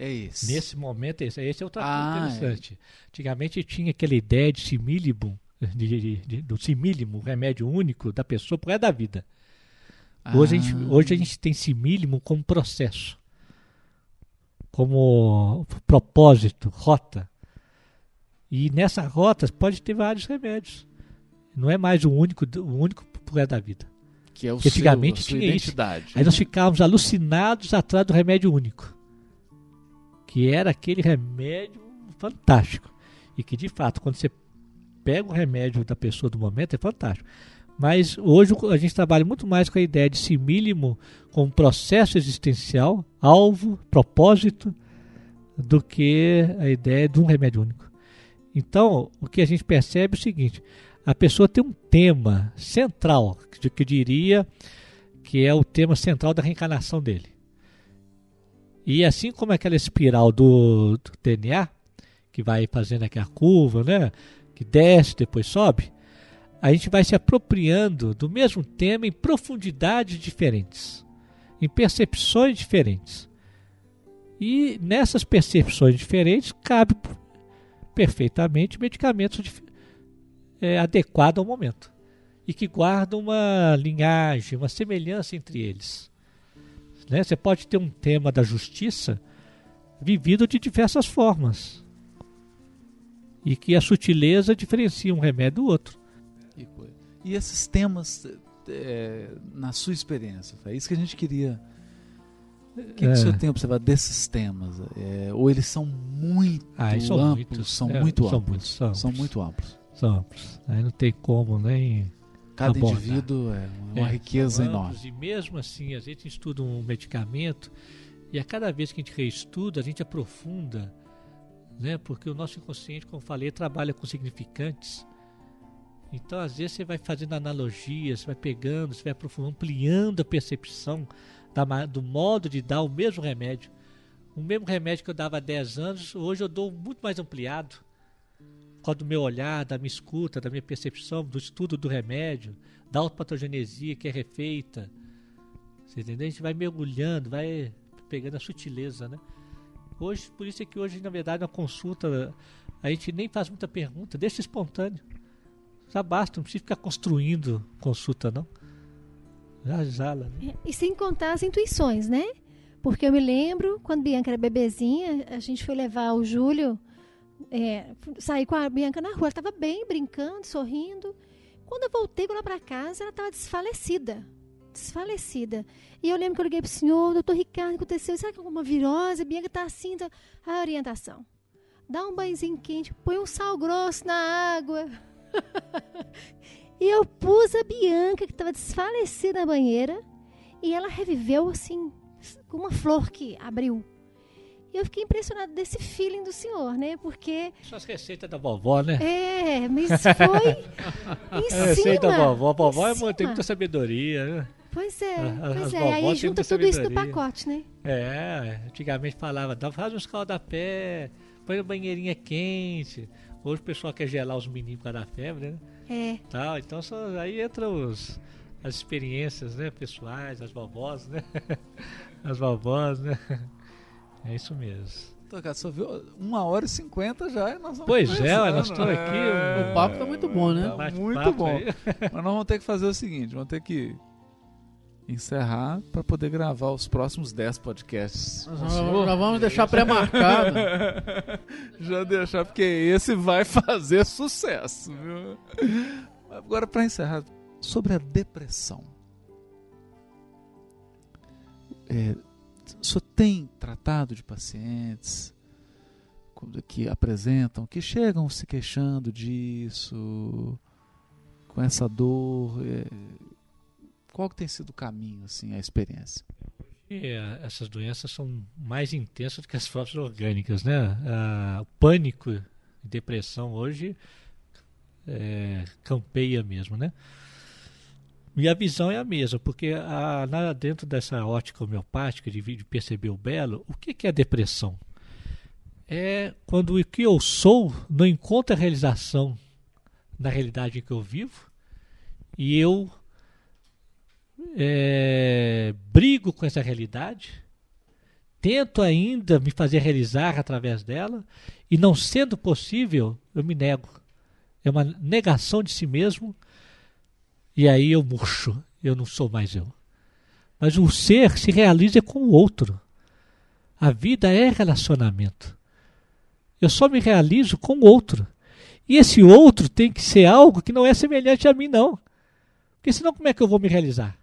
é esse. Nesse momento, esse, esse é outra ah, coisa interessante. É. Antigamente tinha aquela ideia de simílibum, de, de, de, do simílimo, remédio único da pessoa por da vida. Hoje, ah. a gente, ah. hoje a gente tem simílimo como processo como propósito, rota. E nessa rota pode ter vários remédios. Não é mais o único, o único resto da vida. Que é o Porque antigamente seu, tinha identidade. Isso. Aí nós ficávamos alucinados atrás do remédio único. Que era aquele remédio fantástico. E que de fato, quando você pega o remédio da pessoa do momento, é fantástico. Mas hoje a gente trabalha muito mais com a ideia de si mínimo como processo existencial, alvo, propósito, do que a ideia de um remédio único. Então, o que a gente percebe é o seguinte: a pessoa tem um tema central, que que eu diria que é o tema central da reencarnação dele. E assim como aquela espiral do, do DNA, que vai fazendo aquela curva, né? Que desce, depois sobe, a gente vai se apropriando do mesmo tema em profundidades diferentes, em percepções diferentes. E nessas percepções diferentes cabe perfeitamente medicamentos é, adequados ao momento e que guardam uma linhagem, uma semelhança entre eles. Né? Você pode ter um tema da justiça vivido de diversas formas e que a sutileza diferencia um remédio do outro. E esses temas, é, na sua experiência, é isso que a gente queria. O que, que o É. senhor tem observado desses temas? É, ou eles são muito Ah, são amplos? muitos, são é, muito são amplos. são São amplos. muito amplos. São amplos. Aí não tem como nem. Cada Abordar. indivíduo é uma É, riqueza enorme. E mesmo assim, a gente estuda um medicamento e a cada vez que a gente reestuda, a gente aprofunda, né? Porque o nosso inconsciente, como eu falei, trabalha com significantes. Então, às vezes, você vai fazendo analogias, você vai pegando, você vai aprofundando, ampliando a percepção da do modo de dar o mesmo remédio. O mesmo remédio que eu dava há 10 anos, hoje eu dou muito mais ampliado. Por causa do meu olhar, da minha escuta, da minha percepção, do estudo do remédio, da autopatogenesia que é refeita. Você entendeu? A gente vai mergulhando, vai pegando a sutileza, né? Hoje, por isso é que hoje, na verdade, na consulta, a gente nem faz muita pergunta, deixa espontâneo. Já basta, não precisa ficar construindo consulta, não. Já exala, né? É, E sem contar as intuições, né? Porque eu me lembro, quando Bianca era bebezinha, a gente foi levar o Júlio, é, sair com a Bianca na rua. Ela estava bem, brincando, sorrindo. Quando eu voltei lá para casa, ela estava desfalecida. Desfalecida. E eu lembro que eu liguei pro senhor, doutor Ricardo, o aconteceu? Será que é alguma virose? A Bianca tá assim, tá... a orientação. Dá um banhozinho quente, põe um sal grosso na água. e eu pus a Bianca, que estava desfalecida na banheira, e ela reviveu assim, com uma flor que abriu. E eu fiquei impressionada desse feeling do senhor, né? Porque, Suas receitas da vovó, né? é, mas foi em É, receita da cima. vovó. A vovó é, mu- tem cima. muita sabedoria, né? Pois é, A- a- pois as é. Aí junta tudo isso no pacote, né? É, antigamente falava, faz uns calda-pé, põe uma banheirinha quente. Hoje o pessoal quer gelar os meninos por causa da febre, né? É. Tal, então só, aí entram os, as experiências né, pessoais, as vovós, né? As vovós, né? É isso mesmo. Cara, só viu uma hora e cinquenta já e nós vamos Pois é, nós estamos aqui, É, O papo tá muito bom, né? Tá muito bom. aí. Mas nós vamos ter que fazer o seguinte, vamos ter que encerrar para poder gravar os próximos 10 podcasts. Nós senhor. já vamos deixar pré-marcado. Já deixar, porque esse vai fazer sucesso, viu? Agora, para encerrar, sobre a depressão. É, o senhor tem tratado de pacientes que apresentam, que chegam se queixando disso, com essa dor? é, qual que tem sido o caminho, assim, a experiência? Eh, essas doenças são mais intensas do que as próprias orgânicas, né? Ah, pânico e depressão hoje é, campeia mesmo, né? E a visão é a mesma, porque a, dentro dessa ótica homeopática de, de perceber o belo, o que, que é depressão? É quando o que eu sou não encontra realização na realidade em que eu vivo e eu é, brigo com essa realidade, tento ainda me fazer realizar através dela, e não sendo possível, eu me nego. É uma negação de si mesmo, e aí eu murcho, eu não sou mais eu. Mas o ser se realiza com o outro. A vida é relacionamento. Eu só me realizo com o outro. E esse outro tem que ser algo que não é semelhante a mim, não. Porque senão como é que eu vou me realizar?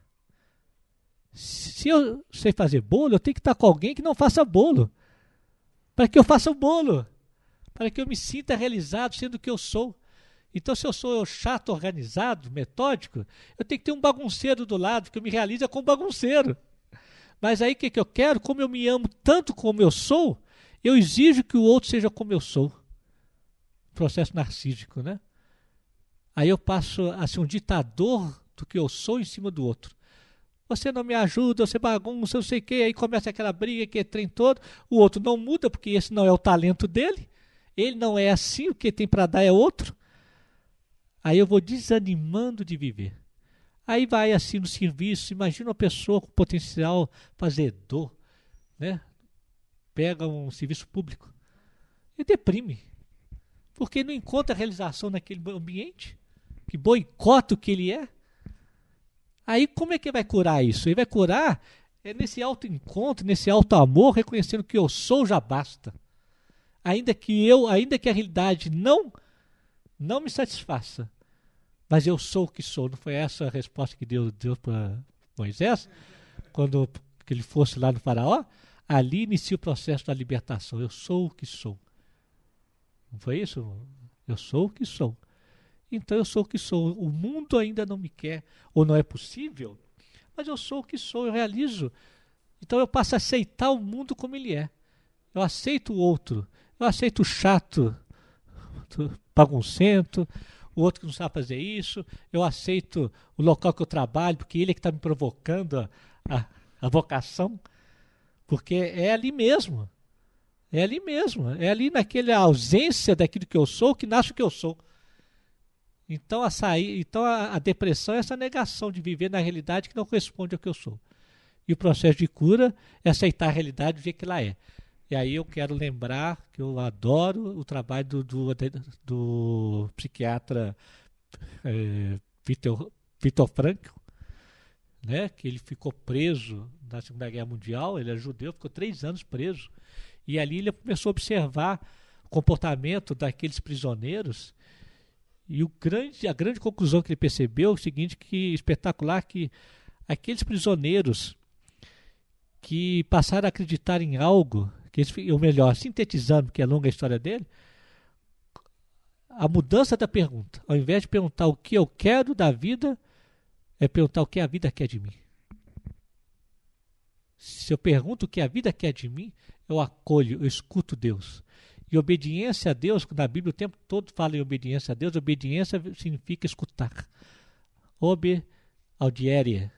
Se eu sei fazer bolo, eu tenho que estar com alguém que não faça bolo. Para que eu faça o bolo. Para que eu me sinta realizado sendo o que eu sou. Então, se eu sou chato, organizado, metódico, eu tenho que ter um bagunceiro do lado, que eu me realiza como bagunceiro. Mas aí o que, que eu quero? Como eu me amo tanto como eu sou, eu exijo que o outro seja como eu sou. Processo narcísico, né? Aí eu passo a ser um ditador do que eu sou em cima do outro. Você não me ajuda, você bagunça, não sei o quê, aí começa aquela briga, que trem todo. O outro não muda, porque esse não é o talento dele. Ele não é assim, o que tem para dar é outro. Aí eu vou desanimando de viver. Aí vai assim no serviço, imagina uma pessoa com potencial fazedor, né? Pega um serviço público e deprime. Porque não encontra realização naquele ambiente, que boicota o que ele é. Aí como é que vai curar isso? Ele vai curar é nesse autoencontro, nesse auto-amor, reconhecendo que eu sou já basta. Ainda que eu, ainda que a realidade não não me satisfaça, mas eu sou o que sou. Não foi essa a resposta que Deus deu para Moisés? Quando que ele fosse lá no faraó? Ali inicia o processo da libertação. Eu sou o que sou. Não foi isso? Eu sou o que sou. Então eu sou o que sou. O mundo ainda não me quer, ou não é possível, mas eu sou o que sou, eu realizo. Então eu passo a aceitar o mundo como ele é. Eu aceito o outro. Eu aceito o chato, baguncento, o outro que não sabe fazer isso, eu aceito o local que eu trabalho, porque ele é que está me provocando a, a, a, vocação, porque é ali mesmo. É ali mesmo. É ali naquela ausência daquilo que eu sou que nasce o que eu sou. Então a, sair, então a, a depressão é essa negação de viver na realidade que não corresponde ao que eu sou. E o processo de cura é aceitar a realidade do jeito que ela é. E aí eu quero lembrar que eu adoro o trabalho do, do, do psiquiatra é, Victor Frankl, né, que ele ficou preso na Segunda Guerra Mundial, ele é judeu, ficou três anos preso. E ali ele começou a observar o comportamento daqueles prisioneiros e o grande, a grande conclusão que ele percebeu é o seguinte, que espetacular, que aqueles prisioneiros que passaram a acreditar em algo ou melhor, sintetizando, que é longa a história dele, a mudança da pergunta, ao invés de perguntar o que eu quero da vida, é perguntar o que a vida quer de mim. Se eu pergunto o que a vida quer de mim, eu acolho, eu escuto Deus. E obediência a Deus, na Bíblia o tempo todo fala em obediência a Deus, obediência significa escutar. Obe, audiéria,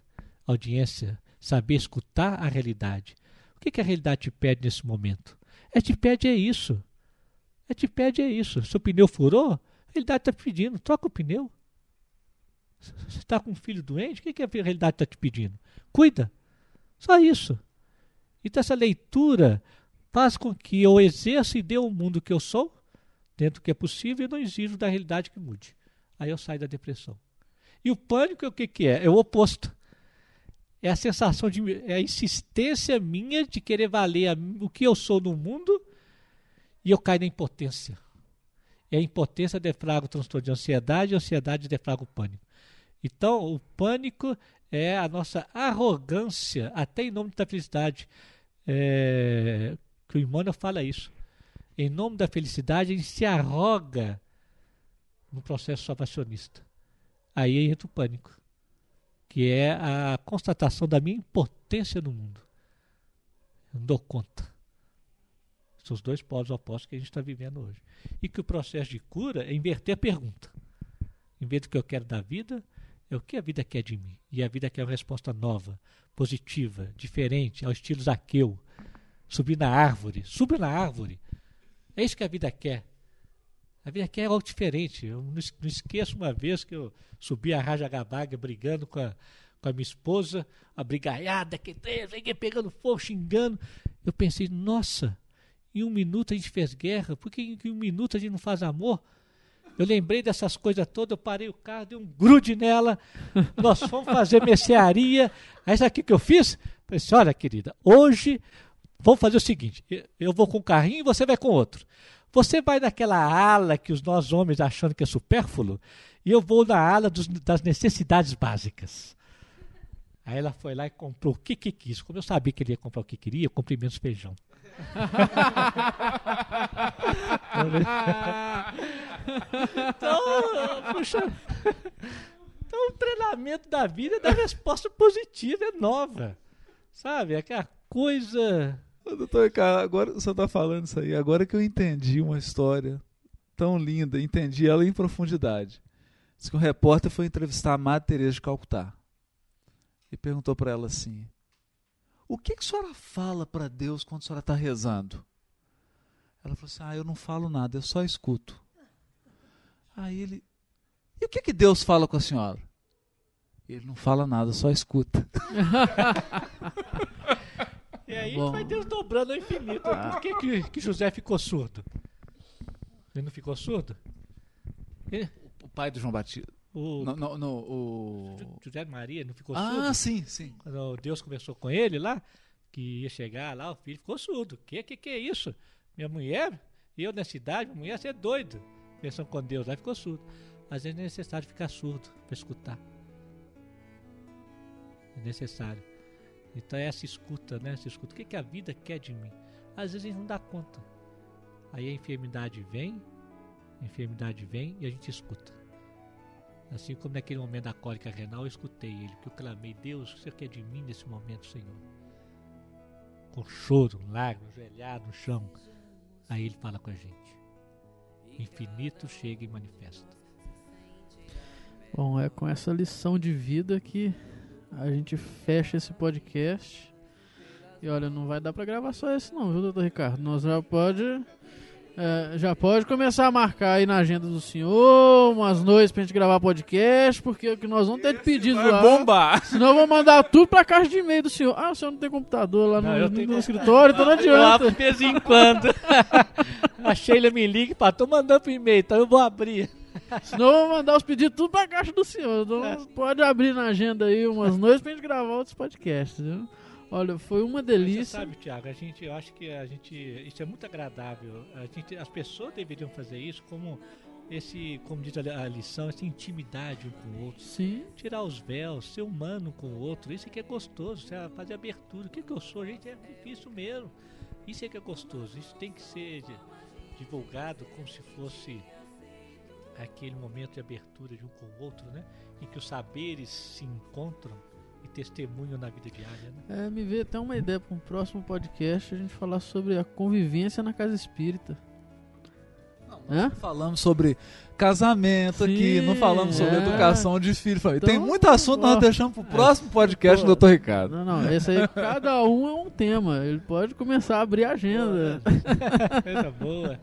audiência, saber escutar a realidade. O que, que a realidade te pede nesse momento? É te pede é isso. É te pede é isso. Seu pneu furou, a realidade está pedindo, troca o pneu. Você está com um filho doente, o que, que a realidade está te pedindo? Cuida. Só isso. Então essa leitura faz com que eu exerça e dê o mundo que eu sou, dentro do que é possível, e não exijo da realidade que mude. Aí eu saio da depressão. E o pânico é o que, que é? É o oposto é a sensação de é a insistência minha de querer valer o que eu sou no mundo e eu caio na impotência. E a impotência defraga o transtorno de ansiedade, e a ansiedade defraga o pânico. Então, o pânico é a nossa arrogância, até em nome da felicidade. É, que o Emmanuel fala isso. Em nome da felicidade, ele se arroga no processo salvacionista. Aí entra o pânico que é a constatação da minha impotência no mundo. Eu não dou conta. São os dois polos opostos que a gente está vivendo hoje. E que o processo de cura é inverter a pergunta. Em vez do que eu quero da vida, é o que a vida quer de mim. E a vida quer uma resposta nova, positiva, diferente, ao estilo Zaqueu. Subir na árvore. Suba na árvore. É isso que a vida quer. A aqui é algo diferente. Eu não esqueço uma vez que eu subi a Raja Gabaga brigando com a, com a minha esposa, a brigaiada, que tem, pegando fogo, xingando. Eu pensei, nossa, em um minuto a gente fez guerra, por que em um minuto a gente não faz amor? Eu lembrei dessas coisas todas, eu parei o carro, dei um grude nela, nós fomos fazer mercearia. Aí sabe o que, que eu fiz? Falei assim, olha querida, hoje vamos fazer o seguinte, eu vou com um carrinho e você vai com outro. Você vai naquela ala que os nós homens achando que é supérfluo, e eu vou na ala dos, das necessidades básicas. Aí ela foi lá e comprou o que, que quis. Como eu sabia que ele ia comprar o que queria, eu comprei menos feijão. Então, puxa. Então, o treinamento da vida é da resposta positiva, é nova. Sabe? É aquela coisa. Doutor Ricardo, agora senhor está falando isso aí. Agora que eu entendi uma história tão linda, entendi ela em profundidade. Diz que um repórter foi entrevistar a Madre Teresa de Calcutá e perguntou para ela assim: O que, que a senhora fala para Deus quando a senhora está rezando? Ela falou assim: Ah, eu não falo nada, eu só escuto. Aí ele: E o que, que Deus fala com a senhora? Ele não fala nada, só escuta. E aí Bom. vai desdobrando ao infinito. Por que, que, que José ficou surdo? Ele não ficou surdo? Ele- O pai do João Batista. o No, no, no, o... José Maria não ficou Ah, surdo? sim, sim. Quando Deus conversou com ele lá, que ia chegar lá, o filho ficou surdo. Que que, que é isso? Minha mulher, eu nessa idade, minha mulher, você é doido. Pensando com Deus, lá ficou surdo. Às vezes é necessário ficar surdo para escutar. É necessário. Então é essa escuta, né? Essa escuta. O que, que a vida quer de mim? Às vezes a gente não dá conta. Aí a enfermidade vem, a enfermidade vem e a gente escuta. Assim como naquele momento da cólica renal, eu escutei ele, que eu clamei, Deus, o que você quer de mim nesse momento, Senhor? Com choro, lágrimas, ajoelhado no chão. Aí ele fala com a gente. Infinito chega e manifesta. Bom, é com essa lição de vida que a gente fecha esse podcast. E olha, não vai dar pra gravar só esse não, viu, doutor Ricardo? Nós já pode, é, já pode começar a marcar aí na agenda do senhor umas noites pra gente gravar podcast, porque o que nós vamos ter de pedido lá. bombar! Senão eu vou mandar tudo pra caixa de e-mail do senhor. Ah, o senhor não tem computador lá Não, no, eu no- no computador. escritório, então não Eu adianta. de vez em quando. a Sheila me liga e fala, tô mandando pro e-mail, então eu vou abrir. Senão eu vou mandar os pedidos tudo pra caixa do senhor. Então pode abrir na agenda aí umas noites pra gente gravar outros podcasts, viu? Olha, foi uma Mas delícia. Você sabe, Tiago, a gente, eu acho que a gente, isso é muito agradável. A gente, as pessoas deveriam fazer isso como esse, como diz a li- a lição, essa intimidade um com o outro. Sim, Tirar os véus, ser humano com o outro, isso é que é gostoso, fazer abertura. O que, que eu sou, gente, é difícil mesmo. Isso é que é gostoso, isso tem que ser di- divulgado como se fosse aquele momento de abertura de um com o outro, né? Em que os saberes se encontram e testemunham na vida diária, né? é, me veio até uma ideia para um próximo podcast a gente falar sobre a convivência na casa espírita. Hã? Falamos sobre casamento aqui, Sim, não falamos sobre é. educação de filho. Então, Tem muito assunto, nós deixamos pro próximo podcast do. Dr. Ricardo. Não, não, esse aí cada um é um tema. Ele pode começar a abrir a agenda. Coisa boa.